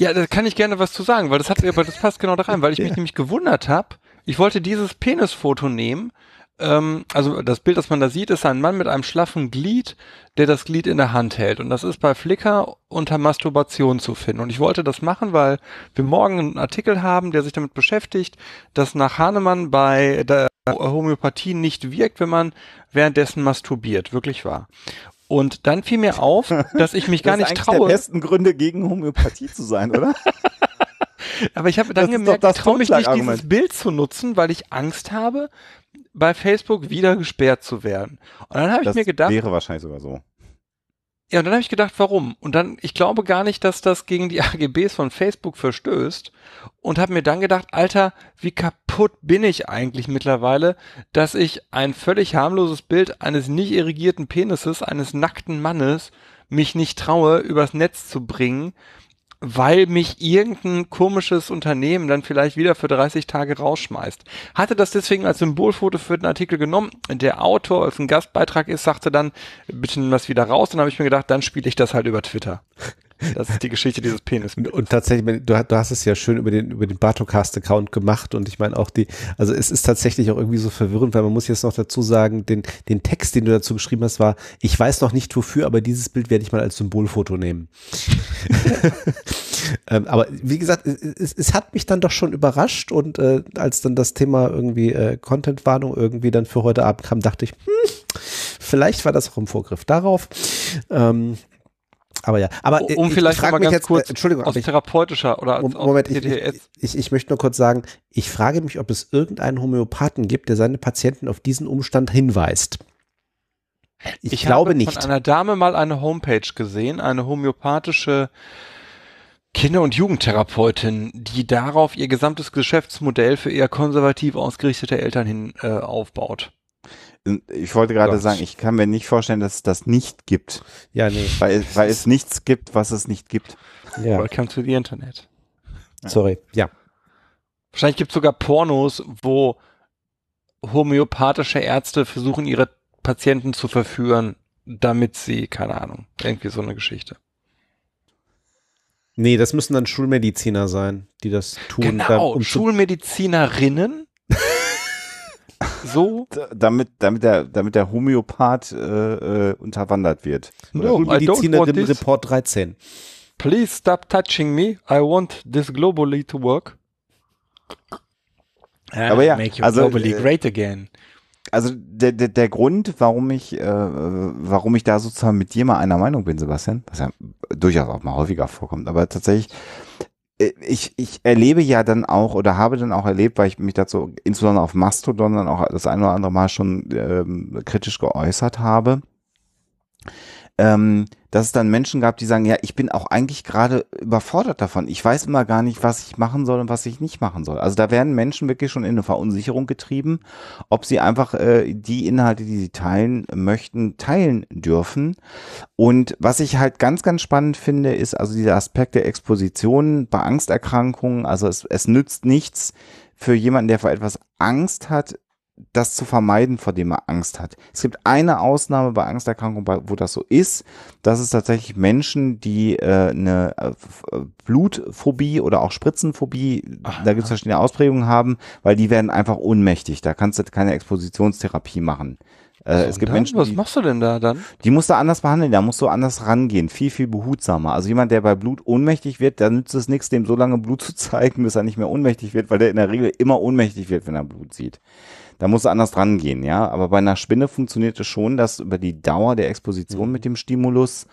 Ja, da kann ich gerne was zu sagen, weil das hat, aber das passt genau da rein, weil ich mich nämlich gewundert habe, ich wollte dieses Penisfoto nehmen. Ähm, also das Bild, das man da sieht, ist ein Mann mit einem schlaffen Glied, der das Glied in der Hand hält. Und das ist bei Flickr unter Masturbation zu finden. Und ich wollte das machen, weil wir morgen einen Artikel haben, der sich damit beschäftigt, dass nach Hahnemann bei der Homöopathie nicht wirkt, wenn man währenddessen masturbiert. Wirklich wahr. Und dann fiel mir auf, dass ich mich gar nicht traue. Das ist der besten Gründe gegen Homöopathie zu sein, oder? Aber ich habe dann das gemerkt, ich traue mich nicht, dieses Bild zu nutzen, weil ich Angst habe, bei Facebook wieder gesperrt zu werden. Und dann habe ich mir gedacht. Wäre wahrscheinlich sogar so. Ja, und dann habe ich gedacht, warum? Und dann, ich glaube gar nicht, dass das gegen die AGBs von Facebook verstößt. Und habe mir dann gedacht, Alter, wie kaputt bin ich eigentlich mittlerweile, dass ich ein völlig harmloses Bild eines nicht irrigierten Penises, eines nackten Mannes, mich nicht traue, übers Netz zu bringen, weil mich irgendein komisches Unternehmen dann vielleicht wieder für 30 Tage rausschmeißt. Hatte das deswegen als Symbolfoto für den Artikel genommen. Der Autor, als ein Gastbeitrag ist, sagte dann, bitte nimm das wieder raus. Dann habe ich mir gedacht, dann spiele ich das halt über Twitter. Das ist die Geschichte dieses Penis. Und, tatsächlich, du, du, hast es ja schön über den, über den Bartocast-Account gemacht und ich meine auch die, also es ist tatsächlich auch irgendwie so verwirrend, weil man muss jetzt noch dazu sagen, den, den Text, den du dazu geschrieben hast, war, ich weiß noch nicht wofür, aber dieses Bild werde ich mal als Symbolfoto nehmen. ähm, aber wie gesagt, es, es, hat mich dann doch schon überrascht und äh, als dann das Thema irgendwie äh, Content-Warnung irgendwie dann für heute Abend kam, dachte ich, hm, vielleicht war das auch im Vorgriff darauf. Ähm, aber ja, aber um ich, vielleicht ich mal ganz jetzt, kurz äh, Entschuldigung, aus ich, therapeutischer oder aus Moment, ich, ich, ich, möchte nur kurz sagen, ich frage mich, ob es irgendeinen Homöopathen gibt, der seine Patienten auf diesen Umstand hinweist. Ich, ich glaube habe nicht. von einer Dame mal eine Homepage gesehen, eine homöopathische Kinder- und Jugendtherapeutin, die darauf ihr gesamtes Geschäftsmodell für eher konservativ ausgerichtete Eltern hin äh, aufbaut. Ich wollte gerade sagen, ich kann mir nicht vorstellen, dass es das nicht gibt. Ja, nee. Weil, weil es nichts gibt, was es nicht gibt. Ja. Welcome to the Internet. Sorry, ja. Wahrscheinlich gibt es sogar Pornos, wo homöopathische Ärzte versuchen, ihre Patienten zu verführen, damit sie, keine Ahnung, irgendwie so eine Geschichte. Nee, das müssen dann Schulmediziner sein, die das tun. Genau, dann, um Schulmedizinerinnen so. Damit, damit, der, damit der Homöopath äh, äh, unterwandert wird. No, Medizinerin Report 13. Please stop touching me. I want this globally to work. Aber ja, also, globally äh, great again. Also der, der, der Grund, warum ich, äh, warum ich da sozusagen mit dir mal einer Meinung bin, Sebastian, was ja durchaus auch mal häufiger vorkommt, aber tatsächlich, ich, ich erlebe ja dann auch oder habe dann auch erlebt, weil ich mich dazu insbesondere auf Mastodon dann auch das ein oder andere Mal schon ähm, kritisch geäußert habe, ähm, dass es dann Menschen gab, die sagen, ja, ich bin auch eigentlich gerade überfordert davon. Ich weiß immer gar nicht, was ich machen soll und was ich nicht machen soll. Also da werden Menschen wirklich schon in eine Verunsicherung getrieben, ob sie einfach äh, die Inhalte, die sie teilen möchten, teilen dürfen. Und was ich halt ganz, ganz spannend finde, ist also dieser Aspekt der Exposition bei Angsterkrankungen. Also es, es nützt nichts für jemanden, der vor etwas Angst hat, das zu vermeiden, vor dem er Angst hat. Es gibt eine Ausnahme bei Angsterkrankungen, wo das so ist. Das ist tatsächlich Menschen, die äh, eine äh, Blutphobie oder auch Spritzenphobie, Aha. da gibt es verschiedene Ausprägungen haben, weil die werden einfach ohnmächtig. Da kannst du keine Expositionstherapie machen. Äh, es gibt dann? Menschen, Was machst du denn da dann? Die musst du anders behandeln, da musst du anders rangehen, viel, viel behutsamer. Also jemand, der bei Blut ohnmächtig wird, da nützt es nichts, dem so lange Blut zu zeigen, bis er nicht mehr ohnmächtig wird, weil der in der Regel immer ohnmächtig wird, wenn er Blut sieht. Da musst du anders dran gehen, ja. Aber bei einer Spinne funktioniert es schon, dass über die Dauer der Exposition mhm. mit dem Stimulus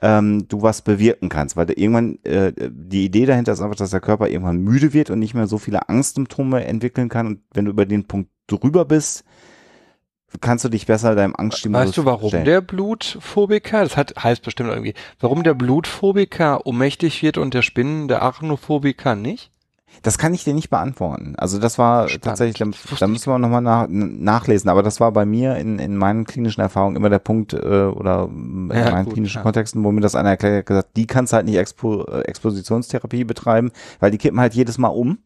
ähm, du was bewirken kannst, weil irgendwann äh, die Idee dahinter ist einfach, dass der Körper irgendwann müde wird und nicht mehr so viele Angstsymptome entwickeln kann. Und wenn du über den Punkt drüber bist, kannst du dich besser deinem Angststimulus Weißt du, warum stellen. der Blutphobiker, das hat, heißt bestimmt irgendwie, warum der Blutphobiker ohnmächtig wird und der Spinnen, der Arachnophobiker nicht? Das kann ich dir nicht beantworten. Also das war Spannend. tatsächlich, da, da müssen wir nochmal nach, nachlesen, aber das war bei mir in, in meinen klinischen Erfahrungen immer der Punkt äh, oder in ja, meinen gut, klinischen ja. Kontexten, wo mir das einer erklärt hat, gesagt, die kannst halt nicht Expo, äh, Expositionstherapie betreiben, weil die kippen halt jedes Mal um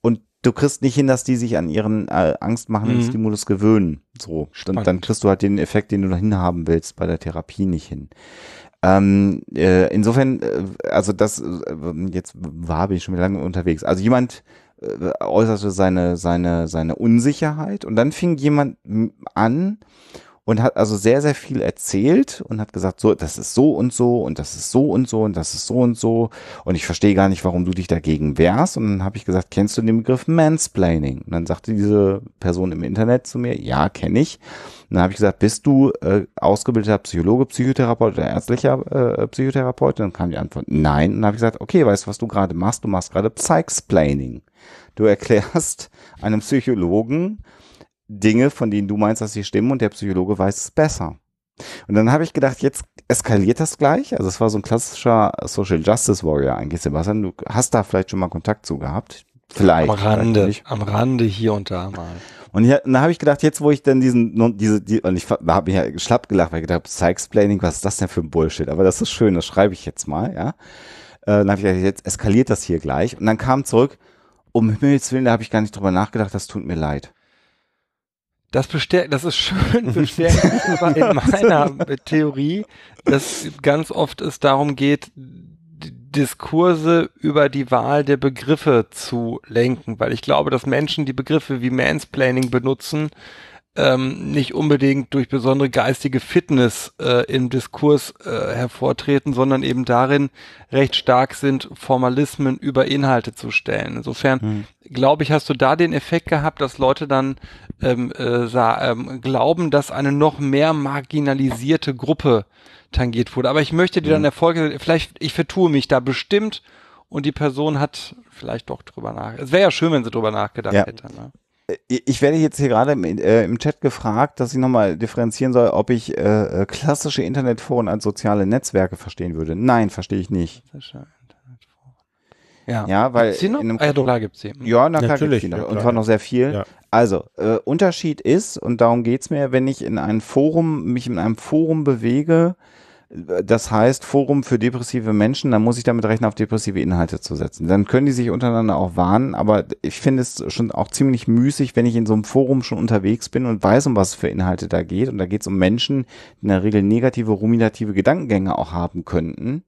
und du kriegst nicht hin, dass die sich an ihren äh, angstmachenden mhm. Stimulus gewöhnen. So, dann, dann kriegst du halt den Effekt, den du dahin haben willst, bei der Therapie nicht hin. Ähm, äh, insofern, äh, also das, äh, jetzt war bin ich schon lange unterwegs. Also jemand äh, äußerte seine, seine, seine Unsicherheit und dann fing jemand an und hat also sehr, sehr viel erzählt und hat gesagt, so, das ist so und so und das ist so und so und das ist so und so und ich verstehe gar nicht, warum du dich dagegen wehrst. Und dann habe ich gesagt, kennst du den Begriff Mansplaining? Und dann sagte diese Person im Internet zu mir, ja, kenne ich. Und dann habe ich gesagt, bist du äh, ausgebildeter Psychologe, Psychotherapeut oder ärztlicher äh, Psychotherapeut? Und dann kam die Antwort, nein. Und dann habe ich gesagt, okay, weißt du, was du gerade machst? Du machst gerade Psychsplaining. Du erklärst einem Psychologen, Dinge, von denen du meinst, dass sie stimmen und der Psychologe weiß es besser. Und dann habe ich gedacht, jetzt eskaliert das gleich. Also es war so ein klassischer Social Justice Warrior eigentlich, Sebastian. Du hast da vielleicht schon mal Kontakt zu gehabt. Vielleicht. Am vielleicht Rande, nicht. am Rande hier und da mal. Und hier, dann habe ich gedacht, jetzt wo ich dann diesen, diese, die, und ich habe mich ja schlapp gelacht, weil ich gedacht, Psy-Explaining, was ist das denn für ein Bullshit? Aber das ist schön, das schreibe ich jetzt mal, ja. Äh, dann habe ich gedacht, jetzt eskaliert das hier gleich. Und dann kam zurück, um Himmels Willen, da habe ich gar nicht drüber nachgedacht, das tut mir leid. Das bestärkt, das ist schön bestärkt in meiner Theorie, dass ganz oft es darum geht, Diskurse über die Wahl der Begriffe zu lenken, weil ich glaube, dass Menschen, die Begriffe wie Mansplaining benutzen, ähm, nicht unbedingt durch besondere geistige Fitness äh, im Diskurs äh, hervortreten, sondern eben darin recht stark sind, Formalismen über Inhalte zu stellen. Insofern glaube ich, hast du da den Effekt gehabt, dass Leute dann ähm, äh, sa- ähm, glauben, dass eine noch mehr marginalisierte Gruppe tangiert wurde. Aber ich möchte dir dann Erfolge, vielleicht, ich vertue mich da bestimmt und die Person hat vielleicht doch drüber nach. Es wäre ja schön, wenn sie drüber nachgedacht Ja. hätte. Ne? Äh, Ich werde jetzt hier gerade im, äh, im Chat gefragt, dass ich nochmal differenzieren soll, ob ich äh, äh, klassische Internetforen als soziale Netzwerke verstehen würde. Nein, verstehe ich nicht. Ja Internetforen. Ja. Weil Gibt's die noch? in einem ah, ja, doch, klar gibt's sie. Ja, na klar, Natürlich, gibt's die noch. und zwar noch sehr viel. Ja. Also, äh, Unterschied ist, und darum geht's mir, wenn ich in ein Forum, mich in einem Forum bewege, äh, das heißt Forum für depressive Menschen, dann muss ich damit rechnen, auf depressive Inhalte zu setzen. Dann können die sich untereinander auch warnen, aber ich finde es schon auch ziemlich müßig, wenn ich in so einem Forum schon unterwegs bin und weiß, um was für Inhalte da geht. Und da geht's um Menschen, die in der Regel negative, ruminative Gedankengänge auch haben könnten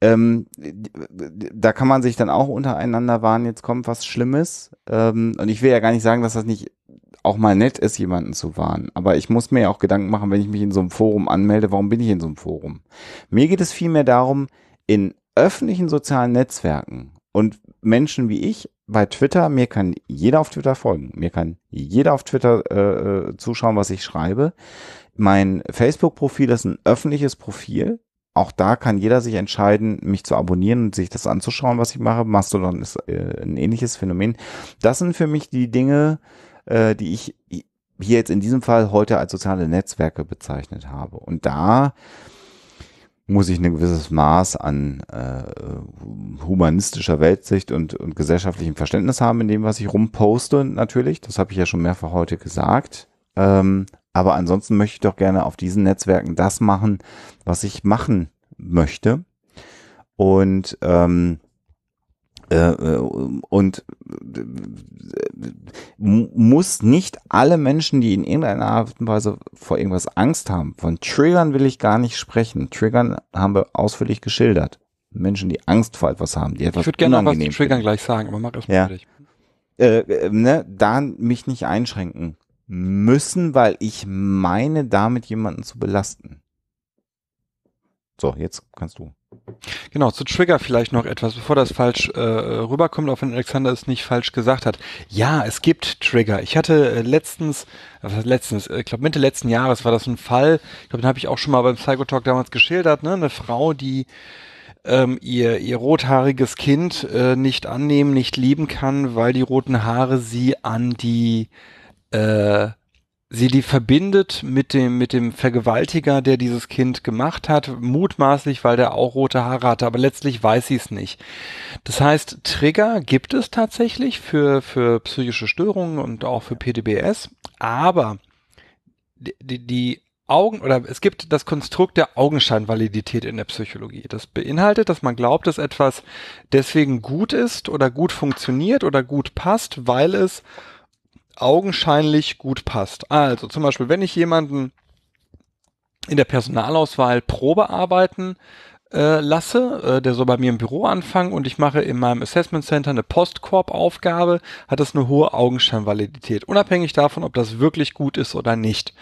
ähm, da kann man sich dann auch untereinander warnen, jetzt kommt was Schlimmes. Ähm, und ich will ja gar nicht sagen, dass das nicht auch mal nett ist, jemanden zu warnen. Aber ich muss mir ja auch Gedanken machen, wenn ich mich in so einem Forum anmelde, warum bin ich in so einem Forum? Mir geht es vielmehr darum, in öffentlichen sozialen Netzwerken und Menschen wie ich bei Twitter, mir kann jeder auf Twitter folgen. Mir kann jeder auf Twitter äh, äh, zuschauen, was ich schreibe. Mein Facebook-Profil ist ein öffentliches Profil. Auch da kann jeder sich entscheiden, mich zu abonnieren und sich das anzuschauen, was ich mache. Mastodon ist äh, ein ähnliches Phänomen. Das sind für mich die Dinge, äh, die ich hier jetzt in diesem Fall heute als soziale Netzwerke bezeichnet habe. Und da muss ich ein gewisses Maß an äh, humanistischer Weltsicht und, und gesellschaftlichem Verständnis haben in dem, was ich rumposte, natürlich. Das habe ich ja schon mehrfach heute gesagt. Ähm, aber ansonsten möchte ich doch gerne auf diesen Netzwerken das machen, was ich machen möchte. Und ähm, äh, äh, und äh, mu- muss nicht alle Menschen, die in irgendeiner Art und Weise vor irgendwas Angst haben, von Triggern will ich gar nicht sprechen. Triggern haben wir ausführlich geschildert. Menschen, die Angst vor etwas haben, die etwas Ich würde gerne noch was zu Triggern gleich sagen, aber mach erst mal Ja. fertig. Äh, äh, ne, da mich nicht einschränken müssen, weil ich meine, damit jemanden zu belasten. So, jetzt kannst du. Genau, zu Trigger vielleicht noch etwas, bevor das falsch äh, rüberkommt, auch wenn Alexander es nicht falsch gesagt hat. Ja, es gibt Trigger. Ich hatte äh, letztens, äh, letztens, äh, ich glaube Mitte letzten Jahres war das ein Fall, ich glaube, den habe ich auch schon mal beim Psychotalk damals geschildert, ne? Eine Frau, die ähm, ihr, ihr rothaariges Kind äh, nicht annehmen, nicht lieben kann, weil die roten Haare sie an die äh, sie die verbindet mit dem mit dem Vergewaltiger, der dieses Kind gemacht hat, mutmaßlich, weil der auch rote Haare hatte, aber letztlich weiß sie es nicht. Das heißt, Trigger gibt es tatsächlich für für psychische Störungen und auch für PDBS, aber die, die, die Augen oder es gibt das Konstrukt der Augenscheinvalidität in der Psychologie. Das beinhaltet, dass man glaubt, dass etwas deswegen gut ist oder gut funktioniert oder gut passt, weil es augenscheinlich gut passt. Also zum Beispiel, wenn ich jemanden in der Personalauswahl Probe arbeiten äh, lasse, äh, der soll bei mir im Büro anfangen und ich mache in meinem Assessment Center eine Postkorb-Aufgabe, hat das eine hohe Augenscheinvalidität, unabhängig davon, ob das wirklich gut ist oder nicht.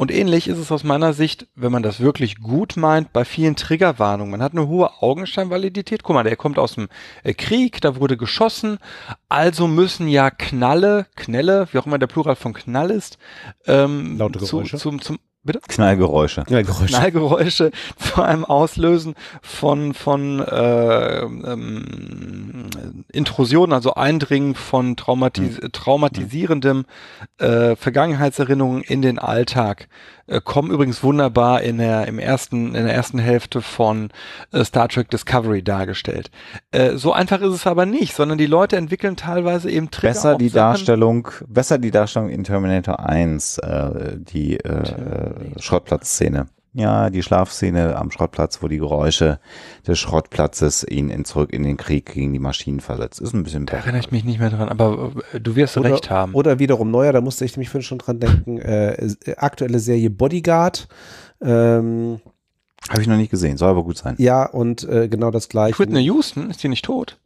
Und ähnlich ist es aus meiner Sicht, wenn man das wirklich gut meint, bei vielen Triggerwarnungen. Man hat eine hohe Augenscheinvalidität. Guck mal, der kommt aus dem äh, Krieg, da wurde geschossen. Also müssen ja Knalle, Knelle, wie auch immer der Plural von Knall ist, ähm, Laute zu, Geräusche. zum, zum, bitte? Knallgeräusche. Ja, Geräusche. Knallgeräusche zu einem Auslösen von, von äh, ähm, Intrusion, also Eindringen von traumatis Mhm. traumatisierendem äh, Vergangenheitserinnerungen in den Alltag kommen übrigens wunderbar in der im ersten in der ersten Hälfte von äh, Star Trek Discovery dargestellt. Äh, so einfach ist es aber nicht, sondern die Leute entwickeln teilweise eben Trigger Besser die Darstellung, besser die Darstellung in Terminator 1, äh, die äh, äh, Schrottplatzszene. Ja, die Schlafszene am Schrottplatz, wo die Geräusche des Schrottplatzes ihn in, zurück in den Krieg gegen die Maschinen versetzt. Ist ein bisschen Da erinnere ich mich nicht mehr dran, aber äh, du wirst Oder, recht haben. oder wiederum neuer, da musste ich mich vorhin schon dran denken, äh, äh, aktuelle Serie Bodyguard. Ähm, Habe ich noch nicht gesehen, soll aber gut sein. ja, und äh, genau das gleiche. Whitney Houston, ist die nicht tot?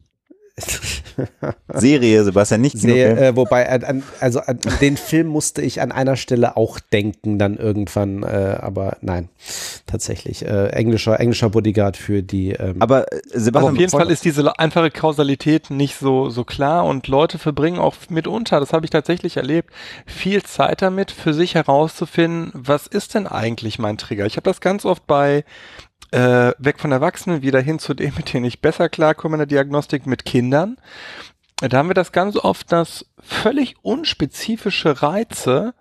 Serie, Sebastian, nicht Sehe, Kinofilm. äh, wobei, an, an, also an den Film musste ich an einer Stelle auch denken, dann irgendwann, äh, aber nein, tatsächlich. Äh, englischer, englischer Bodyguard für die. Ähm, Aber äh, Aber Sebastian, auf jeden Fall ist diese einfache Kausalität nicht so, so klar und Leute verbringen auch mitunter, das habe ich tatsächlich erlebt, viel Zeit damit, für sich herauszufinden, was ist denn eigentlich mein Trigger? Ich habe das ganz oft bei äh, weg von Erwachsenen wieder hin zu dem, mit denen ich besser klarkomme in der Diagnostik mit Kindern. Da haben wir das ganz oft, dass völlig unspezifische Reize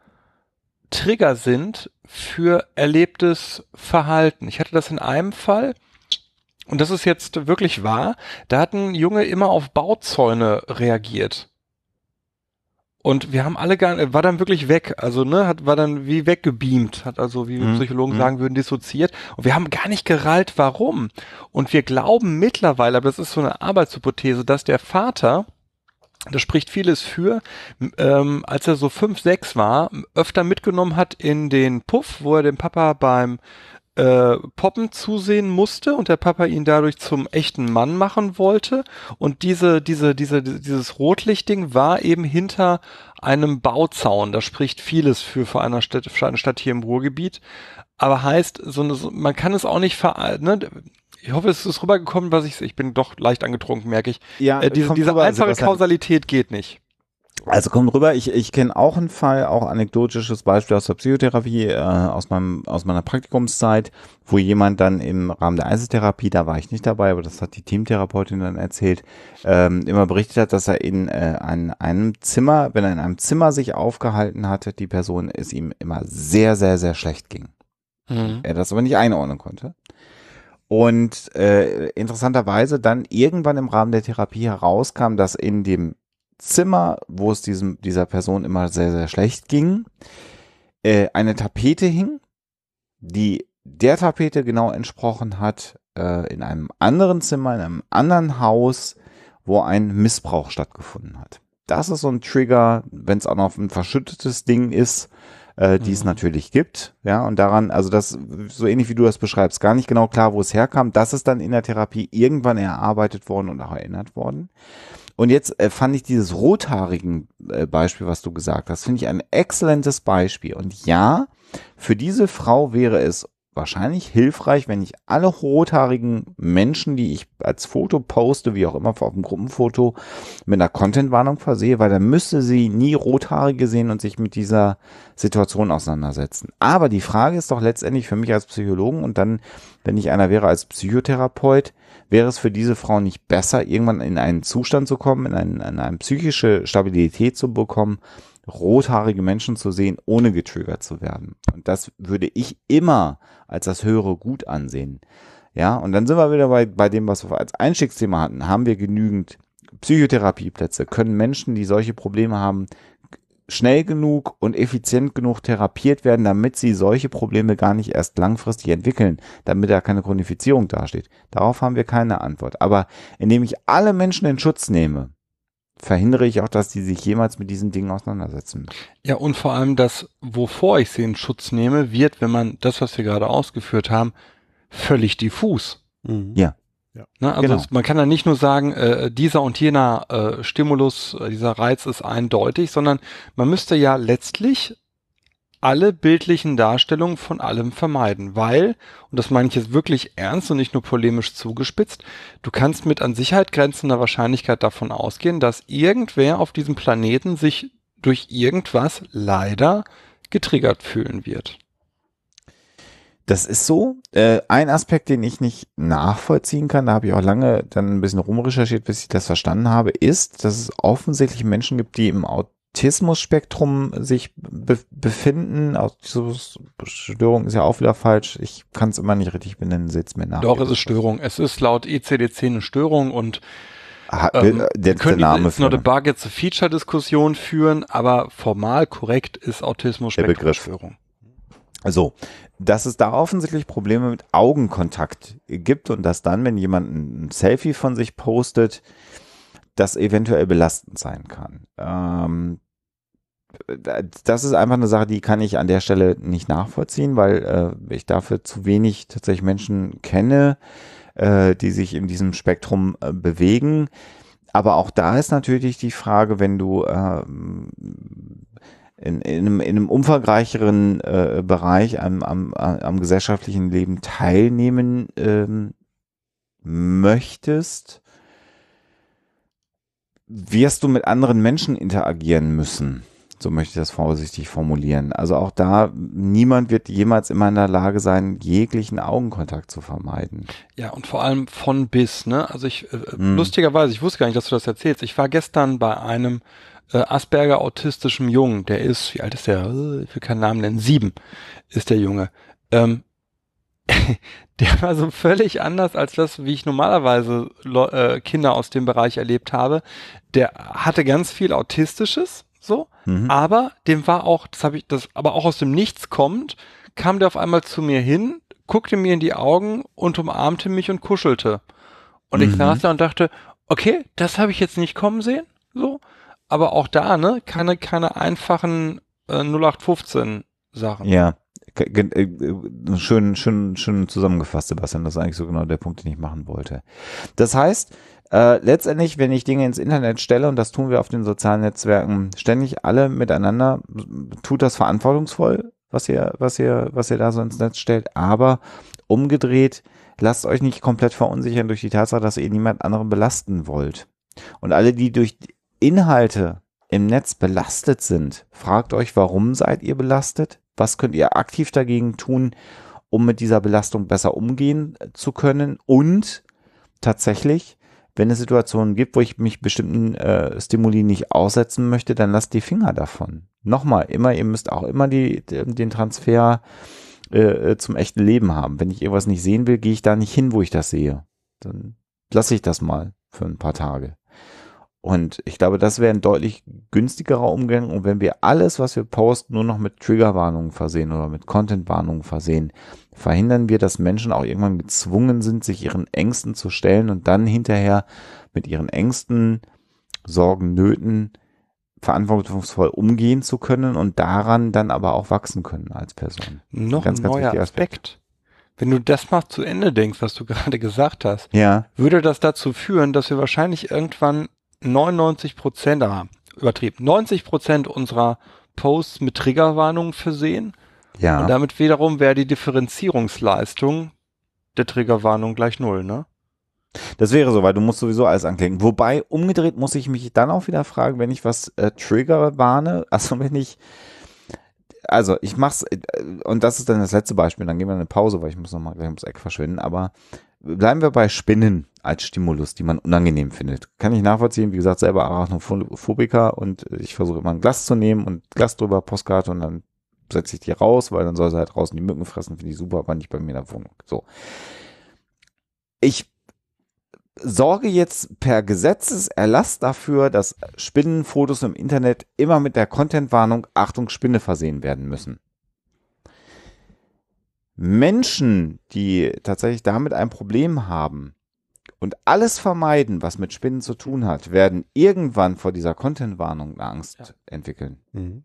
Trigger sind für erlebtes Verhalten. Ich hatte das in einem Fall, und das ist jetzt wirklich wahr, da hat ein Junge immer auf Bauzäune reagiert. Und wir haben alle gar, war dann wirklich weg, also ne, hat, war dann wie weggebeamt, hat also, wie Mhm. Psychologen Mhm. sagen würden, dissoziiert. Und wir haben gar nicht gerallt, warum. Und wir glauben mittlerweile, aber das ist so eine Arbeitshypothese, dass der Vater, das spricht vieles für, ähm, als er so fünf, sechs war, öfter mitgenommen hat in den Puff, wo er dem Papa beim äh, Poppen zusehen musste und der Papa ihn dadurch zum echten Mann machen wollte. Und diese, diese, diese, dieses Rotlichtding war eben hinter einem Bauzaun. Das spricht vieles für, für eine Stadt, für eine Stadt hier im Ruhrgebiet. Aber heißt, so eine, man kann es auch nicht ver, ne, ich hoffe, es ist rübergekommen, was ich, ich bin doch leicht angetrunken, merke ich. ja, Äh, diese diese einfache. Kausalität geht nicht. Also kommt rüber, ich, ich kenne auch einen Fall, auch anekdotisches Beispiel aus der Psychotherapie, äh, aus, meinem, aus meiner Praktikumszeit, wo jemand dann im Rahmen der Einzeltherapie, da war ich nicht dabei, aber das hat die Teamtherapeutin dann erzählt, ähm, immer berichtet hat, dass er in äh, ein, einem Zimmer, wenn er in einem Zimmer sich aufgehalten hatte, die Person es ihm immer sehr, sehr, sehr schlecht ging. Er das aber nicht einordnen konnte. Und äh, interessanterweise dann irgendwann im Rahmen der Therapie herauskam, dass in dem Zimmer, wo es diesem, dieser Person immer sehr, sehr schlecht ging, äh, eine Tapete hing, die der Tapete genau entsprochen hat, äh, in einem anderen Zimmer, in einem anderen Haus, wo ein Missbrauch stattgefunden hat. Das ist so ein Trigger, wenn es auch noch ein verschüttetes Ding ist, äh, die es Mhm. natürlich gibt. Ja, und daran, also das, so ähnlich wie du das beschreibst, gar nicht genau klar, wo es herkam. Das ist dann in der Therapie irgendwann erarbeitet worden und auch erinnert worden. Und jetzt äh, fand ich dieses rothaarigen äh, Beispiel, was du gesagt hast, finde ich ein exzellentes Beispiel. Und ja, für diese Frau wäre es wahrscheinlich hilfreich, wenn ich alle rothaarigen Menschen, die ich als Foto poste, wie auch immer auf dem Gruppenfoto, mit einer Contentwarnung versehe, weil dann müsste sie nie Rothaarige sehen und sich mit dieser Situation auseinandersetzen. Aber die Frage ist doch letztendlich für mich als Psychologen und dann, wenn ich einer wäre als Psychotherapeut, wäre es für diese Frau nicht besser, irgendwann in einen Zustand zu kommen, in, einen, in eine psychische Stabilität zu bekommen, rothaarige Menschen zu sehen, ohne getriggert zu werden. Und das würde ich immer als das höhere Gut ansehen. Ja, und dann sind wir wieder bei, bei dem, was wir als Einstiegsthema hatten. Haben wir genügend Psychotherapieplätze? Können Menschen, die solche Probleme haben, schnell genug und effizient genug therapiert werden, damit sie solche Probleme gar nicht erst langfristig entwickeln, damit da keine Chronifizierung dasteht? Darauf haben wir keine Antwort. Aber indem ich alle Menschen in Schutz nehme, verhindere ich auch, dass die sich jemals mit diesen Dingen auseinandersetzen. Ja, und vor allem das, wovor ich sie in Schutz nehme, wird, wenn man das, was wir gerade ausgeführt haben, völlig diffus. mhm. Ja. Ne? Also Genau. es, man kann da nicht nur sagen, äh, dieser und jener äh, Stimulus, äh, dieser Reiz ist eindeutig, sondern man müsste ja letztlich alle bildlichen Darstellungen von allem vermeiden, weil, und das meine ich jetzt wirklich ernst und nicht nur polemisch zugespitzt, du kannst mit an Sicherheit grenzender Wahrscheinlichkeit davon ausgehen, dass irgendwer auf diesem Planeten sich durch irgendwas leider getriggert fühlen wird. Das ist so. Äh, ein Aspekt, den ich nicht nachvollziehen kann, da habe ich auch lange dann ein bisschen rumrecherchiert, bis ich das verstanden habe, ist, dass es offensichtlich Menschen gibt, die im Autismus-Spektrum sich be befinden. Autismusstörung ist ja auch wieder falsch. Ich kann es immer nicht richtig benennen, seht's mir nach. Doch, es ist Störung. Es ist laut ECDC eine Störung und Ha, ähm, der, der können Name jetzt noch eine Bug jetzt eine Feature-Diskussion führen, aber formal korrekt ist autismus Der Begriff. Störung. So, dass es da offensichtlich Probleme mit Augenkontakt gibt und dass dann, wenn jemand ein Selfie von sich postet, das eventuell belastend sein kann. Ähm, das ist einfach eine Sache, die kann ich an der Stelle nicht nachvollziehen, weil äh, ich dafür zu wenig tatsächlich Menschen kenne, äh, die sich in diesem Spektrum äh, bewegen. Aber auch da ist natürlich die Frage, wenn du ähm, in, in, einem, in einem umfangreicheren äh, Bereich am, am, am gesellschaftlichen Leben teilnehmen ähm, möchtest, wirst du mit anderen Menschen interagieren müssen. So möchte ich das vorsichtig formulieren. Also auch da, niemand wird jemals immer in der Lage sein, jeglichen Augenkontakt zu vermeiden. Ja, und vor allem von bis, ne? Also ich, äh, Hm. lustigerweise, ich wusste gar nicht, dass du das erzählst. Ich war gestern bei einem äh, Asperger autistischen Jungen, der ist, wie alt ist der? Ich will keinen Namen nennen, sieben ist der Junge. Ähm, der war so völlig anders als das, wie ich normalerweise äh, Kinder aus dem Bereich erlebt habe. Der hatte ganz viel Autistisches, so, Mhm. aber dem war auch, das habe ich, das aber auch aus dem Nichts kommt, kam der auf einmal zu mir hin, guckte mir in die Augen und umarmte mich und kuschelte. Und ich Mhm. saß da und dachte, okay, das habe ich jetzt nicht kommen sehen, so. Aber auch da, ne, keine, keine einfachen äh, 0815 Sachen. Ja, ge- äh, schön, schön, schön zusammengefasst, Sebastian. Das ist eigentlich so genau der Punkt, den ich machen wollte. Das heißt, äh, letztendlich, wenn ich Dinge ins Internet stelle, und das tun wir auf den sozialen Netzwerken ständig alle miteinander, tut das verantwortungsvoll, was ihr, was ihr, was ihr da so ins Netz stellt. Aber umgedreht, lasst euch nicht komplett verunsichern durch die Tatsache, dass ihr niemand anderen belasten wollt. Und alle, die durch Inhalte im Netz belastet sind, fragt euch, warum seid ihr belastet? Was könnt ihr aktiv dagegen tun, um mit dieser Belastung besser umgehen äh, zu können? Und tatsächlich, wenn es Situationen gibt, wo ich mich bestimmten äh, Stimuli nicht aussetzen möchte, dann lasst die Finger davon. Nochmal, immer, ihr müsst auch immer die, den Transfer äh, zum echten Leben haben. Wenn ich irgendwas nicht sehen will, gehe ich da nicht hin, wo ich das sehe. Dann lasse ich das mal für ein paar Tage. Und ich glaube, das wäre ein deutlich günstigerer Umgang. Und wenn wir alles, was wir posten, nur noch mit Triggerwarnungen versehen oder mit Contentwarnungen versehen, verhindern wir, dass Menschen auch irgendwann gezwungen sind, sich ihren Ängsten zu stellen und dann hinterher mit ihren Ängsten, Sorgen, Nöten verantwortungsvoll umgehen zu können und daran dann aber auch wachsen können als Person. Noch Ganz, ein ganz neuer Aspekt. Aspekt. Wenn du das mal zu Ende denkst, was du gerade gesagt hast, Ja, würde das dazu führen, dass wir wahrscheinlich irgendwann 99 Prozent, ah, übertrieben, 90 Prozent unserer Posts mit Triggerwarnungen versehen. ja. Und damit wiederum wäre die Differenzierungsleistung der Triggerwarnung gleich null, ne? Das wäre so, weil du musst sowieso alles anklicken. Wobei, umgedreht muss ich mich dann auch wieder fragen, wenn ich was äh, Trigger warne, also wenn ich, also ich mach's, äh, und das ist dann das letzte Beispiel, dann gehen wir in eine Pause, weil ich muss nochmal gleich ums Eck verschwinden, aber bleiben wir bei Spinnen als Stimulus, die man unangenehm findet. Kann ich nachvollziehen, wie gesagt, selber Arachnophobiker und ich versuche immer ein Glas zu nehmen und Glas drüber, Postkarte und dann setze ich die raus, weil dann soll sie halt draußen die Mücken fressen, finde ich super, aber nicht bei mir in der Wohnung. So. Ich sorge jetzt per Gesetzeserlass dafür, dass Spinnenfotos im Internet immer mit der Contentwarnung Achtung Spinne versehen werden müssen. Menschen, die tatsächlich damit ein Problem haben und alles vermeiden, was mit Spinnen zu tun hat, werden irgendwann vor dieser Contentwarnung eine Angst Ja. entwickeln. Mhm.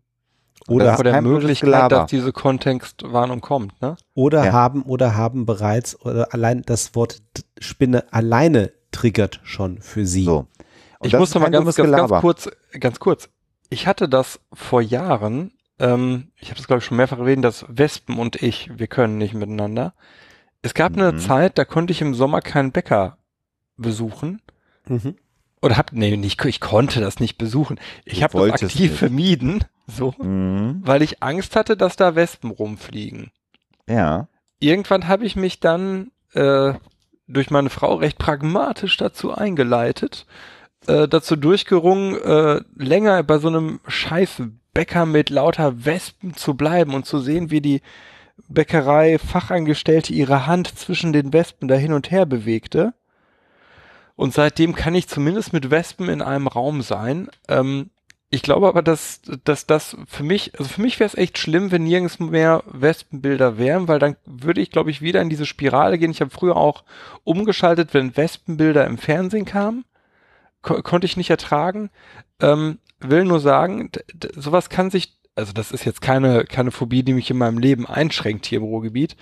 Oder, Vor der Möglichkeit, dass diese Kontextwarnung kommt, ne? oder Ja. haben oder haben bereits oder allein das Wort Spinne alleine triggert schon für sie. So. Und ich musste mal ganz, ganz, ganz kurz, ganz kurz. Ich hatte das vor Jahren, ähm, ich habe das glaube ich schon mehrfach erwähnt, dass Wespen und ich, wir können nicht miteinander. Es gab eine Mhm. Zeit, da konnte ich im Sommer keinen Bäcker besuchen. Mhm. Oder hab, nee, nicht, ich konnte das nicht besuchen. Ich habe das aktiv nicht. vermieden, so, Mhm. weil ich Angst hatte, dass da Wespen rumfliegen. Ja. irgendwann habe ich mich dann äh, durch meine Frau recht pragmatisch dazu eingeleitet, äh, dazu durchgerungen, äh, länger bei so einem scheiß Bäcker mit lauter Wespen zu bleiben und zu sehen, wie die Bäckerei Fachangestellte ihre Hand zwischen den Wespen da hin und her bewegte. Und seitdem kann ich zumindest mit Wespen in einem Raum sein. Ähm, ich glaube aber, dass, dass das für mich, also für mich wäre es echt schlimm, wenn nirgends mehr Wespenbilder wären, weil dann würde ich, glaube ich, wieder in diese Spirale gehen. Ich habe früher auch umgeschaltet, wenn Wespenbilder im Fernsehen kamen. Ko konnte ich nicht ertragen. Ähm, will nur sagen, sowas kann sich, also das ist jetzt keine, keine Phobie, die mich in meinem Leben einschränkt hier im Ruhrgebiet.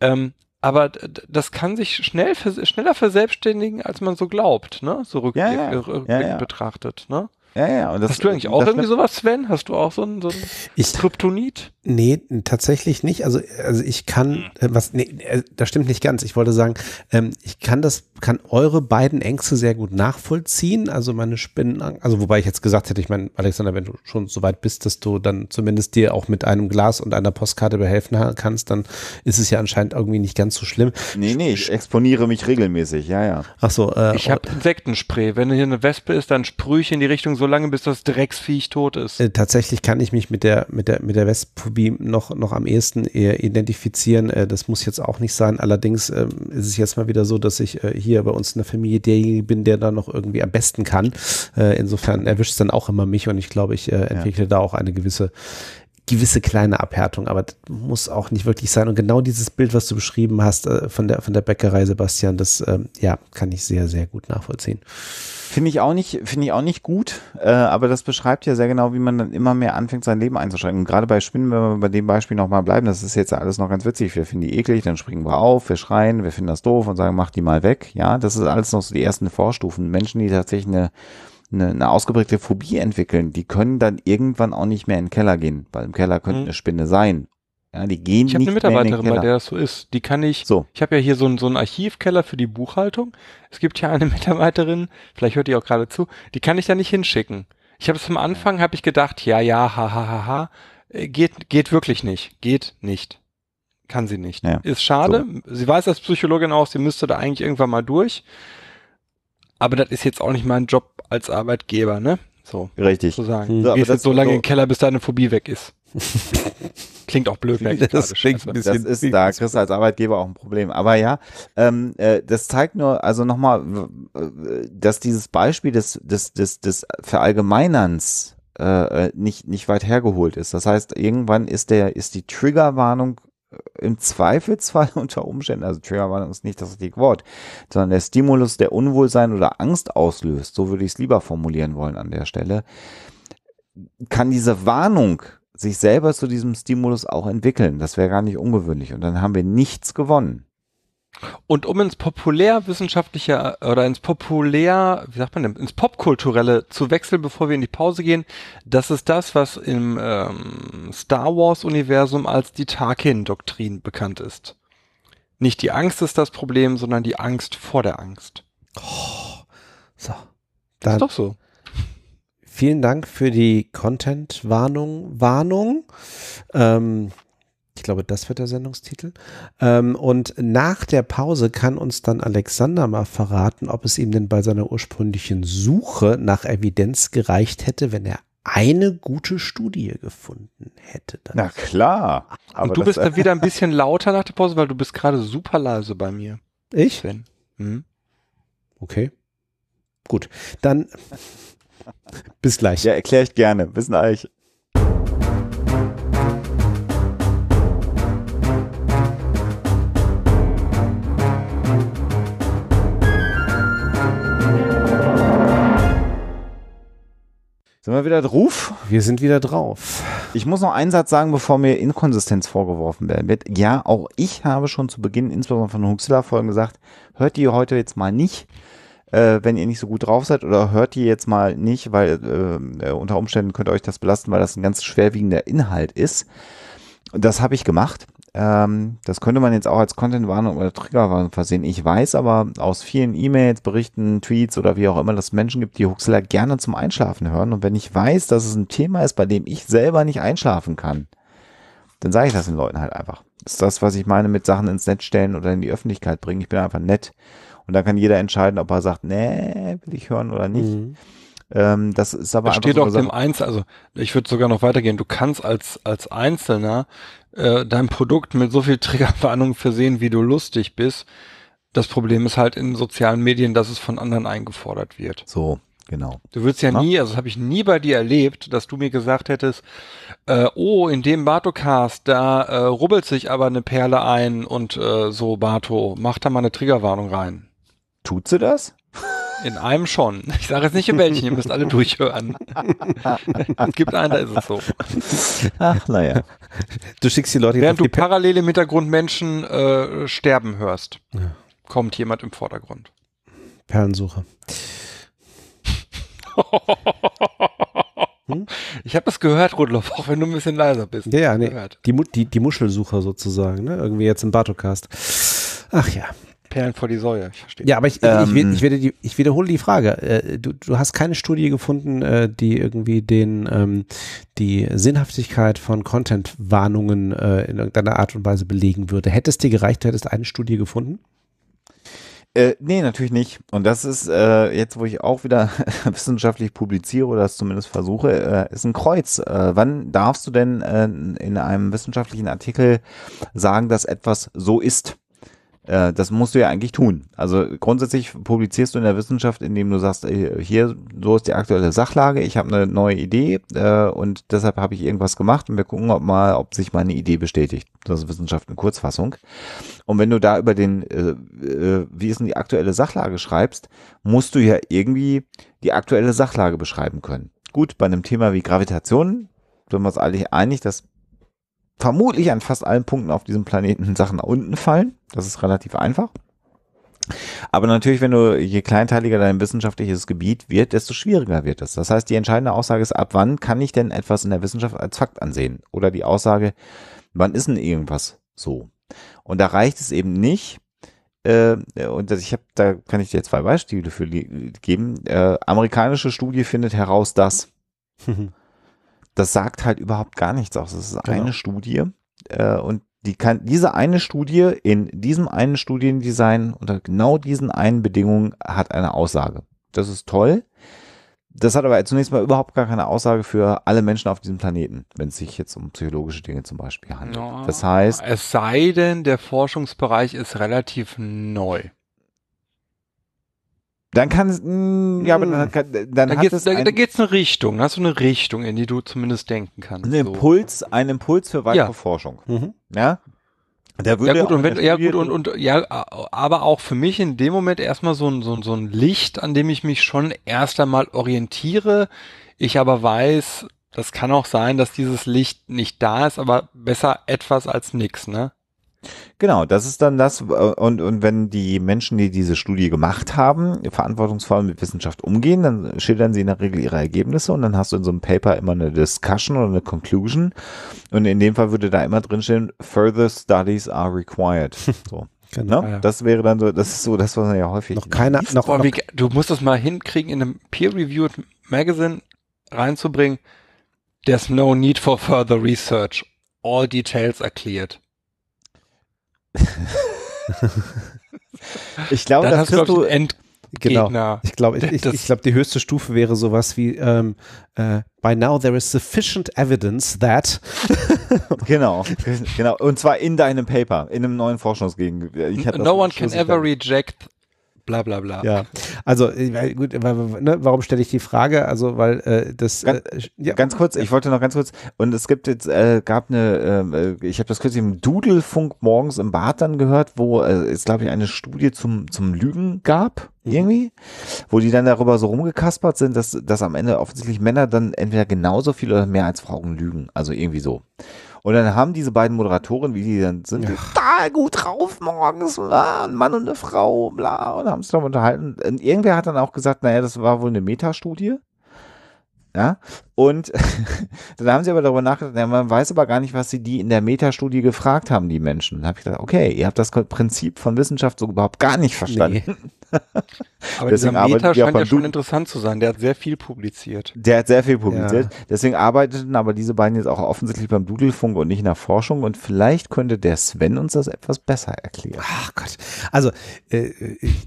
Ähm, aber das kann sich schnell, schneller verselbstständigen, als man so glaubt, ne? So rückblickend Ja, ja. rück, Ja, betrachtet, ne? Ja, ja. Und das, Hast du eigentlich auch das irgendwie sowas, Sven? Hast du auch so ein, so ein Ich, Kryptonit? Nee, tatsächlich nicht. Also, also ich kann, äh, was, nee, äh, das stimmt nicht ganz. Ich wollte sagen, ähm, ich kann das, kann eure beiden Ängste sehr gut nachvollziehen. Also meine Spinnen, also wobei ich jetzt gesagt hätte, ich meine, Alexander, wenn du schon so weit bist, dass du dann zumindest dir auch mit einem Glas und einer Postkarte behelfen kannst, dann ist es ja anscheinend irgendwie nicht ganz so schlimm. Nee, nee, ich exponiere mich regelmäßig, ja, ja. Ach so, äh, Ich habe Insektenspray. Wenn hier eine Wespe ist, dann sprühe ich in die Richtung so lange, bis das Drecksviech tot ist. Äh, tatsächlich kann ich mich mit der mit der mit der Westphobie noch noch am ehesten eher identifizieren. Äh, das muss jetzt auch nicht sein. Allerdings ähm, ist es jetzt mal wieder so, dass ich äh, hier bei uns in der Familie derjenige bin, der da noch irgendwie am besten kann. Äh, insofern erwischt es dann auch immer mich und ich glaube, ich äh, entwickle da auch eine gewisse gewisse kleine Abhärtung, aber das muss auch nicht wirklich sein. Und genau dieses Bild, was du beschrieben hast äh, von der von der Bäckerei, Sebastian, das ähm, ja kann ich sehr sehr gut nachvollziehen. Finde ich auch nicht, finde ich auch nicht gut, äh, aber das beschreibt ja sehr genau, wie man dann immer mehr anfängt, sein Leben einzuschränken. Und gerade bei Spinnen, wenn wir bei dem Beispiel nochmal bleiben, das ist jetzt alles noch ganz witzig. Wir finden die eklig, dann springen wir auf, wir schreien, wir finden das doof und sagen, mach die mal weg. Ja, das ist alles noch so die ersten Vorstufen. Menschen, die tatsächlich eine, eine, eine ausgeprägte Phobie entwickeln, die können dann irgendwann auch nicht mehr in den Keller gehen, weil im Keller könnte Mhm. eine Spinne sein. Ja, die gehen Ich habe nicht eine Mitarbeiterin, bei der das so ist. Die kann ich. So. Ich habe ja hier so einen so einen Archivkeller für die Buchhaltung. Es gibt ja eine Mitarbeiterin, vielleicht hört die auch gerade zu, die kann ich da nicht hinschicken. Ich habe es am Anfang, habe ich gedacht, ja, ja, ha, ha, ha, ha. Äh, Geht, geht wirklich nicht. Geht nicht. Kann sie nicht. Ja. Ist schade. Sie weiß als Psychologin auch, sie müsste da eigentlich irgendwann mal durch. Aber das ist jetzt auch nicht mein Job als Arbeitgeber, ne? So, Richtig. zu sagen. Hm. Du So, aber gehst das jetzt so lange so- in den Keller, bis deine Phobie weg ist. Klingt auch blöd, merke ich Das klingt ein bisschen- Das ist, da kriegst du als Arbeitgeber auch ein Problem. Aber ja, ähm, äh, das zeigt nur, also nochmal, dass dieses Beispiel des, des, des, des Verallgemeinerns äh, äh, nicht, nicht weit hergeholt ist. Das heißt, irgendwann ist der, ist die Triggerwarnung äh, im Zweifelsfall unter Umständen, also Triggerwarnung ist nicht das richtige Wort, sondern der Stimulus, der Unwohlsein oder Angst auslöst, so würde ich es lieber formulieren wollen an der Stelle, kann diese Warnung sich selber zu diesem Stimulus auch entwickeln. Das wäre gar nicht ungewöhnlich. Und dann haben wir nichts gewonnen. Und um ins populärwissenschaftliche oder ins populär, wie sagt man denn, ins popkulturelle zu wechseln, bevor wir in die Pause gehen, das ist das, was im ähm, Star Wars-Universum als die Tarkin-Doktrin bekannt ist. Nicht die Angst ist das Problem, sondern die Angst vor der Angst. So. ist Dann doch so. Vielen Dank für die Content-Warnung. Warnung. Ähm, ich glaube, das wird der Sendungstitel. Ähm, und nach der Pause kann uns dann Alexander mal verraten, ob es ihm denn bei seiner ursprünglichen Suche nach Evidenz gereicht hätte, wenn er eine gute Studie gefunden hätte. Dann Na klar. Aber Und du bist dann wieder ein bisschen lauter nach der Pause, weil du bist gerade super leise bei mir, ich? Sven. Hm? Okay. Gut. Dann bis gleich. ja, erkläre ich gerne. Bis gleich. Sind wir wieder drauf? Wir sind wieder drauf. Ich muss noch einen Satz sagen, bevor mir Inkonsistenz vorgeworfen werden wird. Ja, auch ich habe schon zu Beginn, insbesondere von Huxilla-Folgen gesagt, hört die heute jetzt mal nicht, äh, wenn ihr nicht so gut drauf seid, oder hört die jetzt mal nicht, weil äh, äh, unter Umständen könnt ihr euch das belasten, weil das ein ganz schwerwiegender Inhalt ist. Das habe ich gemacht. Ähm, das könnte man jetzt auch als Content-Warnung oder Triggerwarnung versehen. Ich weiß aber aus vielen E-Mails, Berichten, Tweets oder wie auch immer, dass es Menschen gibt, die Huxilla gerne zum Einschlafen hören. Und wenn ich weiß, dass es ein Thema ist, bei dem ich selber nicht einschlafen kann, dann sage ich das den Leuten halt einfach. Das ist das, was ich meine mit Sachen ins Netz stellen oder in die Öffentlichkeit bringen. Ich bin einfach nett. Und dann kann jeder entscheiden, ob er sagt, nee, will ich hören oder nicht. Mhm. Ähm, das ist aber Das steht so auch dem Einzel, also ich würde sogar noch weitergehen. Du kannst als als Einzelner äh, dein Produkt mit so viel Triggerwarnung versehen, wie du lustig bist. Das Problem ist halt in sozialen Medien, dass es von anderen eingefordert wird. So, genau. Du würdest ja Na? nie, also das habe ich nie bei dir erlebt, dass du mir gesagt hättest, äh, oh, in dem Bartocast, da äh, rubbelt sich aber eine Perle ein und äh, so, Barto, mach da mal eine Triggerwarnung rein. Tut sie das? In einem schon. Ich sage jetzt nicht in welchen, ihr müsst alle durchhören. es gibt einen, da ist es so. Ach, naja. Du schickst die Leute Während du parallel im Hintergrund Menschen äh, sterben hörst, Ja. kommt jemand im Vordergrund. Perlensuche. Hm? Ich habe das gehört, Rudloff, auch wenn du ein bisschen leiser bist. Ja, ja, nee. Die, die, die Muschelsucher sozusagen, ne? Irgendwie jetzt im Bartocast. Ach ja. Perlen vor die Säue, ich verstehe. Ja, aber ich, ich, Ähm. ich, ich, werde die, ich wiederhole die Frage. Äh, Du, du hast keine Studie gefunden, äh, die irgendwie den, ähm, die Sinnhaftigkeit von Content-Warnungen äh, in irgendeiner Art und Weise belegen würde. Hätte es dir gereicht, du hättest eine Studie gefunden? Äh, nee, natürlich nicht. Und das ist äh, jetzt, wo ich auch wieder wissenschaftlich publiziere oder das zumindest versuche, äh, ist ein Kreuz. Äh, wann darfst du denn äh, in einem wissenschaftlichen Artikel sagen, dass etwas so ist? Äh, das musst du ja eigentlich tun. Also grundsätzlich publizierst du in der Wissenschaft, indem du sagst, äh, hier, so ist die aktuelle Sachlage, ich habe eine neue Idee äh, und deshalb habe ich irgendwas gemacht und wir gucken ob mal, ob sich meine Idee bestätigt. Das ist Wissenschaft in Kurzfassung. Und wenn du da über den, äh, äh, wie ist denn die aktuelle Sachlage schreibst, musst du ja irgendwie die aktuelle Sachlage beschreiben können. Gut, bei einem Thema wie Gravitation sind wir uns alle einig, dass vermutlich an fast allen Punkten auf diesem Planeten Sachen nach unten fallen. Das ist relativ einfach. Aber natürlich, wenn du, je kleinteiliger dein wissenschaftliches Gebiet wird, desto schwieriger wird es. Das heißt, die entscheidende Aussage ist, ab wann kann ich denn etwas in der Wissenschaft als Fakt ansehen? Oder die Aussage, wann ist denn irgendwas so? Und da reicht es eben nicht, äh, und ich habe, da kann ich dir zwei Beispiele für geben. Äh, amerikanische Studie findet heraus, dass das sagt halt überhaupt gar nichts aus. Das ist Genau. eine Studie äh, und die kann diese eine Studie in diesem einen Studiendesign unter genau diesen einen Bedingungen hat eine Aussage. Das ist toll. Das hat aber zunächst mal überhaupt gar keine Aussage für alle Menschen auf diesem Planeten, wenn es sich jetzt um psychologische Dinge zum Beispiel handelt. Ja, Das heißt, Es sei denn, der Forschungsbereich ist relativ neu. Dann kann es, mh, ja, aber dann, kann, dann Da hat geht's, es da, ein, da geht's eine Richtung, da hast du eine Richtung, in die du zumindest denken kannst. so. Impuls, einen Impuls für weitere Ja. Forschung. Mhm. Ja, der würde Ja gut, und wenn, ja gut, und, und ja, aber auch für mich in dem Moment erstmal so ein, so, ein- so ein Licht, an dem ich mich schon erst einmal orientiere. Ich aber weiß, das kann auch sein, dass dieses Licht nicht da ist, aber besser etwas als nix, ne? Genau, das ist dann das. äh, Und, und wenn die Menschen, die diese Studie gemacht haben, verantwortungsvoll mit Wissenschaft umgehen, dann schildern sie in der Regel ihre Ergebnisse und dann hast du in so einem Paper immer eine Discussion oder eine Conclusion. Und in dem Fall würde da immer drinstehen, further studies are required. So. Genau. Ne? Ja. Das wäre dann so, das ist so das, was man ja häufig. Noch liest. noch, Boah, noch wie, du musst das mal hinkriegen, in einem peer-reviewed Magazine reinzubringen. There's no need for further research. All details are cleared. Ich glaube, das hast du, glaub du, einen genau. Ich glaube, ich, ich, ich glaube, die höchste Stufe wäre sowas wie ähm, äh, By now there is sufficient evidence that genau, genau. Und zwar in deinem Paper, in einem neuen das No one can ever reject bla bla bla. Ja, also äh, gut, ne, warum stelle ich die Frage? Also weil äh, das Ganz- äh, ja, Ganz kurz, ich wollte noch ganz kurz, und es gibt jetzt, äh, gab eine, ähm, äh, ich habe das kürzlich im Dudelfunk morgens im Bad dann gehört, wo äh, es, glaube ich, eine Studie zum, zum Lügen gab, Mhm. irgendwie, wo die dann darüber so rumgekaspert sind, dass, dass am Ende offensichtlich Männer dann entweder genauso viel oder mehr als Frauen lügen, also irgendwie so. Und dann haben diese beiden Moderatoren, wie die dann sind, total gut drauf morgens, bla, ein Mann und eine Frau, bla, und haben sich darüber unterhalten. Und irgendwer hat dann auch gesagt, naja, das war wohl eine Metastudie. Ja, Und dann haben sie aber darüber nachgedacht, ja, man weiß aber gar nicht, was sie die in der Metastudie gefragt haben, die Menschen. Dann habe ich gedacht, okay, ihr habt das Prinzip von Wissenschaft so überhaupt gar nicht verstanden. Nee. aber dieser Meta scheint ja schon interessant zu sein. Der hat sehr viel publiziert. Der hat sehr viel publiziert. Ja. Deswegen arbeiteten aber diese beiden jetzt auch offensichtlich beim Dudelfunk und nicht in der Forschung. Und vielleicht könnte der Sven uns das etwas besser erklären. Ach Gott. Also, äh,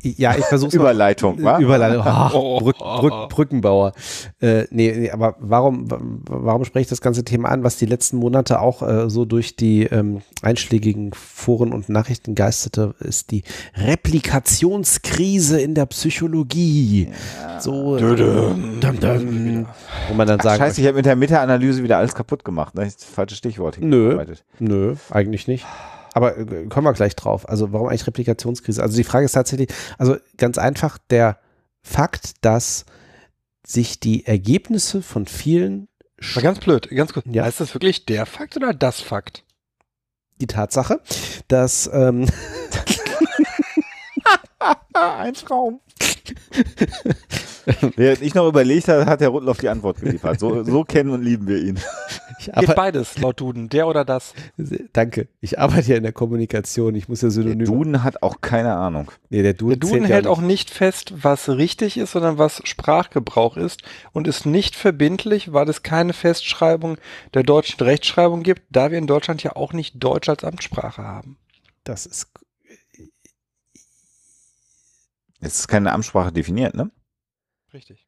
ja, ich versuche Überleitung, wa? Überleitung. Oh, Brück, Brück, Brückenbauer. Äh, nee, nee, aber warum, warum spreche ich das ganze Thema an, was die letzten Monate auch äh, so durch die ähm, einschlägigen Foren und Nachrichten geisterte, ist die Replikationskrise in der Psychologie. Ja. So, dum, dum, wo man dann sagt. Scheiße, ich habe mit der Meta-Analyse wieder alles kaputt gemacht. Ne? Falsches Stichwort. Nö, nö, eigentlich nicht. Aber äh, kommen wir gleich drauf. Also warum eigentlich Replikationskrise? Also die Frage ist tatsächlich, also ganz einfach der Fakt, dass sich die Ergebnisse von vielen. War ganz blöd, ganz kurz. Ja. Ist das wirklich der Fakt oder das Fakt? Die Tatsache, dass ähm, ein Traum. Während ich noch überlegt habe, hat Herr Rundloff die Antwort geliefert. So, so kennen und lieben wir ihn. Ich Geht beides, laut Duden, der oder das. Danke. Ich arbeite ja in der Kommunikation. Ich muss ja synonym. Der Duden hat auch keine Ahnung. Nee, der Duden, der Duden hält ja auch nicht fest, was richtig ist, sondern was Sprachgebrauch ist und ist nicht verbindlich, weil es keine Festschreibung der deutschen Rechtschreibung gibt, da wir in Deutschland ja auch nicht Deutsch als Amtssprache haben. Das ist es ist keine Amtssprache definiert, ne? Richtig.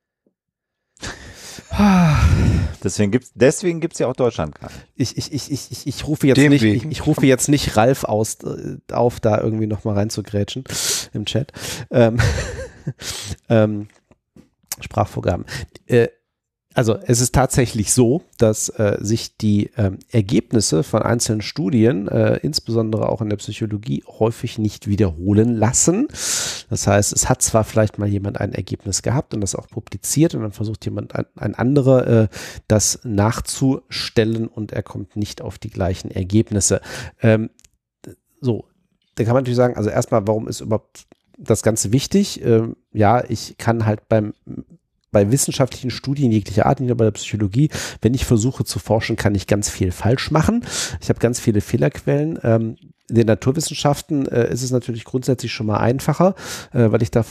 deswegen gibt es deswegen gibt's ja auch Deutschland gerade. Ich, ich, ich, ich, ich, rufe jetzt nicht, ich, ich, rufe jetzt nicht Ralf aus, äh, auf, da irgendwie nochmal reinzugrätschen im Chat. Ähm, ähm, Sprachvorgaben. Äh, also es ist tatsächlich so, dass äh, sich die ähm, Ergebnisse von einzelnen Studien, äh, insbesondere auch in der Psychologie, häufig nicht wiederholen lassen. Das heißt, es hat zwar vielleicht mal jemand ein Ergebnis gehabt und das auch publiziert und dann versucht jemand ein, ein anderer äh, das nachzustellen und er kommt nicht auf die gleichen Ergebnisse. Ähm, so, da kann man natürlich sagen, also erstmal, warum ist überhaupt das Ganze wichtig? Ähm, ja, ich kann halt beim bei wissenschaftlichen Studien jeglicher Art, nicht nur bei der Psychologie, wenn ich versuche zu forschen, kann ich ganz viel falsch machen. Ich habe ganz viele Fehlerquellen. Ähm, in den Naturwissenschaften äh, ist es natürlich grundsätzlich schon mal einfacher, äh, weil ich da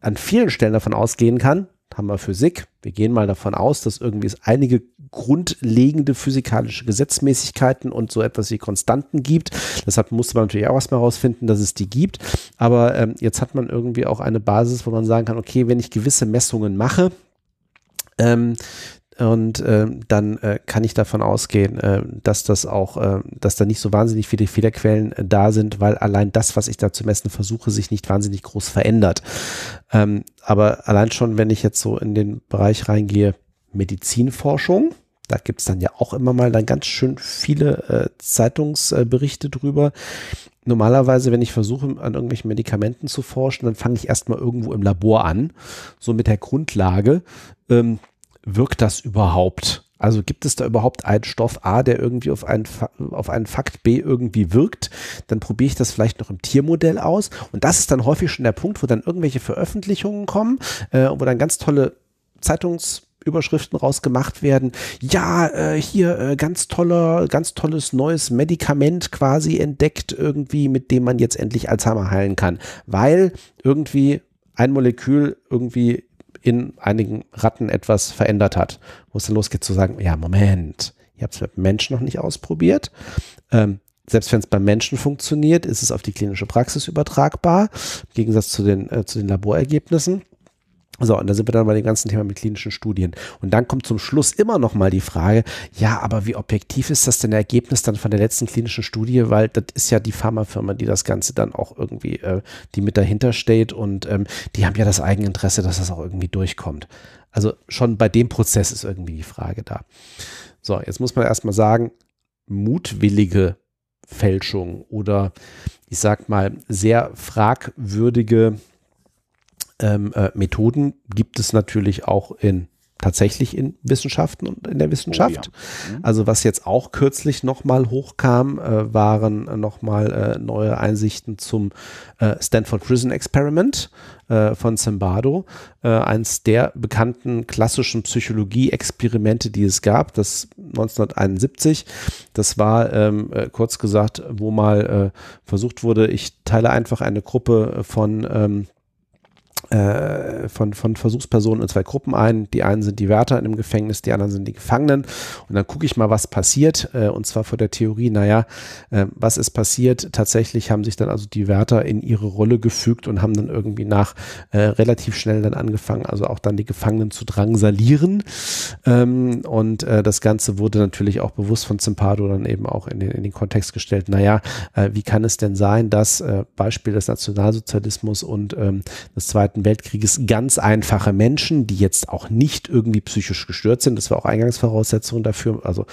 an vielen Stellen davon ausgehen kann, haben wir Physik. Wir gehen mal davon aus, dass irgendwie es einige grundlegende physikalische Gesetzmäßigkeiten und so etwas wie Konstanten gibt. Deshalb musste man natürlich auch erstmal herausfinden, dass es die gibt. Aber ähm, jetzt hat man irgendwie auch eine Basis, wo man sagen kann, okay, wenn ich gewisse Messungen mache, ähm, und äh, dann äh, kann ich davon ausgehen, äh, dass das auch, äh, dass da nicht so wahnsinnig viele Fehlerquellen äh, da sind, weil allein das, was ich da zu messen versuche, sich nicht wahnsinnig groß verändert. Ähm, aber allein schon, wenn ich jetzt so in den Bereich reingehe, Medizinforschung, da gibt es dann ja auch immer mal dann ganz schön viele äh, Zeitungsberichte drüber. Normalerweise, wenn ich versuche, an irgendwelchen Medikamenten zu forschen, dann fange ich erstmal irgendwo im Labor an, so mit der Grundlage. Ähm, wirkt das überhaupt? Also gibt es da überhaupt einen Stoff A, der irgendwie auf einen, auf einen Fakt B irgendwie wirkt? Dann probiere ich das vielleicht noch im Tiermodell aus. Und das ist dann häufig schon der Punkt, wo dann irgendwelche Veröffentlichungen kommen, äh, wo dann ganz tolle Zeitungs Überschriften rausgemacht werden. Ja, äh, hier äh, ganz toller, ganz tolles neues Medikament quasi entdeckt irgendwie, mit dem man jetzt endlich Alzheimer heilen kann, weil irgendwie ein Molekül irgendwie in einigen Ratten etwas verändert hat, wo es dann losgeht zu sagen, ja, Moment, ihr habt es mit Menschen noch nicht ausprobiert. Ähm, selbst wenn es beim Menschen funktioniert, ist es auf die klinische Praxis übertragbar, im Gegensatz zu den, äh, zu den Laborergebnissen. So, und da sind wir dann bei dem ganzen Thema mit klinischen Studien. Und dann kommt zum Schluss immer noch mal die Frage, ja, aber wie objektiv ist das denn Ergebnis dann von der letzten klinischen Studie? Weil das ist ja die Pharmafirma, die das Ganze dann auch irgendwie, äh, die mit dahinter steht und ähm, die haben ja das Eigeninteresse, dass das auch irgendwie durchkommt. Also schon bei dem Prozess ist irgendwie die Frage da. So, jetzt muss man erstmal sagen, mutwillige Fälschung oder ich sag mal sehr fragwürdige ähm, äh, Methoden gibt es natürlich auch in tatsächlich in Wissenschaften und in der Wissenschaft. Oh, ja. mhm. Also was jetzt auch kürzlich nochmal hochkam, äh, waren nochmal äh, neue Einsichten zum äh, Stanford Prison Experiment äh, von Zimbardo, äh, eins der bekannten klassischen Psychologie-Experimente, die es gab, das 1971. Das war ähm, äh, kurz gesagt, wo mal versucht wurde, ich teile einfach eine Gruppe von ähm, äh, von, von Versuchspersonen in zwei Gruppen ein. Die einen sind die Wärter in dem Gefängnis, die anderen sind die Gefangenen. Und dann gucke ich mal, was passiert. Äh, und zwar vor der Theorie, naja, äh, was ist passiert? Tatsächlich haben sich dann also die Wärter in ihre Rolle gefügt und haben dann irgendwie nach äh, relativ schnell dann angefangen, also auch dann die Gefangenen zu drangsalieren. Ähm, und äh, das Ganze wurde natürlich auch bewusst von Zimpado dann eben auch in den, in den Kontext gestellt, naja, äh, wie kann es denn sein, dass äh, Beispiel des Nationalsozialismus und ähm, des Zweiten Weltkrieges ganz einfache Menschen, die jetzt auch nicht irgendwie psychisch gestört sind. Das war auch Eingangsvoraussetzung dafür. Also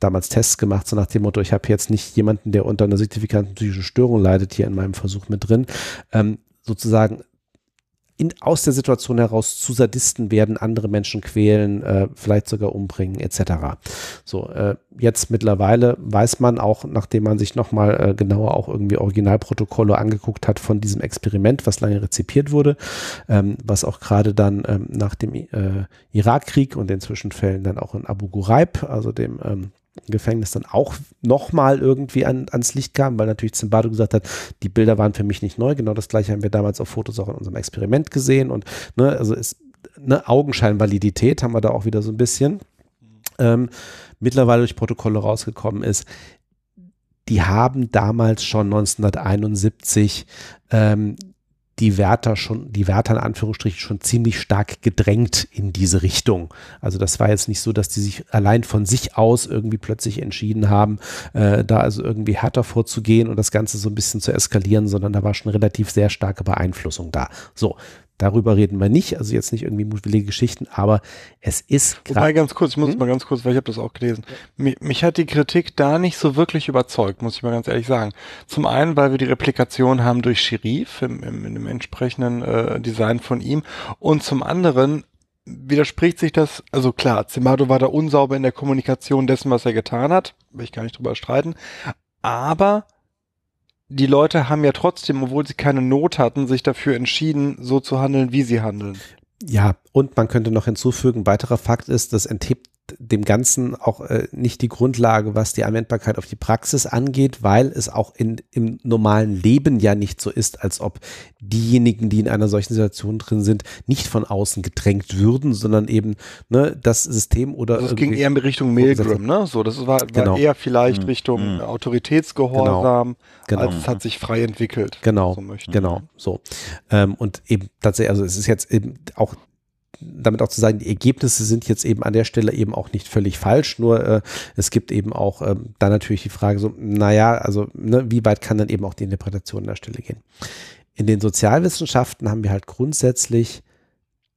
damals Tests gemacht, so nach dem Motto, ich habe jetzt nicht jemanden, der unter einer signifikanten psychischen Störung leidet, hier in meinem Versuch mit drin. Ähm, sozusagen in, aus der Situation heraus zu Sadisten werden, andere Menschen quälen, äh, vielleicht sogar umbringen, etc. So, äh, jetzt mittlerweile weiß man auch, nachdem man sich nochmal äh, genauer auch irgendwie Originalprotokolle angeguckt hat von diesem Experiment, was lange rezipiert wurde, ähm, was auch gerade dann ähm, nach dem äh, Irakkrieg und den Zwischenfällen dann auch in Abu Ghraib, also dem ähm, Gefängnis dann auch nochmal irgendwie an, ans Licht kam, weil natürlich Zimbardo gesagt hat, die Bilder waren für mich nicht neu. Genau das gleiche haben wir damals auf Fotos auch in unserem Experiment gesehen und ne, also ist eine Augenscheinvalidität haben wir da auch wieder so ein bisschen. Ähm, mittlerweile durch Protokolle rausgekommen ist, die haben damals schon 1971 ähm, die Wärter schon, die Wärter in Anführungsstrichen schon ziemlich stark gedrängt in diese Richtung. Also das war jetzt nicht so, dass die sich allein von sich aus irgendwie plötzlich entschieden haben, äh, da also irgendwie härter vorzugehen und das Ganze so ein bisschen zu eskalieren, sondern da war schon relativ sehr starke Beeinflussung da. So, Darüber reden wir nicht, also jetzt nicht irgendwie mutwillige Geschichten, aber es ist Wobei ganz kurz, ich muss hm? mal ganz kurz, weil ich habe das auch gelesen. Mich, mich, hat die Kritik da nicht so wirklich überzeugt, muss ich mal ganz ehrlich sagen. Zum einen, weil wir die Replikation haben durch Sheriff im, im, im entsprechenden äh, Design von ihm und zum anderen widerspricht sich das, also klar, Zimado war da unsauber in der Kommunikation dessen, was er getan hat, will ich gar nicht drüber streiten, aber die Leute haben ja trotzdem, obwohl sie keine Not hatten, sich dafür entschieden, so zu handeln, wie sie handeln. Ja, und man könnte noch hinzufügen, weiterer Fakt ist, das enthebt dem Ganzen auch äh, nicht die Grundlage, was die Anwendbarkeit auf die Praxis angeht, weil es auch in, im normalen Leben ja nicht so ist, als ob diejenigen, die in einer solchen Situation drin sind, nicht von außen gedrängt würden, sondern eben ne, das System oder. Also es ging eher in Richtung Milgram, ne? So, das war, war genau. eher vielleicht mhm. Richtung mhm. Autoritätsgehorsam, genau. genau. als es hat sich frei entwickelt. Genau, so genau, so. Ähm, und eben tatsächlich, also es ist jetzt eben auch damit auch zu sagen, die Ergebnisse sind jetzt eben an der Stelle eben auch nicht völlig falsch, nur äh, es gibt eben auch äh, dann natürlich die Frage so, naja, also ne, wie weit kann dann eben auch die Interpretation an der Stelle gehen. In den Sozialwissenschaften haben wir halt grundsätzlich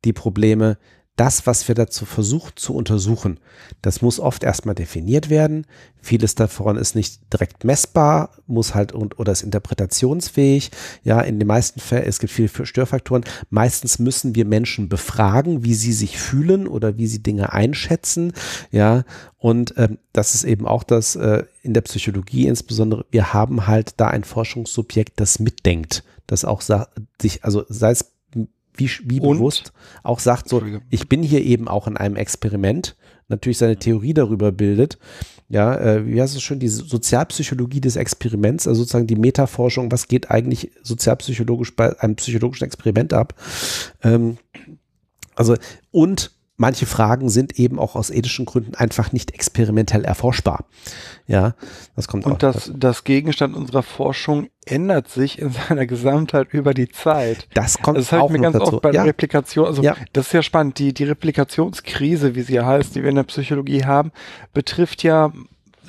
die Probleme, das, was wir dazu versuchen zu untersuchen, das muss oft erstmal definiert werden. Vieles davon ist nicht direkt messbar, muss halt und, oder ist interpretationsfähig. Ja, in den meisten Fällen, es gibt viele Störfaktoren. Meistens müssen wir Menschen befragen, wie sie sich fühlen oder wie sie Dinge einschätzen. Ja, und ähm, das ist eben auch das äh, in der Psychologie insbesondere. Wir haben halt da ein Forschungssubjekt, das mitdenkt, das auch sich, also sei es wie, wie bewusst auch sagt, so, ich bin hier eben auch in einem Experiment, natürlich seine Theorie darüber bildet. Ja, äh, wie heißt es schon, die Sozialpsychologie des Experiments, also sozusagen die Metaforschung, was geht eigentlich sozialpsychologisch bei einem psychologischen Experiment ab? Ähm, also, und manche Fragen sind eben auch aus ethischen Gründen einfach nicht experimentell erforschbar. Ja, das kommt Und auch. das, das Gegenstand unserer Forschung ändert sich in seiner Gesamtheit über die Zeit. Das kommt das auch mir ganz dazu. oft bei ja. der Replikation, also ja. das ist ja spannend, die, die Replikationskrise, wie sie ja heißt, die wir in der Psychologie haben, betrifft ja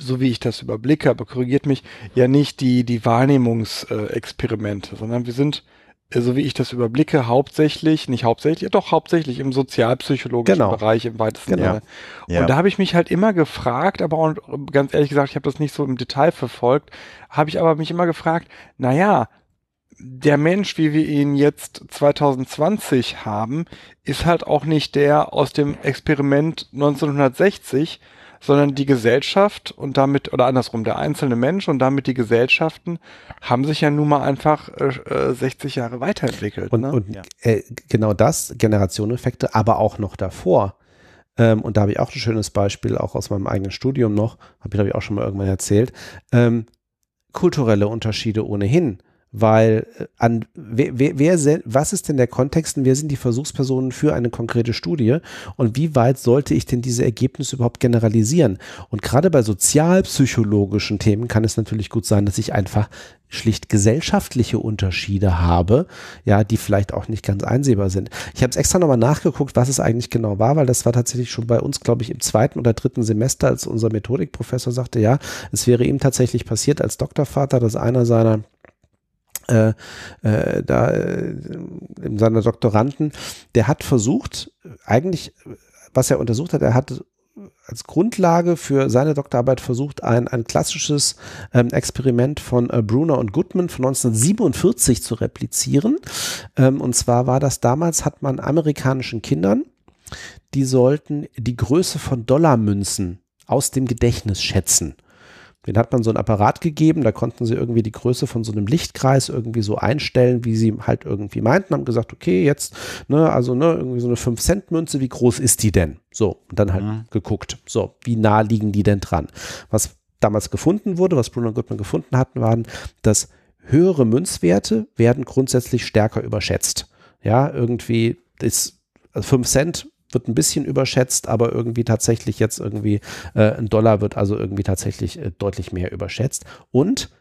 so wie ich das überblicke, aber korrigiert mich, ja nicht die, die Wahrnehmungsexperimente, sondern wir sind so wie ich das überblicke, hauptsächlich, nicht hauptsächlich, doch hauptsächlich im sozialpsychologischen genau. Bereich im weitesten genau. Sinne. Ja. Und da habe ich mich halt immer gefragt, aber auch, ganz ehrlich gesagt, ich habe das nicht so im Detail verfolgt, habe ich aber mich immer gefragt, naja, der Mensch, wie wir ihn jetzt 2020 haben, ist halt auch nicht der aus dem Experiment 1960, sondern die Gesellschaft und damit, oder andersrum, der einzelne Mensch und damit die Gesellschaften haben sich ja nun mal einfach äh, 60 äh, Jahre weiterentwickelt. Und, ne? und äh, genau das, Generationeneffekte, aber auch noch davor. Ähm, und da habe ich auch ein schönes Beispiel, auch aus meinem eigenen Studium noch, habe ich glaube ich auch schon mal irgendwann erzählt. Ähm, kulturelle Unterschiede ohnehin weil äh, an wer, wer, wer, was ist denn der Kontext und wer sind die Versuchspersonen für eine konkrete Studie und wie weit sollte ich denn diese Ergebnisse überhaupt generalisieren? Und gerade bei sozialpsychologischen Themen kann es natürlich gut sein, dass ich einfach schlicht gesellschaftliche Unterschiede habe, ja, die vielleicht auch nicht ganz einsehbar sind. Ich habe es extra nochmal nachgeguckt, was es eigentlich genau war, weil das war tatsächlich schon bei uns, glaube ich, im zweiten oder dritten Semester, als unser Methodikprofessor sagte, ja, es wäre ihm tatsächlich passiert als Doktorvater, dass einer seiner äh, äh, da äh, seiner Doktoranden, der hat versucht, eigentlich, was er untersucht hat, er hat als Grundlage für seine Doktorarbeit versucht, ein, ein klassisches ähm, Experiment von äh, Brunner und Goodman von 1947 zu replizieren. Ähm, und zwar war das damals, hat man amerikanischen Kindern, die sollten die Größe von Dollarmünzen aus dem Gedächtnis schätzen. Den hat man so ein Apparat gegeben, da konnten sie irgendwie die Größe von so einem Lichtkreis irgendwie so einstellen, wie sie halt irgendwie meinten, haben gesagt, okay, jetzt, ne, also ne, irgendwie so eine 5-Cent-Münze, wie groß ist die denn? So, und dann halt mhm. geguckt, so, wie nah liegen die denn dran? Was damals gefunden wurde, was Bruno und Goodman gefunden hatten, waren, dass höhere Münzwerte werden grundsätzlich stärker überschätzt. Ja, irgendwie ist 5 also Cent wird ein bisschen überschätzt, aber irgendwie tatsächlich jetzt irgendwie äh, ein Dollar wird also irgendwie tatsächlich äh, deutlich mehr überschätzt. Und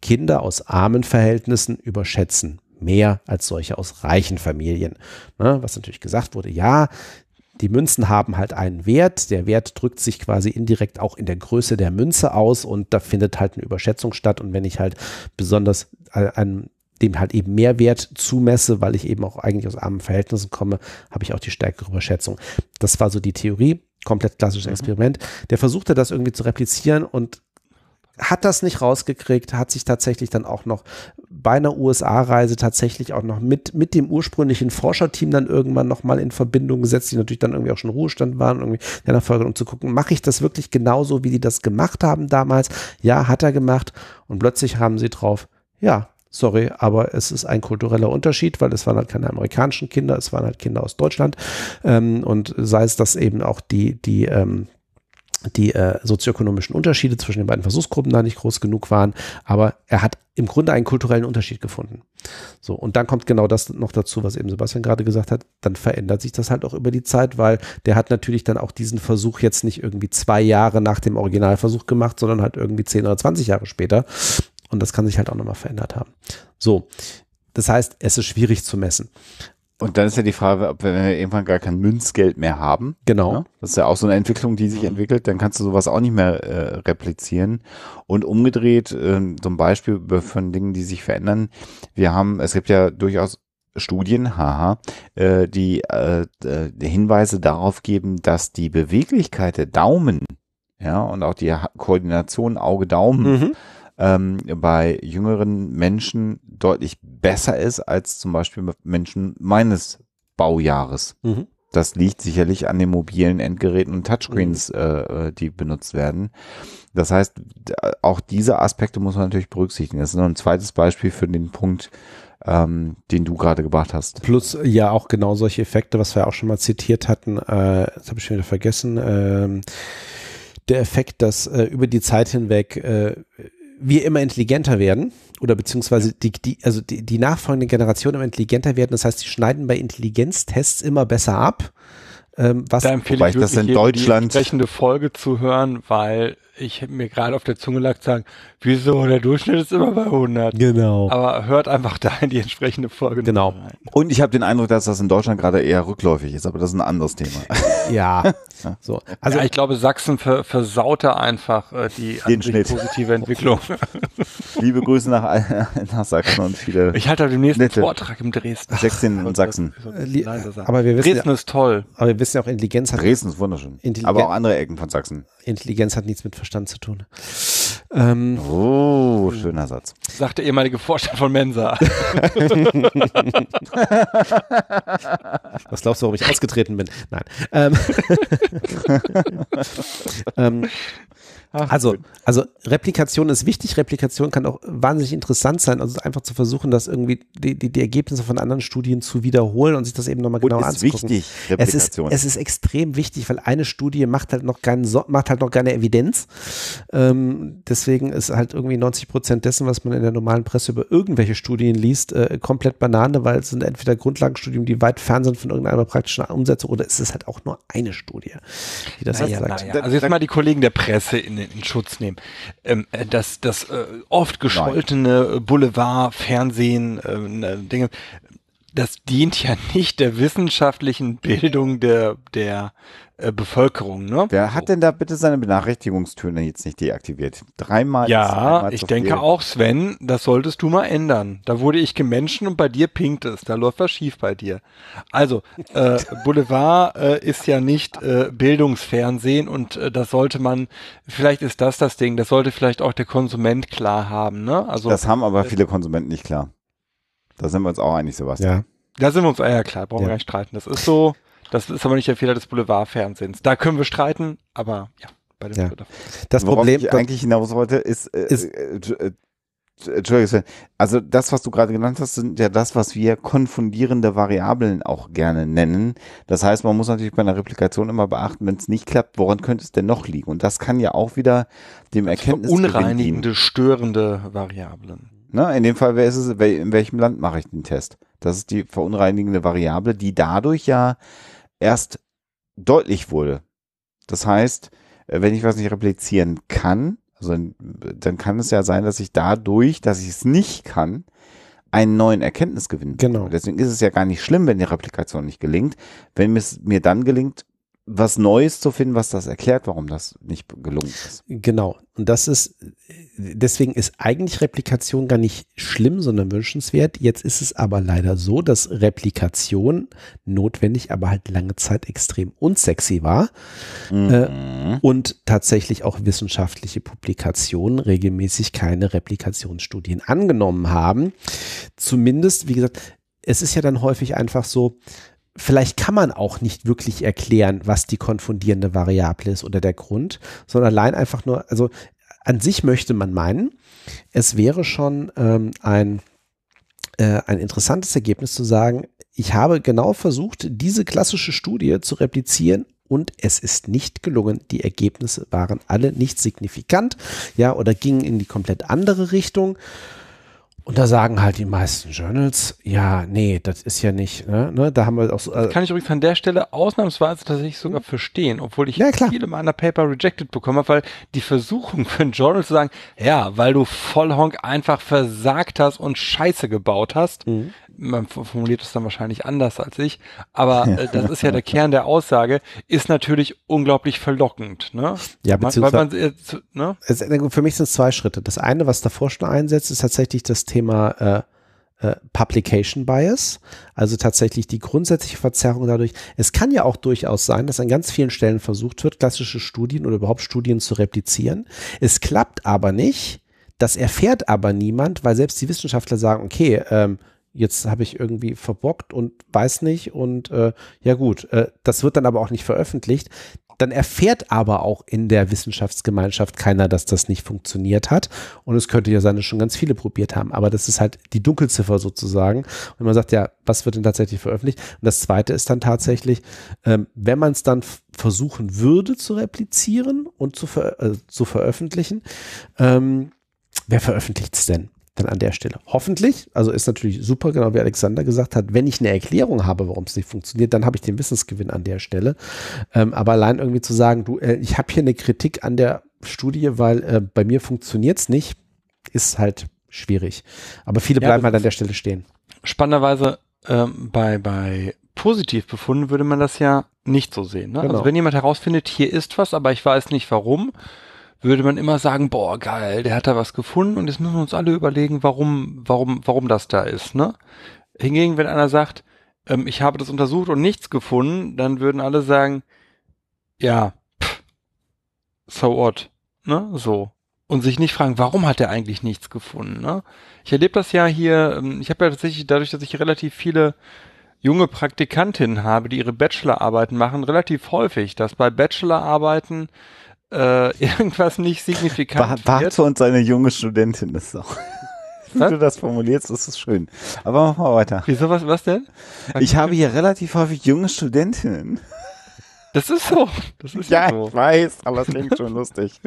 Kinder aus armen Verhältnissen überschätzen mehr als solche aus reichen Familien. Ne, was natürlich gesagt wurde, ja, die Münzen haben halt einen Wert. Der Wert drückt sich quasi indirekt auch in der Größe der Münze aus und da findet halt eine Überschätzung statt. Und wenn ich halt besonders äh, ein dem halt eben mehr Wert zumesse, weil ich eben auch eigentlich aus armen Verhältnissen komme, habe ich auch die stärkere Überschätzung. Das war so die Theorie, komplett klassisches mhm. Experiment. Der versuchte das irgendwie zu replizieren und hat das nicht rausgekriegt, hat sich tatsächlich dann auch noch bei einer USA-Reise tatsächlich auch noch mit, mit dem ursprünglichen Forscherteam dann irgendwann nochmal in Verbindung gesetzt, die natürlich dann irgendwie auch schon Ruhestand waren, irgendwie der Nachfolger, um zu gucken, mache ich das wirklich genauso, wie die das gemacht haben damals? Ja, hat er gemacht. Und plötzlich haben sie drauf, ja, sorry, aber es ist ein kultureller Unterschied, weil es waren halt keine amerikanischen Kinder, es waren halt Kinder aus Deutschland ähm, und sei es, dass eben auch die, die, ähm, die äh, sozioökonomischen Unterschiede zwischen den beiden Versuchsgruppen da nicht groß genug waren, aber er hat im Grunde einen kulturellen Unterschied gefunden. So, und dann kommt genau das noch dazu, was eben Sebastian gerade gesagt hat, dann verändert sich das halt auch über die Zeit, weil der hat natürlich dann auch diesen Versuch jetzt nicht irgendwie zwei Jahre nach dem Originalversuch gemacht, sondern halt irgendwie zehn oder zwanzig Jahre später. Und das kann sich halt auch nochmal verändert haben. So, das heißt, es ist schwierig zu messen. Und dann ist ja die Frage, ob wir irgendwann gar kein Münzgeld mehr haben. Genau. Ja, das ist ja auch so eine Entwicklung, die sich entwickelt. Dann kannst du sowas auch nicht mehr äh, replizieren. Und umgedreht, äh, zum Beispiel von Dingen, die sich verändern. Wir haben, es gibt ja durchaus Studien, haha, äh, die äh, die Hinweise darauf geben, dass die Beweglichkeit der Daumen, ja, und auch die Koordination Auge-Daumen mhm ähm, bei jüngeren Menschen deutlich besser ist als zum Beispiel Menschen meines Baujahres. Mhm. Das liegt sicherlich an den mobilen Endgeräten und Touchscreens, mhm. äh, äh die benutzt werden. Das heißt, auch diese Aspekte muss man natürlich berücksichtigen. Das ist noch ein zweites Beispiel für den Punkt, ähm, den du gerade gebracht hast. Plus ja auch genau solche Effekte, was wir auch schon mal zitiert hatten, äh, das habe ich schon wieder vergessen, ähm, der Effekt, dass äh, über die Zeit hinweg äh, wir immer intelligenter werden oder beziehungsweise die, die, also die, die nachfolgende Generation immer intelligenter werden. Das heißt, sie schneiden bei Intelligenztests immer besser ab. Ähm, was da empfehle ich, ich das in Deutschland die entsprechende Folge zu hören, weil ich mir gerade auf der Zunge lag zu sagen, wieso, der Durchschnitt ist immer bei 100. Genau. Aber hört einfach da in die entsprechende Folge genau. rein. Und ich habe den Eindruck, dass das in Deutschland gerade eher rückläufig ist, aber das ist ein anderes Thema. ja. so. Also ja, ich glaube, Sachsen ver versaute einfach äh, die den Schnitt. positive Entwicklung. Liebe Grüße nach, nach Sachsen und viele. Ich halte demnächst einen Vortrag im Dresden. 16 in Sachsen. Aber wir wissen Dresden ja, ist toll. Aber wir wissen ja auch, Intelligenz hat. Dresden ist wunderschön. aber auch andere Ecken von Sachsen. Intelligenz hat nichts mit Verstand zu tun. Ähm, Oh, schöner Satz. Sagt der ehemalige Vorstand von Mensa. was glaubst du, warum ich ausgetreten bin? Nein. Ähm, ähm, also, also Replikation ist wichtig. Replikation kann auch wahnsinnig interessant sein. Also einfach zu versuchen, das irgendwie die, die, die Ergebnisse von anderen Studien zu wiederholen und sich das eben nochmal genau ist anzugucken. wichtig, Es ist, Replikation. es ist extrem wichtig, weil eine Studie macht halt noch keinen, so macht halt noch keine Evidenz. Ähm, deswegen ist halt irgendwie 90 Prozent dessen, was man in der normalen Presse über irgendwelche Studien liest, äh, komplett Banane, weil es sind entweder Grundlagenstudien, die weit fern sind von irgendeiner praktischen Umsetzung, oder es ist halt auch nur eine Studie, die das Naja, sagt. naja. Also jetzt mal die Kollegen der Presse in, in Schutz nehmen. Ähm, äh, das das äh, oft gescholtene Boulevard, Fernsehen, äh, Dinge, das dient ja nicht der wissenschaftlichen Bildung der der äh, Bevölkerung. Ne? Wer hat denn da bitte seine Benachrichtigungstöne jetzt nicht deaktiviert? Dreimal ist Ja, dreimal ich zu denke viel. auch, Sven, das solltest du mal ändern. Da wurde ich gemenschen und bei dir pinkt es. Da läuft was schief bei dir. Also, äh, Boulevard äh, ist ja nicht äh, Bildungsfernsehen und äh, das sollte man, vielleicht ist das das Ding, das sollte vielleicht auch der Konsument klar haben. Ne? Also, Das haben aber viele Konsumenten nicht klar. Da sind wir uns auch einig, Sebastian. Ja. da sind wir uns, ah ja klar, brauchen Ja. wir gar nicht streiten. Das ist so, das ist aber nicht der Fehler des Boulevardfernsehens. Da können wir streiten, aber ja, bei dem Ja. Das Worauf Problem, ich eigentlich hinaus wollte, ist, äh, Ist- äh, äh, Entschuldigung, Sven. also das, was du gerade genannt hast, sind ja das, was wir konfundierende Variablen auch gerne nennen. Das heißt, man muss natürlich bei einer Replikation immer beachten, wenn es nicht klappt, woran könnte es denn noch liegen? Und das kann ja auch wieder dem Erkenntnis unreinigende, störende Variablen. Ne? In dem Fall, wer ist es, in welchem Land mache ich den Test? Das ist die verunreinigende Variable, die dadurch ja erst deutlich wurde. Das heißt, äh, wenn ich was nicht replizieren kann, also dann kann es ja sein, dass ich dadurch, dass ich es nicht kann, einen neuen Erkenntnisgewinn Genau. Deswegen ist es ja gar nicht schlimm, wenn die Replikation nicht gelingt. Wenn es mir dann gelingt, was Neues zu finden, was das erklärt, warum das nicht gelungen ist. Genau. Und das ist, deswegen ist eigentlich Replikation gar nicht schlimm, sondern wünschenswert. Jetzt ist es aber leider so, dass Replikation notwendig, aber halt lange Zeit extrem unsexy war Mhm. und tatsächlich auch wissenschaftliche Publikationen regelmäßig keine Replikationsstudien angenommen haben. Zumindest, wie gesagt, es ist ja dann häufig einfach so, vielleicht kann man auch nicht wirklich erklären, was die konfundierende Variable ist oder der Grund, sondern allein einfach nur, also an sich möchte man meinen, es wäre schon ähm, ein, äh, ein interessantes Ergebnis zu sagen, ich habe genau versucht, diese klassische Studie zu replizieren und es ist nicht gelungen. Die Ergebnisse waren alle nicht signifikant, ja, oder gingen in die komplett andere Richtung. Und da sagen halt die meisten Journals, ja, nee, das ist ja nicht, ne, ne da haben wir auch so, äh, Kann ich übrigens an der Stelle ausnahmsweise tatsächlich sogar verstehen, obwohl ich Ja, klar. viele meiner Paper rejected bekommen habe, weil die Versuchung für ein Journal zu sagen, ja, weil du Vollhonk einfach versagt hast und Scheiße gebaut hast, Mhm. Man formuliert es dann wahrscheinlich anders als ich, aber äh, das ist ja der Kern der Aussage, ist natürlich unglaublich verlockend, ne? Ja, Man- beziehungsweise- weil man, äh, zu- ne? es, für mich sind es zwei Schritte. Das eine, was davor schon einsetzt, ist tatsächlich das Thema äh, äh, Publication Bias, also tatsächlich die grundsätzliche Verzerrung dadurch. Es kann ja auch durchaus sein, dass an ganz vielen Stellen versucht wird, klassische Studien oder überhaupt Studien zu replizieren. Es klappt aber nicht. Das erfährt aber niemand, weil selbst die Wissenschaftler sagen, okay, ähm, jetzt habe ich irgendwie verbockt und weiß nicht und äh, ja gut, äh, das wird dann aber auch nicht veröffentlicht. Dann erfährt aber auch in der Wissenschaftsgemeinschaft keiner, dass das nicht funktioniert hat. Und es könnte ja sein, dass schon ganz viele probiert haben. Aber das ist halt die Dunkelziffer sozusagen. Und man sagt, ja, was wird denn tatsächlich veröffentlicht? Und das zweite ist dann tatsächlich, ähm, wenn man es dann versuchen würde zu replizieren und zu, ver äh, zu veröffentlichen, ähm, wer veröffentlicht es denn? Dann an der Stelle. Hoffentlich, also ist natürlich super, genau wie Alexander gesagt hat, wenn ich eine Erklärung habe, warum es nicht funktioniert, dann habe ich den Wissensgewinn an der Stelle. Ähm, aber allein irgendwie zu sagen, du, äh, ich habe hier eine Kritik an der Studie, weil äh, bei mir funktioniert es nicht, ist halt schwierig. Aber viele Ja, bleiben halt an der Stelle stehen. spannenderweise ähm, bei, bei Positivbefunden würde man das ja nicht so sehen. Ne? Genau. Also wenn jemand herausfindet, hier ist was, aber ich weiß nicht warum, würde man immer sagen, boah, geil, der hat da was gefunden und jetzt müssen wir uns alle überlegen, warum, warum, warum das da ist. Ne? Hingegen, wenn einer sagt, ähm, ich habe das untersucht und nichts gefunden, dann würden alle sagen, ja, pff, so what, ne, so. und sich nicht fragen, warum hat er eigentlich nichts gefunden. Ne? Ich erlebe das ja hier, ähm, ich habe ja tatsächlich dadurch, dass ich relativ viele junge Praktikantinnen habe, die ihre Bachelorarbeiten machen, relativ häufig, dass bei Bachelorarbeiten äh, irgendwas nicht signifikant Ba- wird. Bart und seine junge Studentin ist auch. Wie Was? du das formulierst, ist es schön. Aber mach mal weiter. Wieso, was, was denn? Ich habe hier relativ häufig junge Studentinnen. Das ist so. Das ist Ja, so. ich weiß, aber es klingt schon lustig.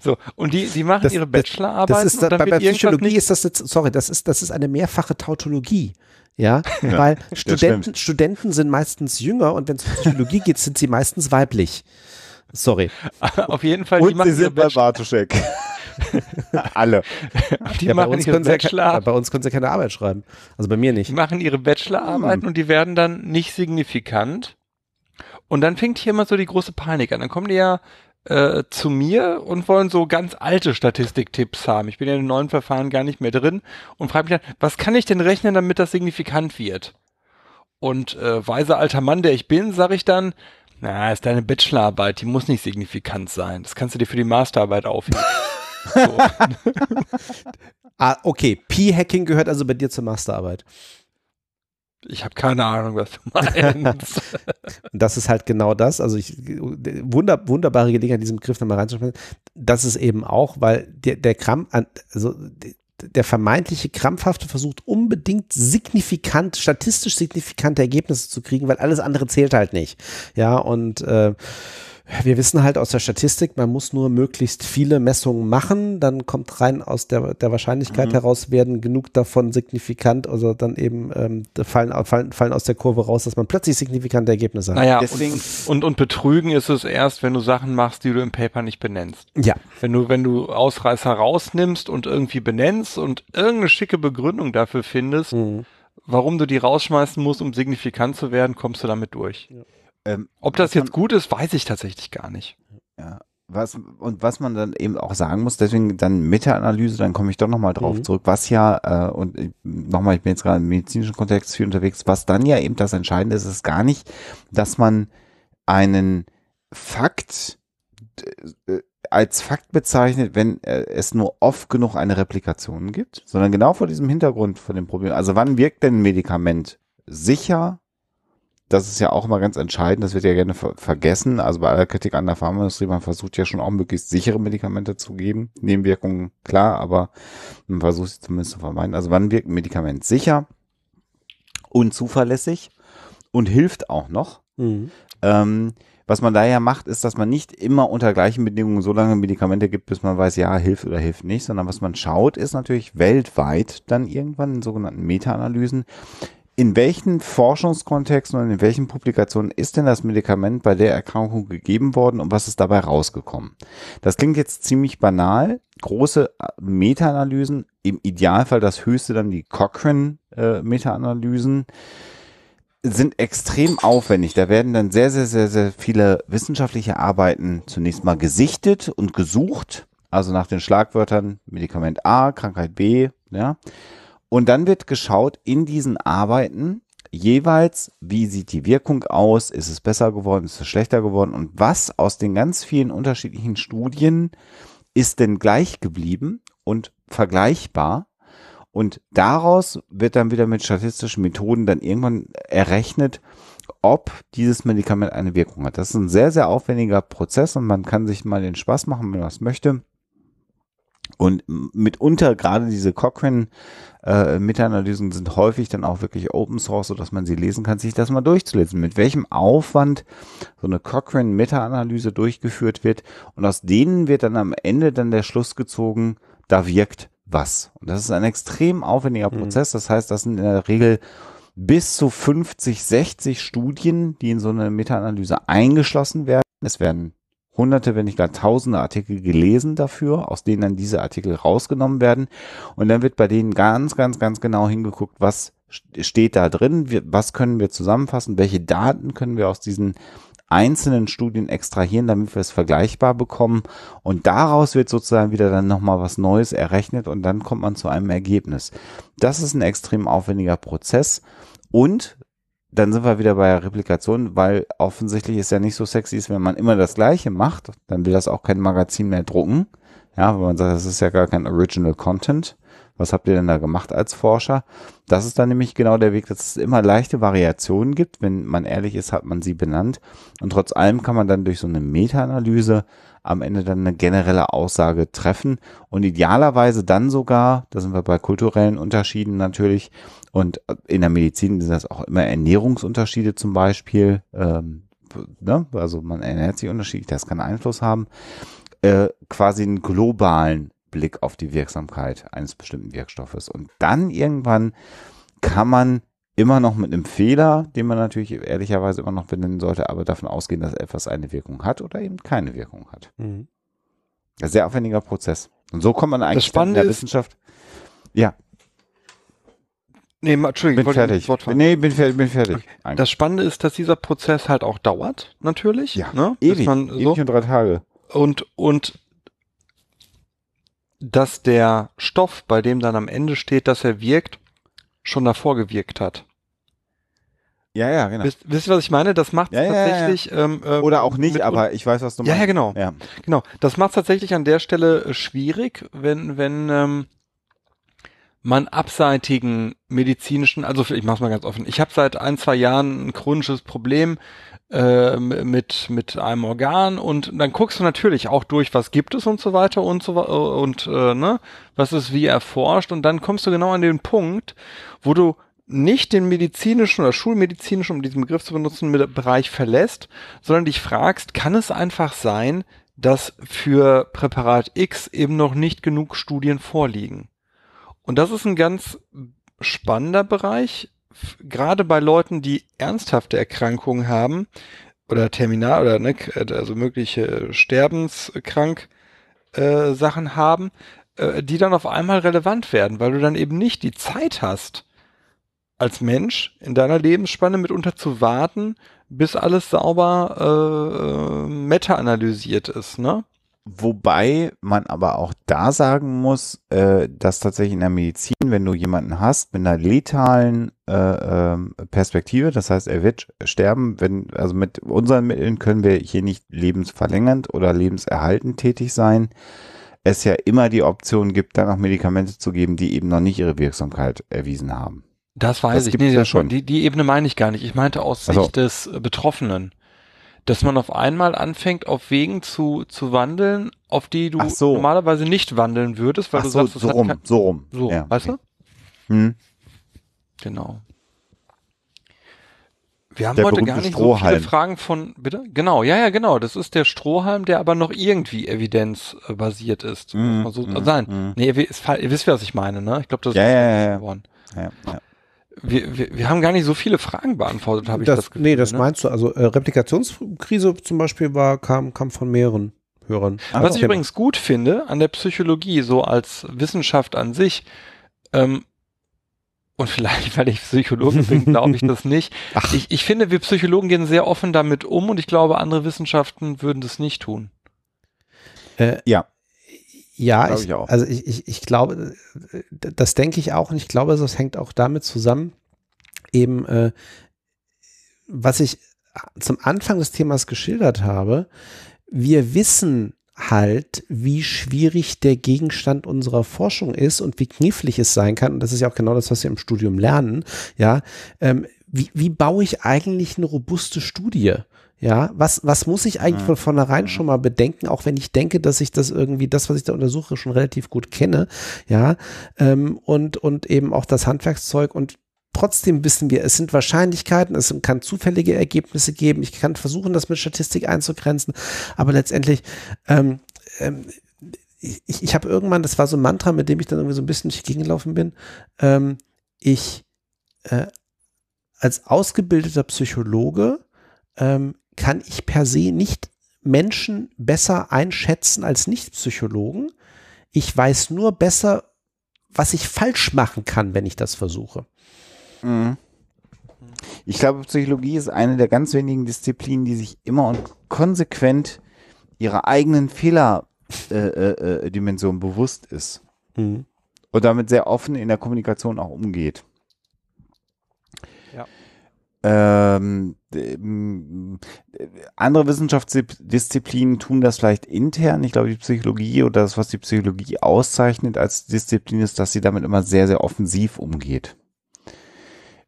so. Und die, die machen Das- ihre Das ist dann bei, bei Psychologie ist das jetzt, sorry, das ist, das ist eine mehrfache Tautologie. Ja, weil Studenten. Studenten sind meistens jünger und wenn es um Psychologie geht, sind sie meistens weiblich. Sorry. auf jeden Fall, die Und machen sie sind bei Bartoschek. Alle. die Ja, bei, machen uns ihre können sie ja, Bachelorarbeit. bei uns können sie keine Arbeit schreiben. Also bei mir Die nicht. machen ihre Bachelorarbeiten und die werden dann nicht signifikant. Und dann fängt hier immer so die große Panik an. Dann kommen die ja äh, zu mir und wollen so ganz alte Statistiktipps haben. Ich bin ja in den neuen Verfahren gar nicht mehr drin und frage mich dann, was kann ich denn rechnen, damit das signifikant wird? Und äh, weiser alter Mann, der ich bin, sage ich dann, na, ist deine Bachelorarbeit, die muss nicht signifikant sein. Das kannst du dir für die Masterarbeit aufheben. so. Ah, okay. P-Hacking gehört also bei dir zur Masterarbeit. Ich habe keine Ahnung, was du meinst. Das ist halt genau das. Also ich wunder, wunderbare Gelegenheit, diesen Begriff nochmal reinzusprechen. Das ist eben auch, weil der, der Krampf, also der vermeintliche krampfhafte versucht unbedingt signifikant, statistisch signifikante Ergebnisse zu kriegen, weil alles andere zählt halt nicht. Ja, und äh, wir wissen halt aus der Statistik, man muss nur möglichst viele Messungen machen, dann kommt rein aus der, der Wahrscheinlichkeit Mhm. heraus, werden genug davon signifikant, also dann eben ähm, fallen, fallen, fallen aus der Kurve raus, dass man plötzlich signifikante Ergebnisse hat. Naja, Deswegen- und, und, und betrügen ist es erst, wenn du Sachen machst, die du im Paper nicht benennst. Ja, Wenn du, wenn du Ausreißer rausnimmst und irgendwie benennst und irgendeine schicke Begründung dafür findest, Mhm. warum du die rausschmeißen musst, um signifikant zu werden, kommst du damit durch. Ähm, Ob das was man- jetzt gut ist, weiß ich tatsächlich gar nicht. Ja, was, und was man dann eben auch sagen muss, deswegen dann Meta-Analyse, dann komme ich doch nochmal drauf Mhm. zurück, was ja, äh, und nochmal, ich bin jetzt gerade im medizinischen Kontext viel unterwegs, was dann ja eben das Entscheidende ist, ist gar nicht, dass man einen Fakt äh, als Fakt bezeichnet, wenn äh, es nur oft genug eine Replikation gibt, sondern genau vor diesem Hintergrund von dem Problem. Also wann wirkt denn ein Medikament sicher, das ist ja auch immer ganz entscheidend, das wird ja gerne ver vergessen. Also bei aller Kritik an der Pharmaindustrie, man versucht ja schon auch möglichst sichere Medikamente zu geben. Nebenwirkungen, klar, aber man versucht sie zumindest zu vermeiden. Also wann wirkt ein Medikament sicher und zuverlässig und hilft auch noch? Mhm. Ähm, was man da ja macht, ist, dass man nicht immer unter gleichen Bedingungen so lange Medikamente gibt, bis man weiß, ja, hilft oder hilft nicht, sondern was man schaut, ist natürlich weltweit dann irgendwann in sogenannten Meta-Analysen, in welchen Forschungskontexten und in welchen Publikationen ist denn das Medikament bei der Erkrankung gegeben worden und was ist dabei rausgekommen? Das klingt jetzt ziemlich banal. Große äh, Meta-Analysen, im Idealfall das höchste dann die Cochrane-Meta-Analysen, sind extrem aufwendig. Da werden dann sehr, sehr, sehr, sehr viele wissenschaftliche Arbeiten zunächst mal gesichtet und gesucht. Also nach den Schlagwörtern Medikament A, Krankheit B, ja. Und dann wird geschaut in diesen Arbeiten jeweils, wie sieht die Wirkung aus? Ist es besser geworden? Ist es schlechter geworden? Und was aus den ganz vielen unterschiedlichen Studien ist denn gleich geblieben und vergleichbar? Und daraus wird dann wieder mit statistischen Methoden dann irgendwann errechnet, ob dieses Medikament eine Wirkung hat. Das ist ein sehr, sehr aufwendiger Prozess und man kann sich mal den Spaß machen, wenn man das möchte. Und mitunter gerade diese Cochrane äh, Meta-Analysen sind häufig dann auch wirklich Open Source, sodass man sie lesen kann, sich das mal durchzulesen, mit welchem Aufwand so eine Cochrane Meta-Analyse durchgeführt wird. Und aus denen wird dann am Ende dann der Schluss gezogen, da wirkt was. Und das ist ein extrem aufwendiger Mhm. Prozess. Das heißt, das sind in der Regel bis zu 50, 60 Studien, die in so eine Meta-Analyse eingeschlossen werden. Es werden hunderte, wenn nicht gar tausende Artikel gelesen dafür, aus denen dann diese Artikel rausgenommen werden. Und dann wird bei denen ganz, ganz, ganz genau hingeguckt, was st- steht da drin, was können wir zusammenfassen, welche Daten können wir aus diesen einzelnen Studien extrahieren, damit wir es vergleichbar bekommen. Und daraus wird sozusagen wieder dann nochmal was Neues errechnet und dann kommt man zu einem Ergebnis. Das ist ein extrem aufwendiger Prozess und dann sind wir wieder bei der Replikation, weil offensichtlich es ja nicht so sexy ist, wenn man immer das Gleiche macht, dann will das auch kein Magazin mehr drucken. Ja, wenn man sagt, das ist ja gar kein Original Content. Was habt ihr denn da gemacht als Forscher? Das ist dann nämlich genau der Weg, dass es immer leichte Variationen gibt. Wenn man ehrlich ist, hat man sie benannt. Und trotz allem kann man dann durch so eine Meta-Analyse am Ende dann eine generelle Aussage treffen und idealerweise dann sogar, da sind wir bei kulturellen Unterschieden natürlich und in der Medizin sind das auch immer Ernährungsunterschiede zum Beispiel, ähm, ne? also man ernährt sich unterschiedlich, das kann Einfluss haben, äh, quasi einen globalen Blick auf die Wirksamkeit eines bestimmten Wirkstoffes und dann irgendwann kann man immer noch mit einem Fehler, den man natürlich ehrlicherweise immer noch benennen sollte, aber davon ausgehen, dass etwas eine Wirkung hat oder eben keine Wirkung hat. Mhm. Ein sehr aufwendiger Prozess. Und so kommt man eigentlich in der Wissenschaft. Ja. Nee, Entschuldigung, bin fertig. Nee, bin fertig, bin fertig. Okay. Das Spannende ist, dass dieser Prozess halt auch dauert, natürlich. Ja, ne? ewig, man so, ewig und drei Tage. Und, und dass der Stoff, bei dem dann am Ende steht, dass er wirkt, schon davor gewirkt hat. Ja, ja, genau. Wisst, wisst ihr, was ich meine? Das macht ja, tatsächlich. Ja, ja. Ähm, ähm, Oder auch nicht, aber ich weiß, was du meinst. Ja, ja, genau. Ja. Genau. Das macht tatsächlich an der Stelle äh, schwierig, wenn, wenn ähm, man abseitigen medizinischen, also ich mach's mal ganz offen, ich habe seit ein, zwei Jahren ein chronisches Problem äh, mit, mit einem Organ und dann guckst du natürlich auch durch, was gibt es und so weiter und so und äh, ne, was ist wie erforscht und dann kommst du genau an den Punkt, wo du nicht den medizinischen oder schulmedizinischen, um diesen Begriff zu benutzen, Bereich verlässt, sondern dich fragst, kann es einfach sein, dass für Präparat X eben noch nicht genug Studien vorliegen? Und das ist ein ganz spannender Bereich, gerade bei Leuten, die ernsthafte Erkrankungen haben oder terminal oder ne, also mögliche sterbenskrank äh, Sachen haben, äh, die dann auf einmal relevant werden, weil du dann eben nicht die Zeit hast, als Mensch in deiner Lebensspanne mitunter zu warten, bis alles sauber äh, meta-analysiert ist, ne? Wobei man aber auch da sagen muss, äh, dass tatsächlich in der Medizin, wenn du jemanden hast mit einer letalen äh, äh, Perspektive, das heißt, er wird sterben, wenn, also mit unseren Mitteln können wir hier nicht lebensverlängernd oder lebenserhaltend tätig sein, es ja immer die Option gibt, dann auch Medikamente zu geben, die eben noch nicht ihre Wirksamkeit erwiesen haben. Das weiß das ich. Nee, ja schon. Die, die Ebene meine ich gar nicht. Ich meinte aus Sicht also. des Betroffenen. Dass man auf einmal anfängt, auf Wegen zu, zu wandeln, auf die du so. normalerweise nicht wandeln würdest, weil Ach du so, sagst, so rum, so rum. So, ja, weißt okay. du? Hm. Genau. Wir haben der heute gar nicht Strohhalm. so viele Fragen von, bitte? Genau, ja, ja, genau. Das ist der Strohhalm, der aber noch irgendwie evidenzbasiert ist. Mm, so mm, sein. Mm. Nee, ihr, ihr, wisst, was ich meine, ne? Ich glaube, das ja, ist ja, ja, geworden. Ja, ja wir, wir, wir haben gar nicht so viele Fragen beantwortet, habe ich das, das Gefühl. Nee, das ne? meinst du. Also äh, Replikationskrise zum Beispiel war, kam, kam von mehreren Hörern. Was ich übrigens gut finde an der Psychologie, so als Wissenschaft an sich, ähm, und vielleicht, weil ich Psychologe bin, glaube ich das nicht. Ach. Ich, ich finde, wir Psychologen gehen sehr offen damit um und ich glaube, andere Wissenschaften würden das nicht tun. Äh, ja, ja, ich, ich also ich, ich, ich glaube, das denke ich auch und ich glaube, das hängt auch damit zusammen, eben, äh, was ich zum Anfang des Themas geschildert habe, wir wissen halt, wie schwierig der Gegenstand unserer Forschung ist und wie knifflig es sein kann. Und das ist ja auch genau das, was wir im Studium lernen. Ja, ähm, wie, wie baue ich eigentlich eine robuste Studie? Ja, was, was muss ich eigentlich von vornherein schon mal bedenken, auch wenn ich denke, dass ich das irgendwie, das, was ich da untersuche, schon relativ gut kenne, ja, ähm, und, und eben auch das Handwerkszeug und trotzdem wissen wir, es sind Wahrscheinlichkeiten, es kann zufällige Ergebnisse geben, ich kann versuchen, das mit Statistik einzugrenzen, aber letztendlich, ähm, ähm, ich, ich habe irgendwann, das war so ein Mantra, mit dem ich dann irgendwie so ein bisschen durch die Gegend gelaufen bin, ähm, ich äh, als ausgebildeter Psychologe ähm, kann ich per se nicht Menschen besser einschätzen als Nicht-Psychologen. Ich weiß nur besser, was ich falsch machen kann, wenn ich das versuche. Mhm. Ich glaube, Psychologie ist eine der ganz wenigen Disziplinen, die sich immer und konsequent ihrer eigenen Fehlerdimension äh, äh, bewusst ist. Mhm. Und damit sehr offen in der Kommunikation auch umgeht. Ähm, andere Wissenschaftsdisziplinen tun das vielleicht intern. Ich glaube, die Psychologie oder das, was die Psychologie auszeichnet als Disziplin, ist, dass sie damit immer sehr, sehr offensiv umgeht.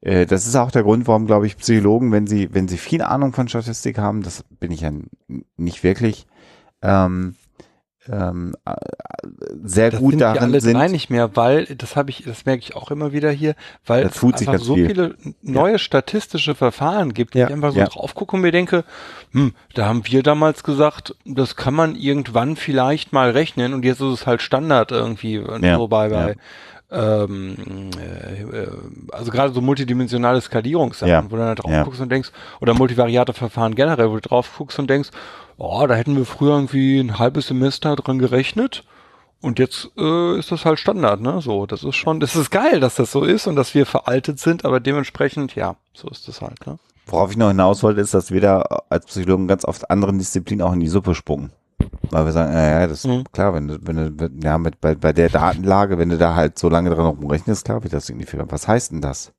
Äh, das ist auch der Grund, warum, glaube ich, Psychologen, wenn sie, wenn sie viel Ahnung von Statistik haben, das bin ich ja nicht wirklich, ähm, ähm, äh, sehr das gut sind darin alle sind. drei nicht mehr, weil das habe ich, das merke ich auch immer wieder hier, weil es einfach so viel. viele neue statistische Verfahren gibt, Ja. die ich einfach so Ja. drauf gucke und mir denke, hm, da haben wir damals gesagt, das kann man irgendwann vielleicht mal rechnen und jetzt ist es halt Standard irgendwie, Ja. so bei, Ja. bei ähm, äh, äh, also gerade so multidimensionale Skalierungssachen, Ja. wo du dann drauf Ja. guckst und denkst, oder multivariate Verfahren generell, wo du drauf guckst und denkst, oh, da hätten wir früher irgendwie ein halbes Semester dran gerechnet. Und jetzt äh, ist das halt Standard, ne? So, das ist schon, das ist geil, dass das so ist und dass wir veraltet sind, aber dementsprechend, ja, so ist das halt, ne? Worauf ich noch hinaus wollte, ist, dass wir da als Psychologen ganz oft anderen Disziplinen auch in die Suppe spucken. Weil wir sagen, ja, ja, das ist Mhm. klar, wenn du, wenn du, ja, mit, bei, bei der Datenlage, wenn du da halt so lange dran rumrechnest, klar wird das signifikant. Was heißt denn das?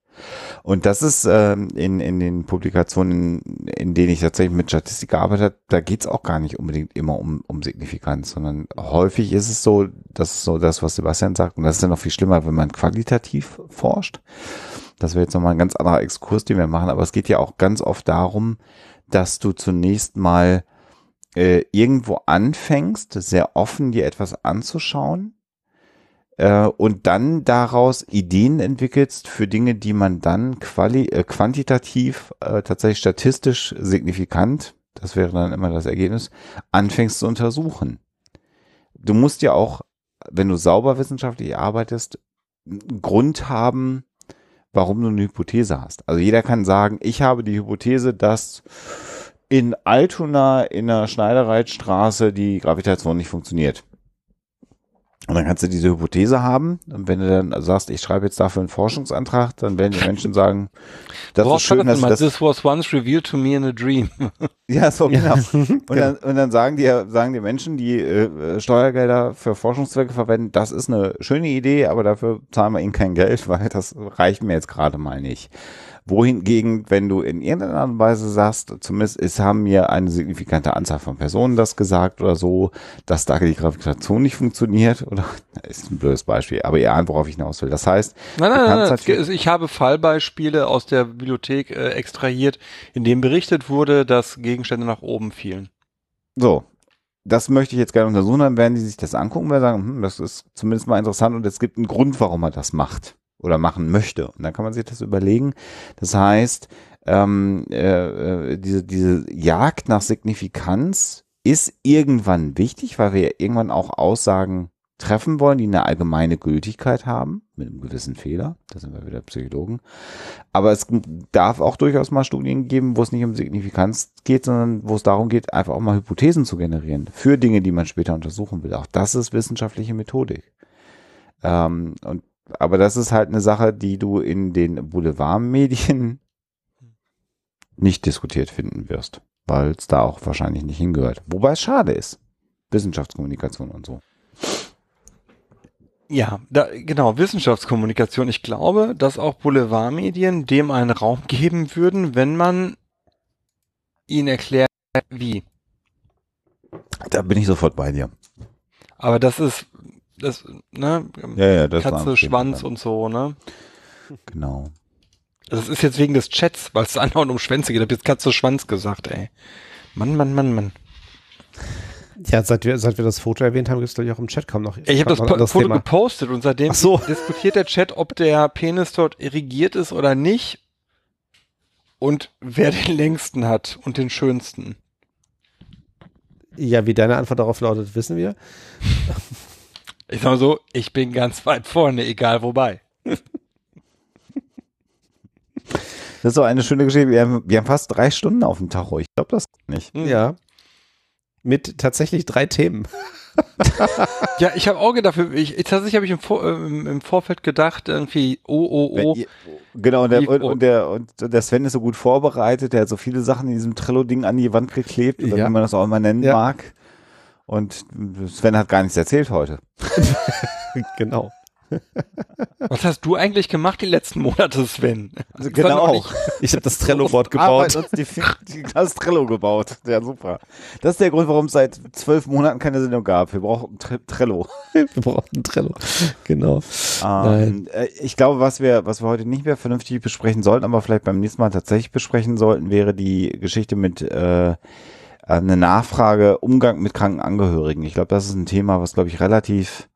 Und das ist ähm, in, in den Publikationen, in, in denen ich tatsächlich mit Statistik gearbeitet habe, da geht's auch gar nicht unbedingt immer um, um Signifikanz, sondern häufig ist es so, das ist so das, was Sebastian sagt, und das ist dann noch viel schlimmer, wenn man qualitativ forscht. Das wäre jetzt nochmal ein ganz anderer Exkurs, den wir machen, aber es geht ja auch ganz oft darum, dass du zunächst mal äh, irgendwo anfängst, sehr offen dir etwas anzuschauen äh, und dann daraus Ideen entwickelst für Dinge, die man dann quali äh, quantitativ, äh, tatsächlich statistisch signifikant, das wäre dann immer das Ergebnis, anfängst zu untersuchen. Du musst ja auch, wenn du sauber wissenschaftlich arbeitest, einen Grund haben, warum du eine Hypothese hast. Also jeder kann sagen, ich habe die Hypothese, dass in Altona in der Schneidereitstraße die Gravitation nicht funktioniert. Und dann kannst du diese Hypothese haben. Und wenn du dann sagst, ich schreibe jetzt dafür einen Forschungsantrag, dann werden die Menschen sagen, das Worauf ist schön, dass immer? das, This was once revealed to me in a dream. ja, so genau. Und dann, und dann sagen die, sagen die Menschen, die äh, Steuergelder für Forschungszwecke verwenden, das ist eine schöne Idee, aber dafür zahlen wir ihnen kein Geld, weil das reicht mir jetzt gerade mal nicht. Wohingegen, wenn du in irgendeiner Art und Weise sagst, zumindest es haben mir eine signifikante Anzahl von Personen das gesagt oder so, dass da die Gravitation nicht funktioniert, oder ist ein blödes Beispiel, aber ihr ahnt, worauf ich hinaus will. Das heißt, Nein, nein, nein, nein. Ich habe Fallbeispiele aus der Bibliothek äh, extrahiert, in dem berichtet wurde, dass Gegenstände nach oben fielen. So, das möchte ich jetzt gerne untersuchen, dann werden die sich das angucken und sagen, hm, das ist zumindest mal interessant und es gibt einen Grund, warum er das macht oder machen möchte. Und dann kann man sich das überlegen. Das heißt, ähm, äh, äh, diese, diese Jagd nach Signifikanz ist irgendwann wichtig, weil wir irgendwann auch Aussagen treffen wollen, die eine allgemeine Gültigkeit haben, mit einem gewissen Fehler. Da sind wir wieder Psychologen. Aber es darf auch durchaus mal Studien geben, wo es nicht um Signifikanz geht, sondern wo es darum geht, einfach auch mal Hypothesen zu generieren für Dinge, die man später untersuchen will. Auch das ist wissenschaftliche Methodik. Ähm, und, aber das ist halt eine Sache, die du in den Boulevardmedien nicht diskutiert finden wirst, weil es da auch wahrscheinlich nicht hingehört. Wobei es schade ist. Wissenschaftskommunikation und so. Ja, da, genau, Wissenschaftskommunikation. Ich glaube, dass auch Boulevardmedien dem einen Raum geben würden, wenn man ihnen erklärt, wie. Da bin ich sofort bei dir. Aber das ist, das, ne, Ja, ja, das Katze, Schwanz und so, ne? Genau. Das ist jetzt wegen des Chats, weil es andauernd um Schwänze geht. Ich hab jetzt Katze, Schwanz gesagt, ey. Mann, Mann, Mann, Mann. Ja, seit wir, seit wir das Foto erwähnt haben, gibt es glaube ich auch im Chat kaum noch. Ich habe das anderes Foto Thema. gepostet und seitdem so. diskutiert der Chat, ob der Penis dort irrigiert ist oder nicht und wer den längsten hat und den schönsten. Ja, wie deine Antwort darauf lautet, wissen wir. Ich sag mal so, ich bin ganz weit vorne, egal wobei. Das ist so eine schöne Geschichte. Wir haben, wir haben fast drei Stunden auf dem Tacho. Ich glaube das nicht. Hm. Ja. Mit tatsächlich drei Themen. Ja, ich habe auch gedacht, ich, ich- tatsächlich habe ich im, Vor, äh, im, im Vorfeld gedacht, irgendwie, oh, oh, oh. Ihr- Genau, und der, Wie- und, und, der, und der Sven ist so gut vorbereitet. Der hat so viele Sachen in diesem Trello-Ding an die Wand geklebt, oder Ja. wie man das auch immer nennen Ja. mag. Und Sven hat gar nichts erzählt heute. genau. Was hast du eigentlich gemacht die letzten Monate, Sven? Also genau. Ich habe das Trello-Board gebaut. die, die, das Trello gebaut. Ja, super. Das ist der Grund, warum es seit zwölf Monaten keine Sendung gab. Wir brauchen Tre Trello. Wir brauchen ein Trello. Genau. Ähm, äh, ich glaube, was wir, was wir heute nicht mehr vernünftig besprechen sollten, aber vielleicht beim nächsten Mal tatsächlich besprechen sollten, wäre die Geschichte mit äh, eine Nachfrage, Umgang mit kranken Angehörigen. Ich glaube, das ist ein Thema, was, glaube ich, relativ.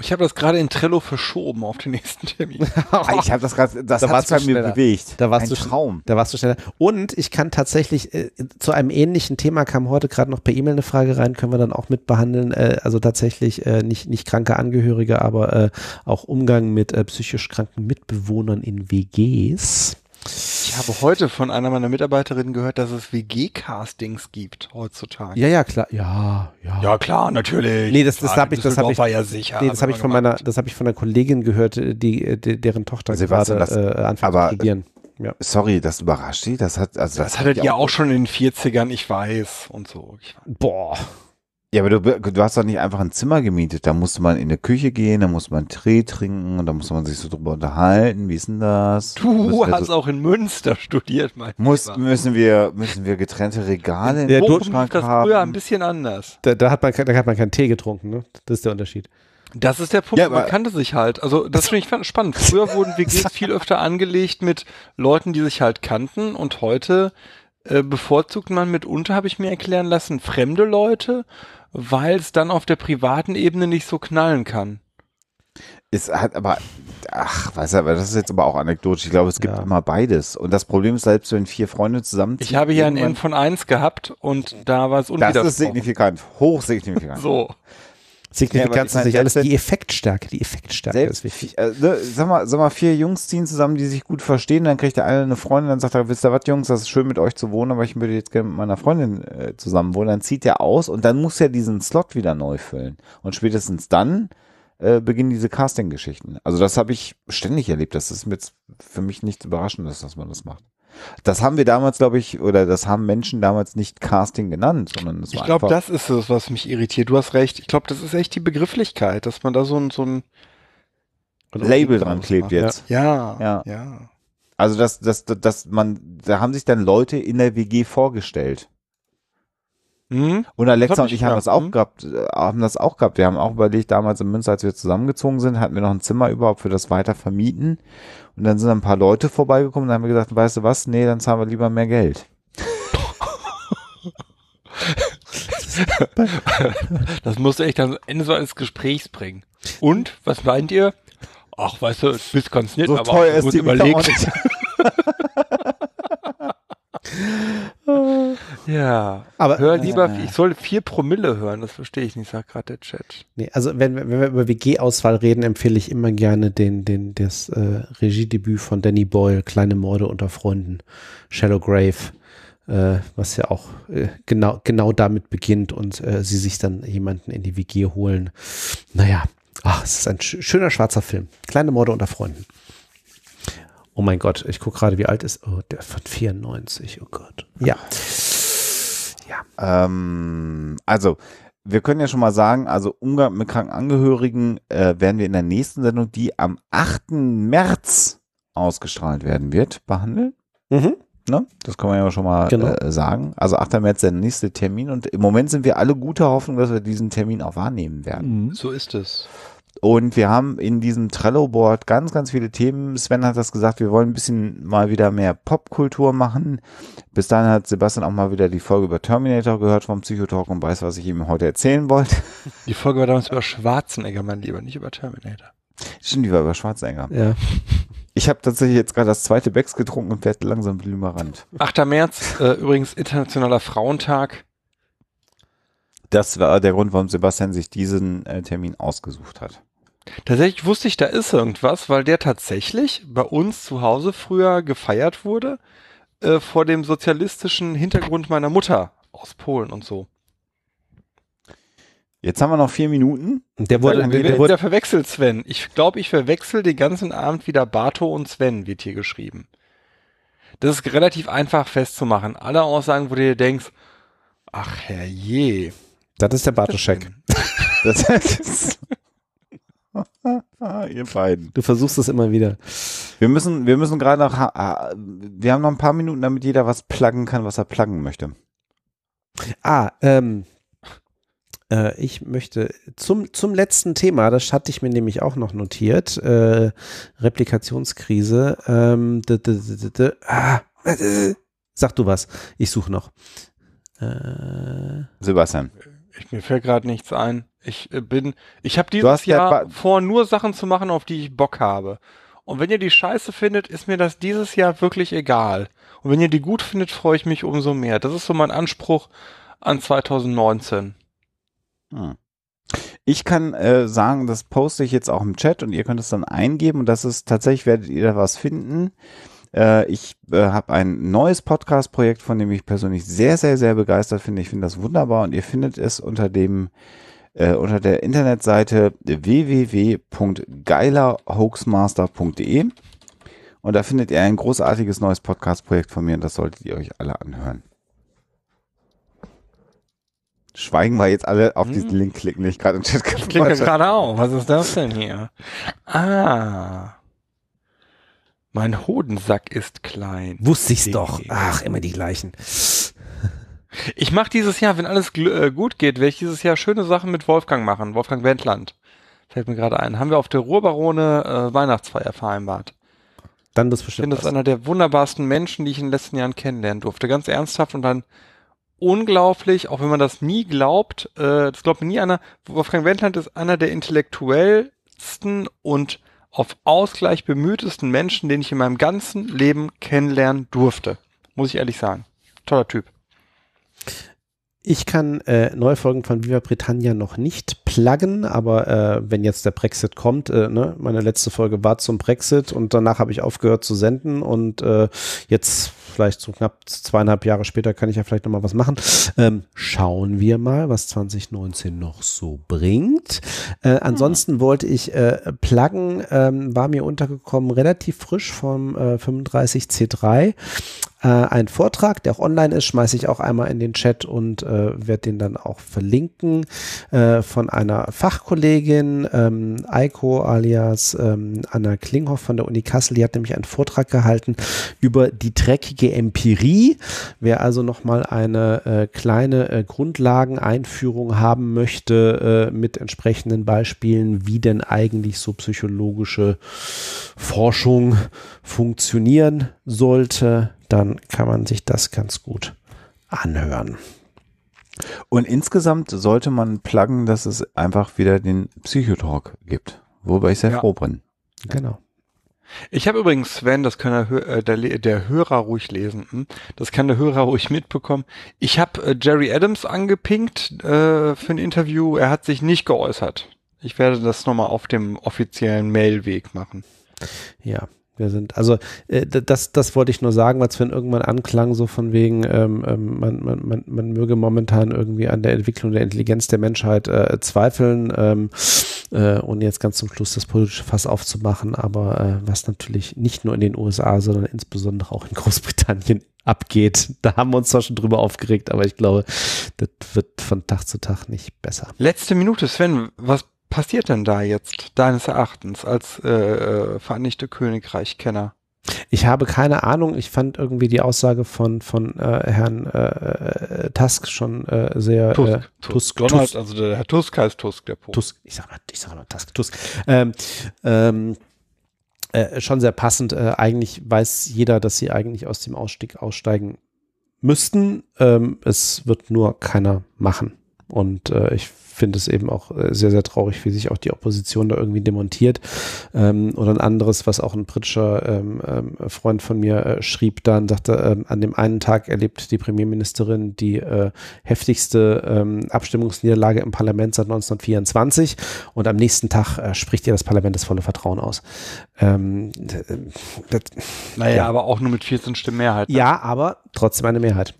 Ich habe das gerade in Trello verschoben auf den nächsten Termin. Ah, ich habe das gerade, das Da hat warst sich du bei mir schneller. bewegt. Da warst ein du Traum. Da warst du schneller. Und ich kann tatsächlich, äh, zu einem ähnlichen Thema kam heute gerade noch per E-Mail eine Frage rein, können wir dann auch mit behandeln. Äh, also tatsächlich äh, nicht, nicht kranke Angehörige, aber äh, auch Umgang mit äh, psychisch kranken Mitbewohnern in WGs. Ich habe heute von einer meiner Mitarbeiterinnen gehört, dass es WG-Castings gibt heutzutage. Ja, ja, klar. Ja, ja. Ja, klar, natürlich. Nee, das- das Klar, hab ich- das hab Düsseldorf ich- war ja sicher. Nee, das habe ich von meiner, das habe ich von einer Kollegin gehört, äh, die, äh, die deren Tochter Sebastian, gerade das- äh, anfängt aber- zu studieren. Ja. Sorry, das überrascht Sie. Das hat, also Das hat hattet ihr auch schon in den 40ern, ich weiß, und so. Ich weiß. Boah. Ja, aber du, du hast doch nicht einfach ein Zimmer gemietet. Da musste man in die Küche gehen, da musste man Tee trinken und da musste man sich so drüber unterhalten. Wie ist denn das? Du Müssen hast so, auch in Münster studiert, mein muss, müssen wir, müssen wir getrennte Regale in Ja, den Kühlschrank das früher ein haben? bisschen anders. Da, da, hat man, kein- da hat man keinen Tee getrunken, ne? Das ist der Unterschied. Das ist der Punkt, Ja, man kannte sich halt. Also das finde ich spannend. Früher wurden WGs viel öfter angelegt mit Leuten, die sich halt kannten und heute äh, bevorzugt man mitunter, habe ich mir erklären lassen, fremde Leute, weil es dann auf der privaten Ebene nicht so knallen kann. Es hat aber, ach, weißt du, aber das ist jetzt aber auch anekdotisch. Ich glaube, es gibt Ja. immer beides. Und das Problem ist, selbst wenn vier Freunde zusammenziehen. Ich habe hier ein N von 1 gehabt und da war es Das unwidersprochen. ist signifikant, hochsignifikant. So. Signifikant Ja, ist nicht alles. Die Effektstärke, die Effektstärke ist wichtig. äh, ne, sag mal, sag mal, vier Jungs ziehen zusammen, die sich gut verstehen, dann kriegt der eine eine Freundin, dann sagt er, wisst ihr was, Jungs, das ist schön mit euch zu wohnen, aber ich würde jetzt gerne mit meiner Freundin äh, zusammen wohnen. Dann zieht er aus und dann muss er diesen Slot wieder neu füllen. Und spätestens dann äh, beginnen diese Casting-Geschichten. Also das habe ich ständig erlebt. Das ist jetzt für mich nichts Überraschendes, dass man das macht. Das haben wir damals, glaube ich, oder das haben Menschen damals nicht Casting genannt, sondern es Ich war glaube, einfach, das ist es, was mich irritiert. Du hast recht. Ich glaube, das ist echt die Begrifflichkeit, dass man da so ein, so ein Label dran klebt jetzt. Ja, Ja. ja. Also dass, dass, dass man, da haben sich dann Leute in der WG vorgestellt. Hm? Und Alexa hab und ich ich haben das auch Hm. gehabt, äh, haben das auch gehabt. Wir haben auch überlegt, damals in Münster, als wir zusammengezogen sind, hatten wir noch ein Zimmer überhaupt für das weiter vermieten. Und dann sind ein paar Leute vorbeigekommen und dann haben wir gesagt, weißt du was? Nee, dann zahlen wir lieber mehr Geld. Das musst du echt am Ende so eines Gesprächs bringen. Und, was meint ihr? Ach, weißt du, bist ganz nett, So aber teuer ist gut die überlegt. Ja. Aber Hör lieber, Äh. ich soll vier Promille hören, das verstehe ich nicht, sagt gerade der Chat. Nee, also wenn, wir- wenn wir über WG-Auswahl reden, empfehle ich immer gerne den, den, das äh, Regiedebüt von Danny Boyle, Kleine Morde unter Freunden, Shallow Grave, äh, was ja auch äh, genau, genau damit beginnt und äh, sie sich dann jemanden in die WG holen. Naja, ach, es ist ein sch schöner schwarzer Film. Kleine Morde unter Freunden. Oh mein Gott, ich gucke gerade, wie alt ist. Oh, der von 94, oh Gott. Ja. Ja. Ähm, also, wir können ja schon mal sagen, also Umgang mit kranken Angehörigen äh, werden wir in der nächsten Sendung, die am 8. März ausgestrahlt werden wird, behandeln. Mhm. Ne? Das kann man ja schon mal Genau. äh, sagen. Also 8. März der nächste Termin und im Moment sind wir alle guter Hoffnung, dass wir diesen Termin auch wahrnehmen werden. So ist es. Und wir haben in diesem Trello-Board ganz, ganz viele Themen. Sven hat das gesagt, wir wollen ein bisschen mal wieder mehr Popkultur machen. Bis dahin hat Sebastian auch mal wieder die Folge über Terminator gehört vom Psychotalk und weiß, was ich ihm heute erzählen wollte. Die Folge war damals über Schwarzenegger, mein Lieber, nicht über Terminator. Stimmt, die war über Schwarzenegger. Ja. Ich habe tatsächlich jetzt gerade das zweite Becks getrunken und werde langsam blümerant. 8. März, äh, übrigens Internationaler Frauentag. Das war der Grund, warum Sebastian sich diesen äh, Termin ausgesucht hat. Tatsächlich wusste ich, da ist irgendwas, weil der tatsächlich bei uns zu Hause früher gefeiert wurde, äh, vor dem sozialistischen Hintergrund meiner Mutter aus Polen und so. Jetzt haben wir noch vier Minuten. Der wurde, Wir der, werden wurde wieder verwechselt, Sven. Ich glaube, ich verwechsel den ganzen Abend wieder Barto und Sven, wird hier geschrieben. Das ist relativ einfach festzumachen. Alle Aussagen, wo du dir denkst, ach herrje. das ist der Bartoschek. Das ist Ah, ihr beiden. Du versuchst es immer wieder. Wir müssen, wir müssen gerade noch, wir haben noch ein paar Minuten, damit jeder was pluggen kann, was er pluggen möchte. Ah, ähm, äh, ich möchte zum, zum letzten Thema, das hatte ich mir nämlich auch noch notiert, äh, Replikationskrise. Ähm, d, d, d, d, d, ah, äh, sag du was, ich suche noch. Äh, Sebastian. Ich, mir fällt gerade nichts ein. Ich äh, bin, ich habe dieses ja Jahr ba- vor, nur Sachen zu machen, auf die ich Bock habe. Und wenn ihr die scheiße findet, ist mir das dieses Jahr wirklich egal. Und wenn ihr die gut findet, freue ich mich umso mehr. Das ist so mein Anspruch an 2019. Hm. Ich kann äh, sagen, das poste ich jetzt auch im Chat und ihr könnt es dann eingeben und das ist tatsächlich, werdet ihr da was finden. Äh, ich äh, habe ein neues Podcast-Projekt, von dem ich persönlich sehr, sehr, sehr begeistert finde. Ich finde das wunderbar und ihr findet es unter dem äh, unter der Internetseite www.geilerhoaxmaster.de und da findet ihr ein großartiges neues Podcast-Projekt von mir und das solltet ihr euch alle anhören. Schweigen wir jetzt alle auf diesen Link klicken, den ich gerade im Chat Ich klicke gemacht habe. gerade auf. Was ist das denn hier? Ah. Mein Hodensack ist klein. wusste ich's doch. Ach, immer die gleichen. Ich mache dieses Jahr, wenn alles äh, gut geht, werde ich dieses Jahr schöne Sachen mit Wolfgang machen. Wolfgang Wendland. Fällt mir gerade ein. Haben wir auf der Ruhrbarone äh, Weihnachtsfeier vereinbart. Dann bist Ich bestimmt finde das einer der wunderbarsten Menschen, die ich in den letzten Jahren kennenlernen durfte. Ganz ernsthaft und dann unglaublich, auch wenn man das nie glaubt, äh, das glaubt mir nie einer. Wolfgang Wendland ist einer der intellektuellsten und auf Ausgleich bemühtesten Menschen, den ich in meinem ganzen Leben kennenlernen durfte. Muss ich ehrlich sagen. Toller Typ. Ich kann äh, neue Folgen von Viva Britannia noch nicht pluggen, aber äh, wenn jetzt der Brexit kommt, äh, ne, meine letzte Folge war zum Brexit und danach habe ich aufgehört zu senden und äh, jetzt vielleicht so knapp zweieinhalb Jahre später kann ich ja vielleicht noch mal was machen. Ähm, schauen wir mal, was 2019 noch so bringt. Äh, ansonsten wollte ich äh, pluggen, ähm, war mir untergekommen, relativ frisch vom äh, 35C3 äh, ein Vortrag, der auch online ist, schmeiße ich auch einmal in den Chat und äh, werde den dann auch verlinken äh, von einer Fachkollegin, ähm, Eiko alias ähm, Anna Klinghoff von der Uni Kassel. Die hat nämlich einen Vortrag gehalten über die dreckige Empirie. Wer also nochmal eine äh, kleine äh, Grundlageneinführung haben möchte äh, mit entsprechenden Beispielen, wie denn eigentlich so psychologische Forschung funktionieren sollte, dann kann man sich das ganz gut anhören. Und insgesamt sollte man pluggen, dass es einfach wieder den Psychotalk gibt. Wobei ich sehr Ja. froh bin. Genau. Ich habe übrigens, Sven, das kann der, äh, der, der Hörer ruhig lesen, hm? das kann der Hörer ruhig mitbekommen. Ich habe äh, Jerry Adams angepinkt äh, für ein Interview. Er hat sich nicht geäußert. Ich werde das nochmal auf dem offiziellen Mailweg machen. Ja. Wir sind, also äh, das, das wollte ich nur sagen, weil es wenn irgendwann anklang, so von wegen, ähm, ähm, man, man, man, man möge momentan irgendwie an der Entwicklung der Intelligenz der Menschheit äh, zweifeln ähm, äh, und jetzt ganz zum Schluss das politische Fass aufzumachen, aber äh, was natürlich nicht nur in den USA, sondern insbesondere auch in Großbritannien abgeht. Da haben wir uns zwar schon drüber aufgeregt, aber ich glaube, das wird von Tag zu Tag nicht besser. Letzte Minute, Sven, was passiert denn da jetzt, deines Erachtens, als äh, äh, Vereinigte Königreich-Kenner? Ich habe keine Ahnung. Ich fand irgendwie die Aussage von, von äh, Herrn äh, äh, Tusk schon äh, sehr Tusk. Äh, Tusk, Donald, Tusk, also der Herr Tusk heißt Tusk, der Post. Tusk. Ich sag mal, ich sag mal Tusk, Tusk. Ähm, ähm, äh, schon sehr passend. Äh, eigentlich weiß jeder, dass sie eigentlich aus dem Ausstieg aussteigen müssten. Ähm, es wird nur keiner machen. Und äh, ich finde es eben auch äh, sehr, sehr traurig, wie sich auch die Opposition da irgendwie demontiert. Ähm, oder ein anderes, was auch ein britischer ähm, ähm, Freund von mir äh, schrieb dann, sagte, ähm, an dem einen Tag erlebt die Premierministerin die äh, heftigste ähm, Abstimmungsniederlage im Parlament seit 1924 und am nächsten Tag äh, spricht ihr das Parlament das volle Vertrauen aus. Ähm, d- das, Naja, Ja. aber auch nur mit 14 Stimmen Mehrheit. ne? ja, aber trotzdem eine Mehrheit.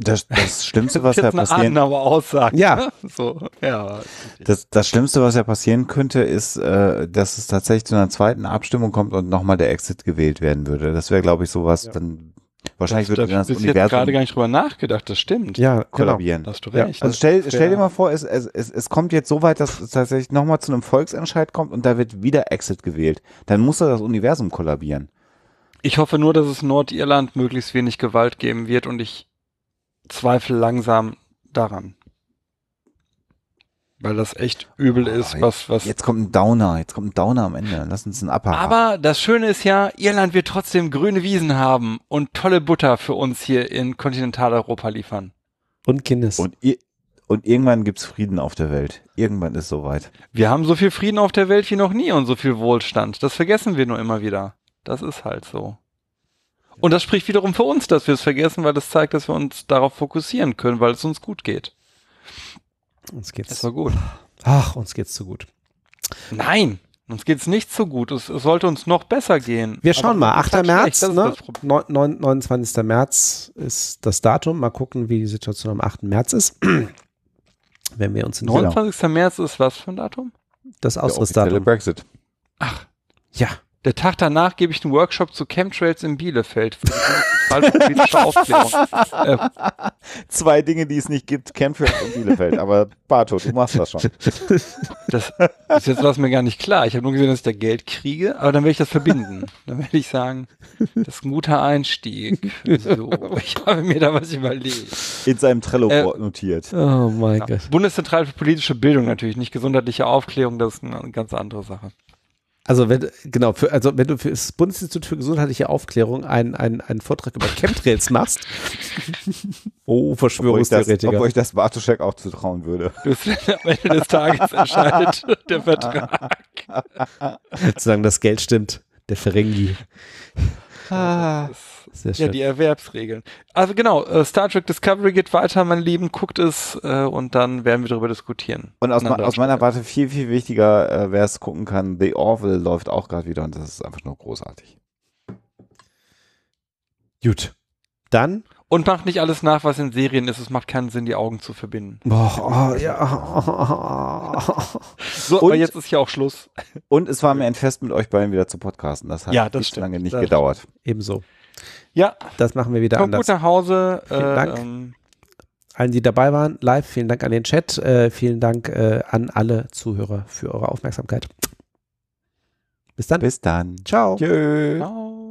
Das, das Schlimmste, was das ja passieren, Adenauer Aussage. Ja. ne? So, ja. das, das Schlimmste, was ja passieren könnte, ist, äh, dass es tatsächlich zu einer zweiten Abstimmung kommt und nochmal der Exit gewählt werden würde. Das wäre, glaube ich, sowas, Ja. dann Wahrscheinlich da wird dann das bis jetzt gerade Universum gar nicht drüber nachgedacht, das stimmt. Ja, genau. kollabieren. Da hast du Ja, recht. Also stell, Das stell dir mal vor, es, es, es, es kommt jetzt so weit, dass es tatsächlich nochmal zu einem Volksentscheid kommt und da wird wieder Exit gewählt. Dann muss da das Universum kollabieren. Ich hoffe nur, dass es Nordirland möglichst wenig Gewalt geben wird und ich zweifle langsam daran. Weil das echt übel ist, Oh, was, was. Jetzt kommt ein Downer, jetzt kommt ein Downer am Ende. Lass uns einen haben. Aber das Schöne ist ja, Irland wird trotzdem grüne Wiesen haben und tolle Butter für uns hier in Kontinentaleuropa liefern. Und Guinness. Und, und irgendwann gibt's Frieden auf der Welt. Irgendwann ist soweit. Wir haben so viel Frieden auf der Welt wie noch nie und so viel Wohlstand. Das vergessen wir nur immer wieder. Das ist halt so. Und das spricht wiederum für uns, dass wir es vergessen, weil das zeigt, dass wir uns darauf fokussieren können, weil es uns gut geht. uns Das geht's. war gut. Ach, uns geht's zu gut. Nein, uns geht's nicht so gut. Es, es sollte uns noch besser gehen. Wir schauen Aber mal. es ist 8. halt März, schlecht, ne? das Problem. Neun- neun- 29. März ist das Datum. Mal gucken, wie die Situation am 8. März ist. Wenn wir uns in 29. März ist was für ein Datum? das Der offizielle Austrittsdatum. Brexit. Ach, Ja, der Tag danach gebe ich einen Workshop zu Chemtrails in Bielefeld für die politische Aufklärung. Äh, Zwei Dinge, die es nicht gibt, Chemtrails und Bielefeld. Aber Barto, du machst das schon. Das ist jetzt was mir gar nicht klar. Ich habe nur gesehen, dass ich da Geld kriege, aber dann werde ich das verbinden. Dann werde ich sagen, das ist ein guter Einstieg. So, ich habe mir da was überlegt. In seinem Trello Äh, notiert. oh mein Ja. Gott. Bundeszentrale für politische Bildung natürlich, nicht gesundheitliche Aufklärung, das ist eine ganz andere Sache. Also wenn, genau, für, also wenn du für das Bundesinstitut für gesundheitliche Aufklärung einen, einen, einen Vortrag über Chemtrails machst, oh, das, Verschwörungstheoretiker. obwohl ich das Bartoschek auch zutrauen würde. Das, am Ende des Tages entscheidet der Vertrag. Solange das Geld stimmt, der Ferengi. Das Sehr ist, ja, schön. die Erwerbsregeln. Also genau, äh, Star Trek Discovery geht weiter, meine Lieben, guckt es äh, und dann werden wir darüber diskutieren. Und aus, ma aus meiner. Warte viel, viel wichtiger, äh, wer es gucken kann, The Orville läuft auch gerade wieder und das ist einfach nur großartig. Gut. Dann, Und macht nicht alles nach, was in Serien ist. Es macht keinen Sinn, die Augen zu verbinden. boah, oh, ja. So, Und- aber jetzt ist ja auch Schluss. Und es war mir ein Fest, mit euch beiden wieder zu podcasten. Das hat Ja, das nicht stimmt. lange nicht Das gedauert. Ebenso. Ja, Das machen wir wieder kommt anders. gut nach Hause. Vielen äh, Dank. Ähm, Allen, die dabei waren, live, vielen Dank an den Chat. Äh, vielen Dank äh, an alle Zuhörer für eure Aufmerksamkeit. Bis dann. Bis dann. Ciao. Tschö. ciao.